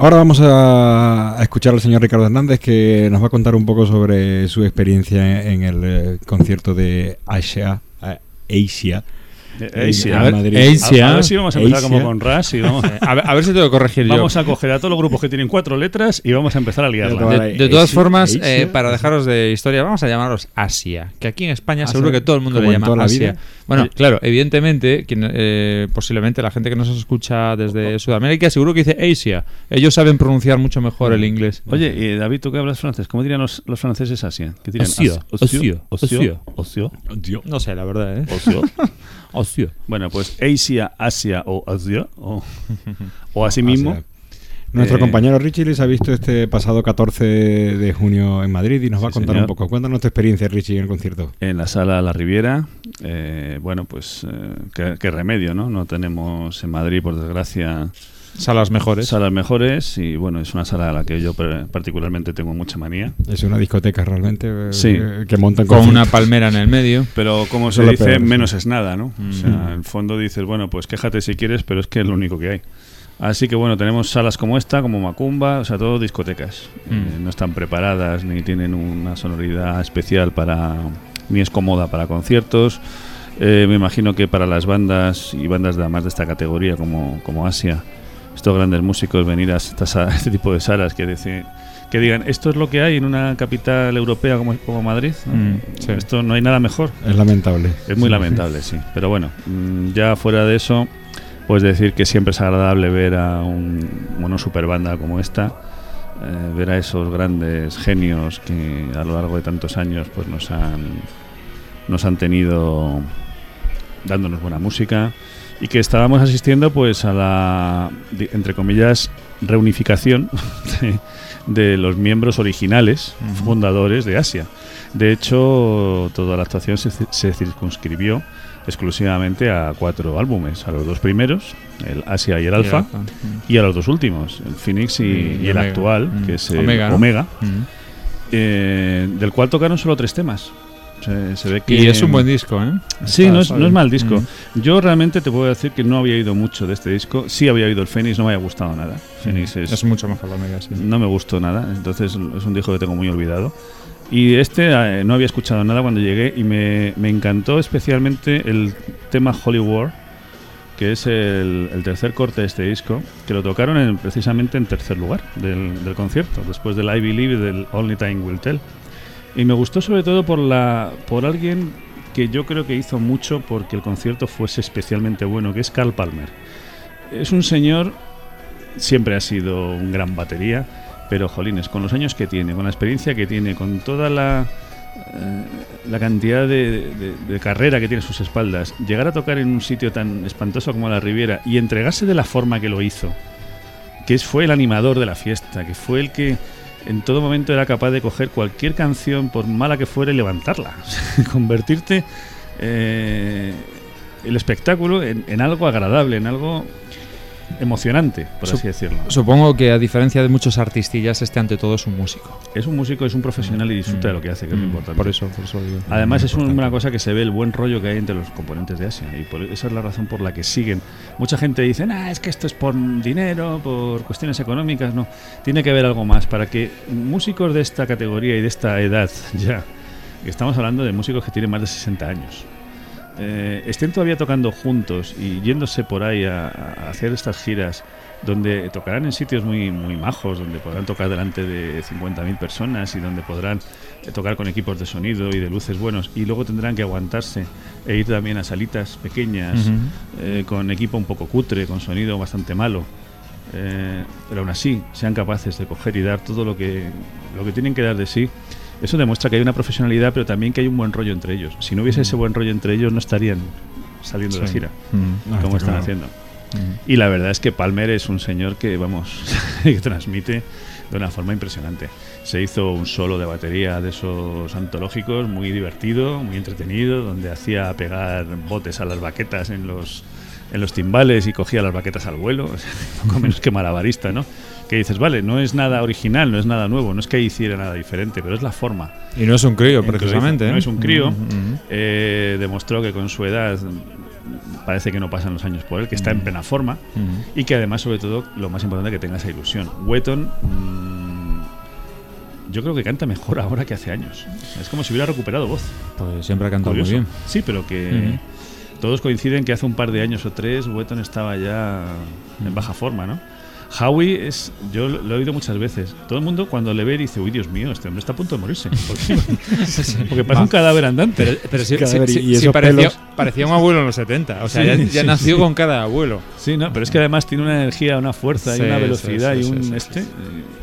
Ahora vamos a, escuchar al señor Ricardo Hernández que nos va a contar un poco sobre su experiencia en, el eh, concierto de Asia, eh, Asia
Eh, Asia.
en
A ver,
Madrid.
Asia. A ver si vamos a empezar como con Ras y vamos (laughs)
A ver, a ver si tengo que corregir yo.
Vamos a coger a todos los grupos que tienen cuatro letras y vamos a empezar a liarla.
De, de todas
Asia,
formas,
Asia.
eh, para dejaros de historia, vamos a llamarlos Asia. Que aquí en España
Asia,
seguro que todo el mundo
como
le llama Asia.
vida.
Bueno,
Oye.
claro, evidentemente, quien, eh, posiblemente la gente que nos escucha desde Sudamérica seguro que dice Asia. Ellos saben pronunciar mucho mejor el inglés.
Oye, y David, tú que hablas francés, ¿cómo dirían los, los franceses Asia? ¿Qué dirían?
Asia,
Ocio, ocio,
Asia. No sé, la verdad, ¿eh?
ocio. (laughs)
Asia.
Bueno, pues Asia, Asia o Asia o, o así mismo.
Asia. Nuestro
Eh,
compañero Richie les ha visto este pasado 14 de junio en Madrid y nos va a contar
señor.
un poco. Cuéntanos tu experiencia, Richie, en el concierto.
En la sala La Riviera, eh, bueno, pues eh, qué, qué remedio, ¿no? No tenemos en Madrid, por desgracia,
Salas mejores.
salas mejores y bueno, es una sala a la que yo particularmente tengo mucha manía.
Es una discoteca realmente eh,
Sí.
que montan
Con una
palmera
en el medio.
Pero como se dice,
peor, sí.
menos es nada, ¿no? O sea,
Mm.
en el fondo dices, bueno, pues quéjate si quieres, pero es que es lo único que hay. Así que bueno, tenemos salas como esta, como Macumba, o sea, todo discotecas.
Mm.
Eh, no están preparadas ni tienen una sonoridad especial para, ni es cómoda para conciertos. Eh, me imagino que para las bandas y bandas de más de esta categoría como, como Asia, estos grandes músicos venir a, estas- (laughs) a este tipo de salas que decir, que digan esto es lo que hay en una capital europea como, como Madrid.
Mm, sí.
Esto no hay nada mejor.
Es lamentable.
Es muy
Sí,
lamentable, sí. Pero bueno, mm, ya fuera de eso, pues decir que siempre es agradable ver a un, una super banda como esta, eh, ver a esos grandes genios que a lo largo de tantos años pues nos han, nos han tenido dándonos buena música y que estábamos asistiendo pues a la, entre comillas, reunificación (laughs) de, de los miembros originales, fundadores de Asia. De hecho, toda la actuación se, se circunscribió exclusivamente a cuatro álbumes, a los dos primeros, el Asia y el Alfa,
Alfa, mm.
y a los dos últimos, el Phoenix y,
Y
y el
Omega.
actual,
Mm.
que es el
Omega,
Omega,
¿no? Mm.
eh, del cual tocaron solo tres temas. Se, se ve que
Y es un buen disco, ¿eh?
Sí,
Está-
no es, no es mal disco.
Mm.
Yo realmente te puedo decir que no había oído mucho de este disco. Sí había oído el Phoenix, no me había gustado nada. Phoenix es,
Es mucho mejor la Omega, sí.
no me gustó nada, entonces es un disco que tengo muy olvidado. Y este eh, no había escuchado nada cuando llegué y me, me encantó especialmente el tema Holy War, que es el, tercer corte de este disco, que lo tocaron en- precisamente en tercer lugar del, del concierto, después del I Believe y del Only Time Will Tell. Y me gustó sobre todo por, la, por alguien que yo creo que hizo mucho porque el concierto fuese especialmente bueno, que es Carl Palmer. Es un señor, siempre ha sido un gran batería, pero jolines, con los años que tiene, con la experiencia que tiene, con toda la, eh, la cantidad de, de- carrera que tiene a sus espaldas, llegar a tocar en un sitio tan espantoso como la Riviera y entregarse de la forma que lo hizo, que fue el animador de la fiesta, que fue el que en todo momento era capaz de coger cualquier canción, por mala que fuera, y levantarla, (laughs) convertirte eh, el espectáculo en algo agradable, en algo emocionante, por
Sup-
así decirlo.
Supongo que a diferencia de muchos artistillas, este ante todo es un músico.
Es un músico, es un profesional y disfruta de lo que hace, que es
Mm,
importante.
Por eso, por eso digo.
Además es
importante.
una cosa que se ve el buen rollo que hay entre los componentes de Asia y por esa es la razón por la que siguen. Mucha gente dice, ah, es que esto es por dinero, por cuestiones económicas, no. Tiene que haber algo más para que músicos de esta categoría y de esta edad ya, estamos hablando de músicos que tienen más de 60 años, eh, estén todavía tocando juntos y yéndose por ahí a, a hacer estas giras donde tocarán en sitios muy, muy majos, donde podrán tocar delante de 50.000 personas y donde podrán eh, tocar con equipos de sonido y de luces buenos y luego tendrán que aguantarse e ir también a salitas pequeñas eh, con equipo un poco cutre, con sonido bastante malo. Eh, pero aún así sean capaces de coger y dar todo lo que, lo que tienen que dar de sí. Eso demuestra que hay una profesionalidad, pero también que hay un buen rollo entre ellos. Si no hubiese ese buen rollo entre ellos, no estarían saliendo de
Sí.
gira
Mm.
Ah,
como
está
están
claro.
haciendo.
Mm.
Y la verdad es que Palmer es un señor que, vamos, (laughs) que transmite de una forma impresionante. Se hizo un solo de batería de esos antológicos, muy divertido, muy entretenido, donde hacía pegar botes a las baquetas en los, en los timbales y cogía las baquetas al vuelo, (laughs) poco menos que malabarista, ¿no? Que dices, vale, no es nada original, no es nada nuevo, no es que hiciera nada diferente, pero es la forma.
Y no es un crío, precisamente.
No
¿eh?
es un crío. Eh, demostró que con su edad parece que no pasan los años por él, que está en plena forma y que además, sobre todo, lo más importante, que tenga esa ilusión. Wetton, mm, yo creo que canta mejor ahora que hace años. Es como si hubiera recuperado voz.
Pues siempre ha cantado muy bien.
Sí, pero que todos coinciden que hace un par de años o tres Wetton estaba ya en baja forma, ¿no? Howie es, yo lo he oído muchas veces. Todo el mundo cuando le ve dice, uy Dios mío, este hombre está a punto de morirse. (laughs) Porque, porque parece un cadáver andante.
Pero, pero sí,
Cadáver
sí-
y
sí- parecía, un abuelo en los 70. O sea,
Sí,
ya, ya
sí,
nació
sí.
con cada abuelo.
Sí, no, pero es que además tiene una energía, una fuerza y una velocidad
sí,
y un
sí,
este
sí.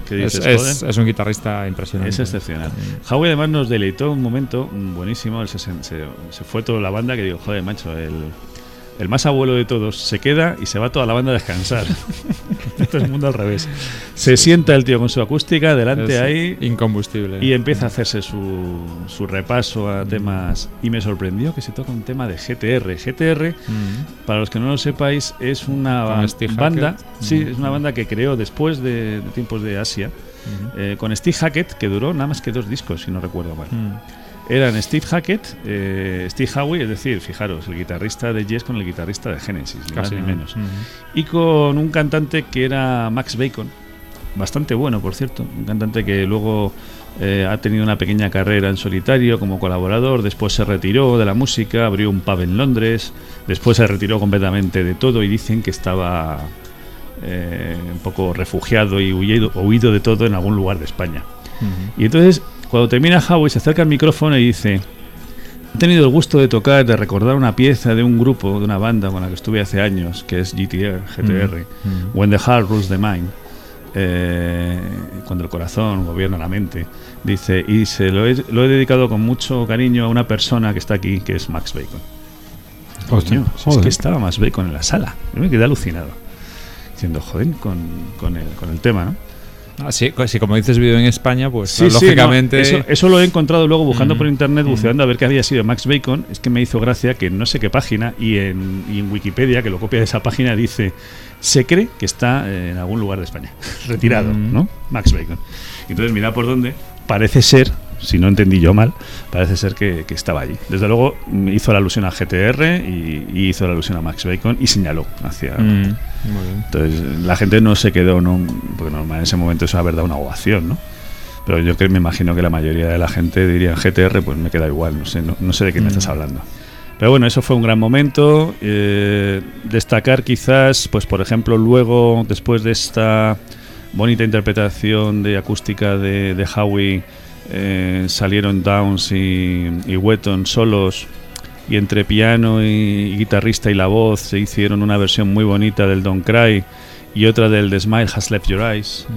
que
Es,
dices,
es-
"Joder".
es un guitarrista impresionante.
Es excepcional. Howie además nos deleitó un momento buenísimo. Se, se- se fue toda la banda que digo, joder, macho, el, el más abuelo de todos se queda y se va toda la banda a descansar. (laughs) Todo el mundo al revés. Se sienta el tío con su acústica delante
Es
ahí
Incombustible.
y empieza a hacerse su, su repaso a temas. Y me sorprendió que se toca un tema de GTR. GTR,
Mm.
para los que no lo sepáis, es una banda.
Hackett.
Sí,
Mm.
es una banda que creó después de, de tiempos de Asia.
Ujú.
eh, con Steve Hackett, que duró nada más que dos discos, si no recuerdo mal. Eran Steve Hackett, eh, Steve Howe, es decir, fijaros, el guitarrista de Yes con el guitarrista de Genesis, ni más
Casi
ni
¿no?
menos. Y con un cantante que era Max Bacon, bastante bueno, por cierto, un cantante que luego eh, ha tenido una pequeña carrera en solitario como colaborador, después se retiró de la música, abrió un pub en Londres, después se retiró completamente de todo y dicen que estaba eh, un poco refugiado y huido, huido de todo en algún lugar de España. Y entonces, cuando termina Howie, se acerca al micrófono y dice: He tenido el gusto de tocar, de recordar una pieza de un grupo, de una banda con la que estuve hace años, que es GTR, GTR,
Mm.
When the Heart Rules the Mind. eh, cuando el corazón gobierna la mente. Dice: Y se lo he, lo he dedicado con mucho cariño a una persona que está aquí, que es Max Bacon.
Hostia,
Coño, es que estaba Max Bacon en la sala. Yo me quedé alucinado. Diciendo, joder, con, con, el, con el tema, ¿no?
Ah, sí, co- sí, como dices, vive en España, pues
Sí, sí,
lógicamente.
no, eso, eso lo he encontrado luego buscando
Mm,
por internet,
mm.
buceando a ver qué había sido Max Bacon. Es que me hizo gracia que en no sé qué página y en, y en Wikipedia, que lo copia de esa página, dice: Se cree que está en algún lugar de España, (laughs) retirado,
Mm.
¿no? Max Bacon. Entonces, mira por dónde. Parece ser, si no entendí yo mal, parece ser que, que estaba allí. Desde luego, hizo la alusión a GTR y, y hizo la alusión a Max Bacon y señaló hacia.
Mm.
Entonces, la gente no se quedó, no, porque normal en ese momento eso haber dado una ovación, ¿no? Pero yo que me imagino que la mayoría de la gente diría GTR, pues me queda igual, no sé, no, no sé de qué me
Mm.
estás hablando. Pero bueno, eso fue un gran momento. eh, destacar quizás, pues por ejemplo, luego, después de esta bonita interpretación de acústica de, de Howie, eh, salieron Downs y, y Wetton solos y entre piano y, y guitarrista y la voz se hicieron una versión muy bonita del Don't Cry y otra del The Smile Has Left Your Eyes.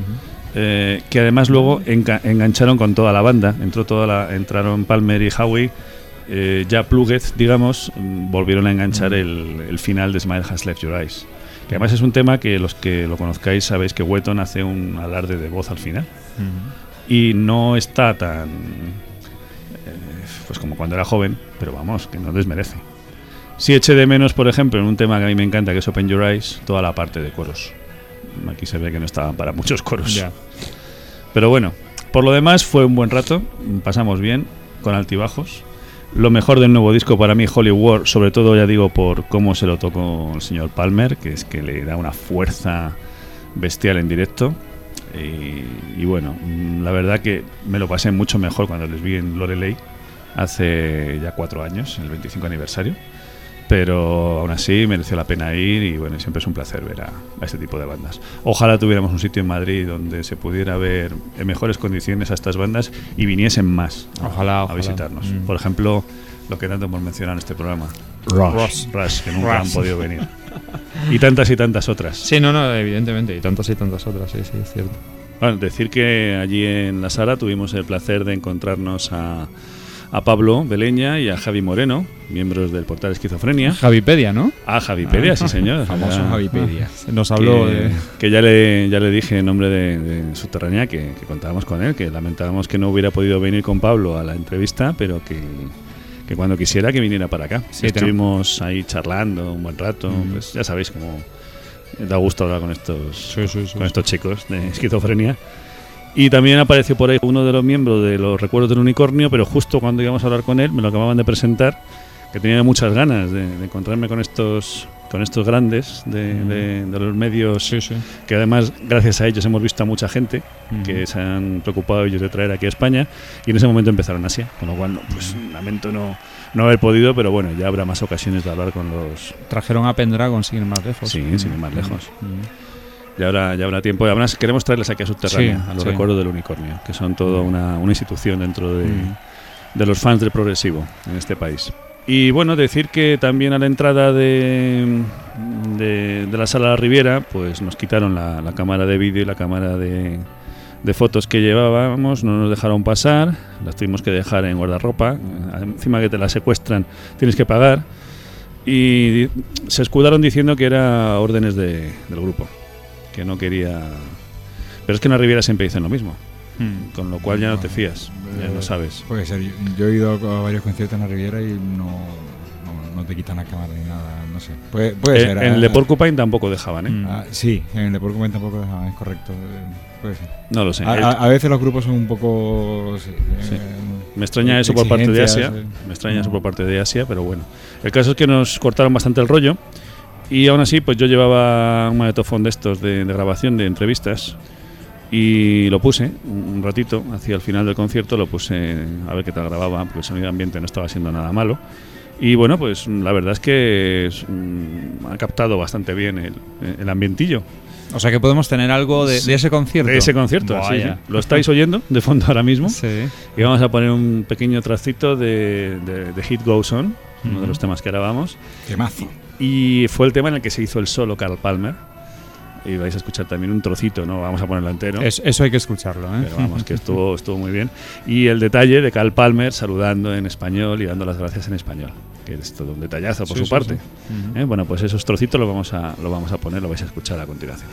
eh, que además luego enga- engancharon con toda la banda. Entró toda la, entraron Palmer y Howie, eh, ya plugged, digamos, mm, volvieron a enganchar el, el final de Smile Has Left Your Eyes. Que además es un tema que los que lo conozcáis sabéis que Wetton hace un alarde de voz al final. Y no está tan. eh, pues como cuando era joven, pero vamos, que no desmerece. Si eché de menos, por ejemplo, en un tema que a mí me encanta, que es Open Your Eyes, toda la parte de coros. Aquí se ve que no estaban para muchos coros.
Ya.
Pero bueno, por lo demás fue un buen rato, pasamos bien, con altibajos. Lo mejor del nuevo disco para mí, Holy War, sobre todo ya digo por cómo se lo tocó el señor Palmer, que es que le da una fuerza bestial en directo. Y, y bueno, mm, la verdad que me lo pasé mucho mejor cuando les vi en Loreley hace ya cuatro años, el 25 aniversario. Pero aún así mereció la pena ir y bueno, siempre es un placer ver a, a este tipo de bandas. Ojalá tuviéramos un sitio en Madrid donde se pudiera ver en mejores condiciones a estas bandas y viniesen más a-
Ojalá,
a,
ojalá.
visitarnos.
Mm.
Por ejemplo, lo que tanto hemos mencionado en este programa.
Rush.
Rush, que nunca
Rush.
han podido venir. (laughs) Y tantas y tantas otras.
Sí, no, no, evidentemente. Y tantas y tantas otras, sí, sí, es cierto.
Bueno, decir que allí en la sala tuvimos el placer de encontrarnos a, a Pablo Beleña y a Javi Moreno, miembros del portal Esquizofrenia.
Javipedia, ¿no?
Ah, Javipedia, sí señor. (laughs)
Famoso
Ya-
Javipedia. (laughs) Nos habló
que,
de.
que ya le, ya le dije en nombre de, de Subterránea que, que contábamos con él, que lamentábamos que no hubiera podido venir con Pablo a la entrevista, pero que, que cuando quisiera que viniera para acá.
Sí,
Estuvimos ahí charlando un buen rato,
Mm.
pues ya sabéis cómo da gusto hablar con estos,
Sí, sí, sí,
con estos chicos de esquizofrenia. Y también apareció por ahí uno de los miembros de los Recuerdos del Unicornio, pero justo cuando íbamos a hablar con él, me lo acababan de presentar que tenía muchas ganas de, de encontrarme con estos con estos grandes de, de- de los medios que además gracias a ellos hemos visto a mucha gente que se han preocupado ellos de traer aquí a España y en ese momento empezaron así con lo cual no, pues lamento no, no haber podido pero bueno ya habrá más ocasiones de hablar con los
Trajeron a Pendragon sin ir más lejos.
Sí, sin ir más lejos.
Mm.
ya habrá, ya habrá tiempo y además queremos traerles aquí a Subterránea
Sí,
a los
sí.
recuerdos del unicornio que son toda una, una institución dentro de,
Mm.
de los fans del progresivo en este país. Y bueno, decir que también a la entrada de, de, de la sala La Riviera, pues nos quitaron la, cámara de vídeo y la cámara de, de fotos que llevábamos, no nos dejaron pasar, las tuvimos que dejar en guardarropa, encima que te la secuestran tienes que pagar, y se escudaron diciendo que era órdenes de- del grupo, que no quería... Pero es que en La Riviera siempre dicen lo mismo,
Mm.
con lo cual ya no te fías, ya no sabes.
Puede ser. Yo, yo he ido a varios conciertos en la Riviera y no, no, no te quitan la cámara ni nada, no sé. Puede, puede
Eh,
ser.
en el
ah,
de Porcupine tampoco dejaban, ¿eh?
ah, sí, en el de Porcupine tampoco dejaban, es correcto. eh, Puede ser.
No lo sé.
A, a- a veces los grupos son un poco. sí,
Sí.
eh,
Me extraña eso por parte de Asia.
eh.
Me extraña eso por parte de Asia, pero bueno. El caso es que nos cortaron bastante el rollo. Y aún así, pues yo llevaba un magnetofón de estos de, de grabación de entrevistas. Y lo puse un ratito, hacia el final del concierto, lo puse a ver qué tal grababa, porque el sonido ambiente no estaba siendo nada malo. Y bueno, pues la verdad es que es, mm, ha captado bastante bien el, el ambientillo.
O sea que podemos tener algo de, de ese concierto.
De ese concierto, sí, sí. Lo estáis oyendo de fondo ahora mismo.
Sí.
Y vamos a poner un pequeño tracito de, de, de Hit Goes On, uno de los temas que grabamos.
Temazo.
Y fue el tema en el que se hizo el solo Carl Palmer. Y vais a escuchar también un trocito, ¿no? Vamos a ponerlo entero.
Es- eso hay que escucharlo, ¿eh?
Pero vamos, que (laughs) estuvo, estuvo muy bien. Y el detalle de Carl Palmer saludando en español y dando las gracias en español. Que es todo un detallazo por
Sí,
su
sí,
parte.
sí. Ujú.
¿Eh? Bueno, pues esos trocitos los vamos, a, lo vamos a poner, lo vais a escuchar a continuación.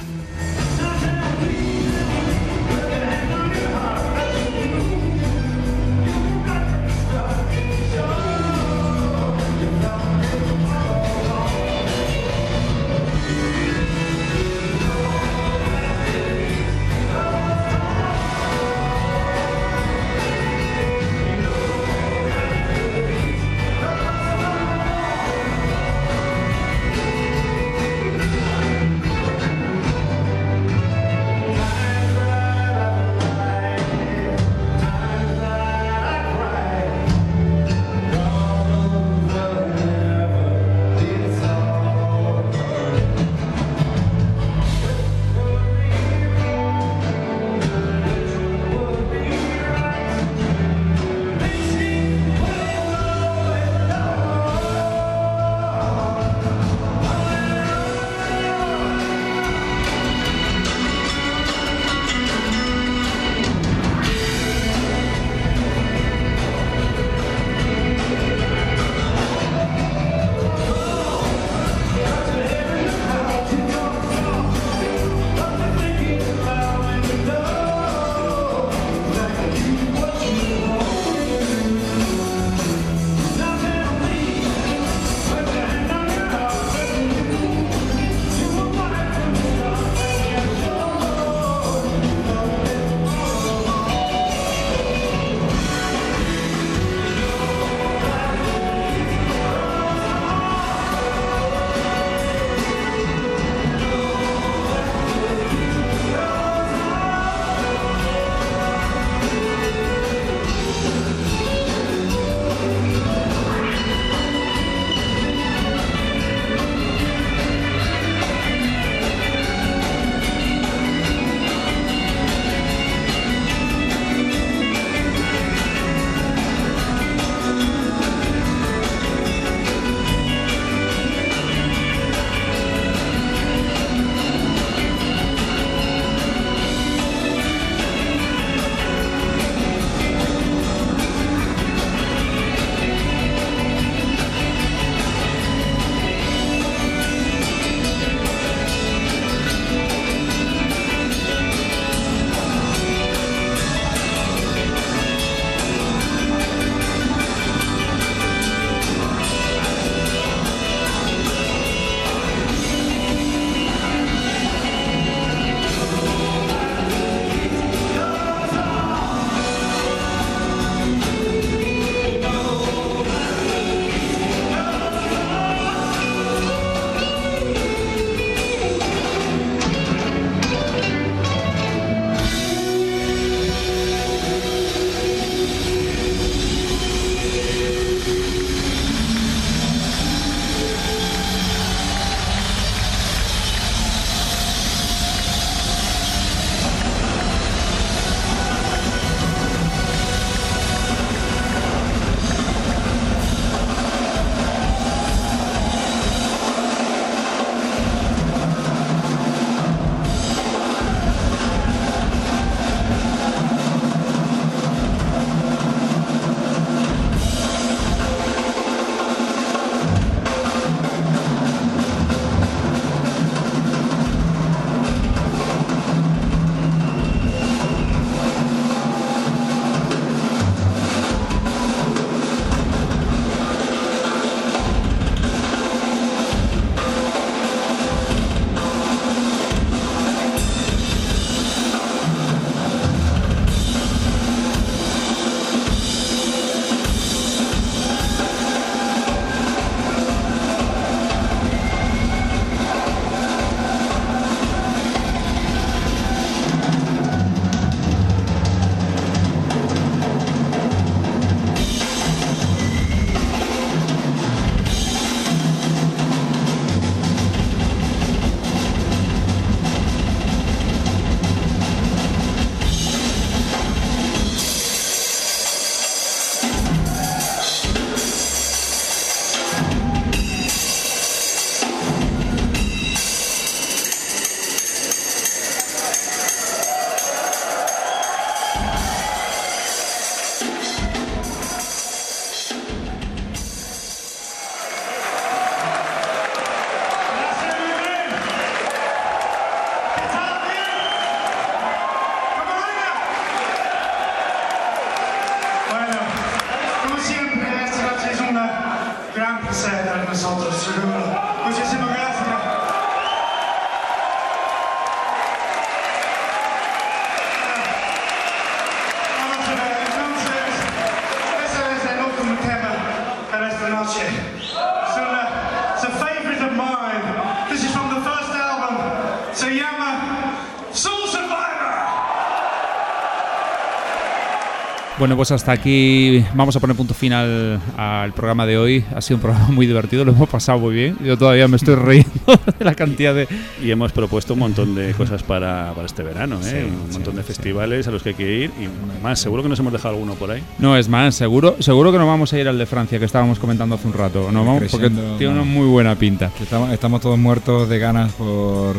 Bueno, pues hasta aquí vamos a poner punto final al programa de hoy. Ha sido un programa muy divertido, lo hemos pasado muy bien. Yo todavía me estoy riendo (laughs) de la cantidad de...
Y hemos propuesto un montón de cosas para, para este verano, ¿eh?
Sí,
un
sí,
montón de
sí.
festivales a los que hay que ir y más, seguro que nos hemos dejado alguno por ahí.
No, es más, seguro, seguro que nos vamos a ir al de Francia que estábamos comentando hace un rato. Nos vamos porque tiene una muy buena pinta.
Estamos, estamos todos muertos de ganas por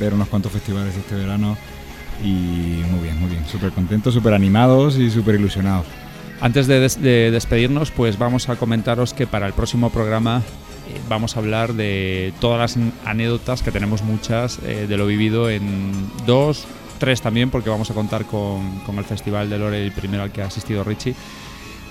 ver unos cuantos festivales este verano y muy bien, muy bien, súper contentos, súper animados y súper ilusionados.
Antes de, des- de despedirnos, pues vamos a comentaros que para el próximo programa eh, vamos a hablar de todas las anécdotas, que tenemos muchas, eh, de lo vivido en dos, tres también, porque vamos a contar con, con el Festival de Lore, el primero al que ha asistido Richie.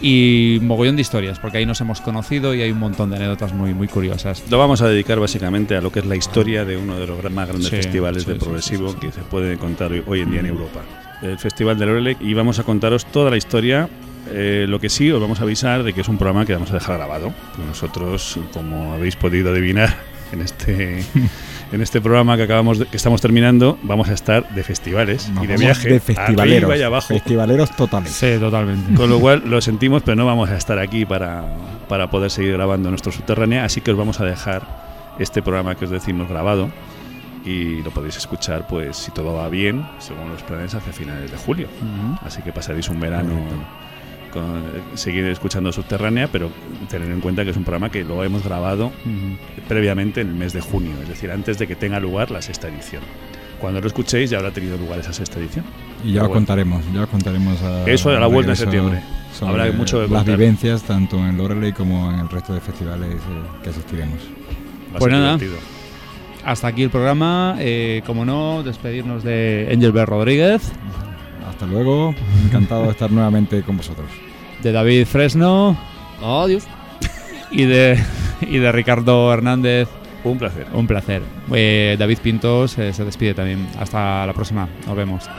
Y mogollón de historias, porque ahí nos hemos conocido y hay un montón de anécdotas muy, muy curiosas.
Lo vamos a dedicar básicamente a lo que es la historia de uno de los más grandes
Sí,
festivales
sí,
de progresivo
sí,
que se puede contar hoy, hoy en día en Europa. El Festival de Loreley y vamos a contaros toda la historia. Eh, lo que sí, os vamos a avisar de que es un programa que vamos a dejar grabado. Nosotros, como habéis podido adivinar en este, en este programa que acabamos de- que estamos terminando, vamos a estar de festivales
Nos
y de viaje
de festivaleros,
arriba y abajo.
festivaleros totales.
Sí, totalmente.
Con lo cual lo sentimos, pero no vamos a estar aquí para, para poder seguir grabando nuestro subterráneo, así que os vamos a dejar este programa que os decimos grabado y lo podéis escuchar, pues si todo va bien, según los planes, hacia finales de julio. Así que pasaréis un verano con, seguir escuchando Subterránea, pero tener en cuenta que es un programa que lo hemos grabado previamente en el mes de junio, es decir, antes de que tenga lugar la sexta edición. Cuando lo escuchéis ya habrá tenido lugar esa sexta edición.
Y ya contaremos, ya os contaremos a,
Eso a la vuelta de septiembre.
sobre
Habrá mucho que
las vivencias tanto en Loreley como en el resto de festivales eh, que asistiremos.
Va
Pues nada,
divertido.
hasta aquí el programa. Eh, como no, despedirnos de Angel B. Rodríguez,
Hasta luego, encantado de estar nuevamente con vosotros.
De David Fresno
Adiós.
y de, y de Ricardo Hernández.
Un placer.
Un placer. Eh, David Pintos eh, se despide también. Hasta la próxima. Nos vemos.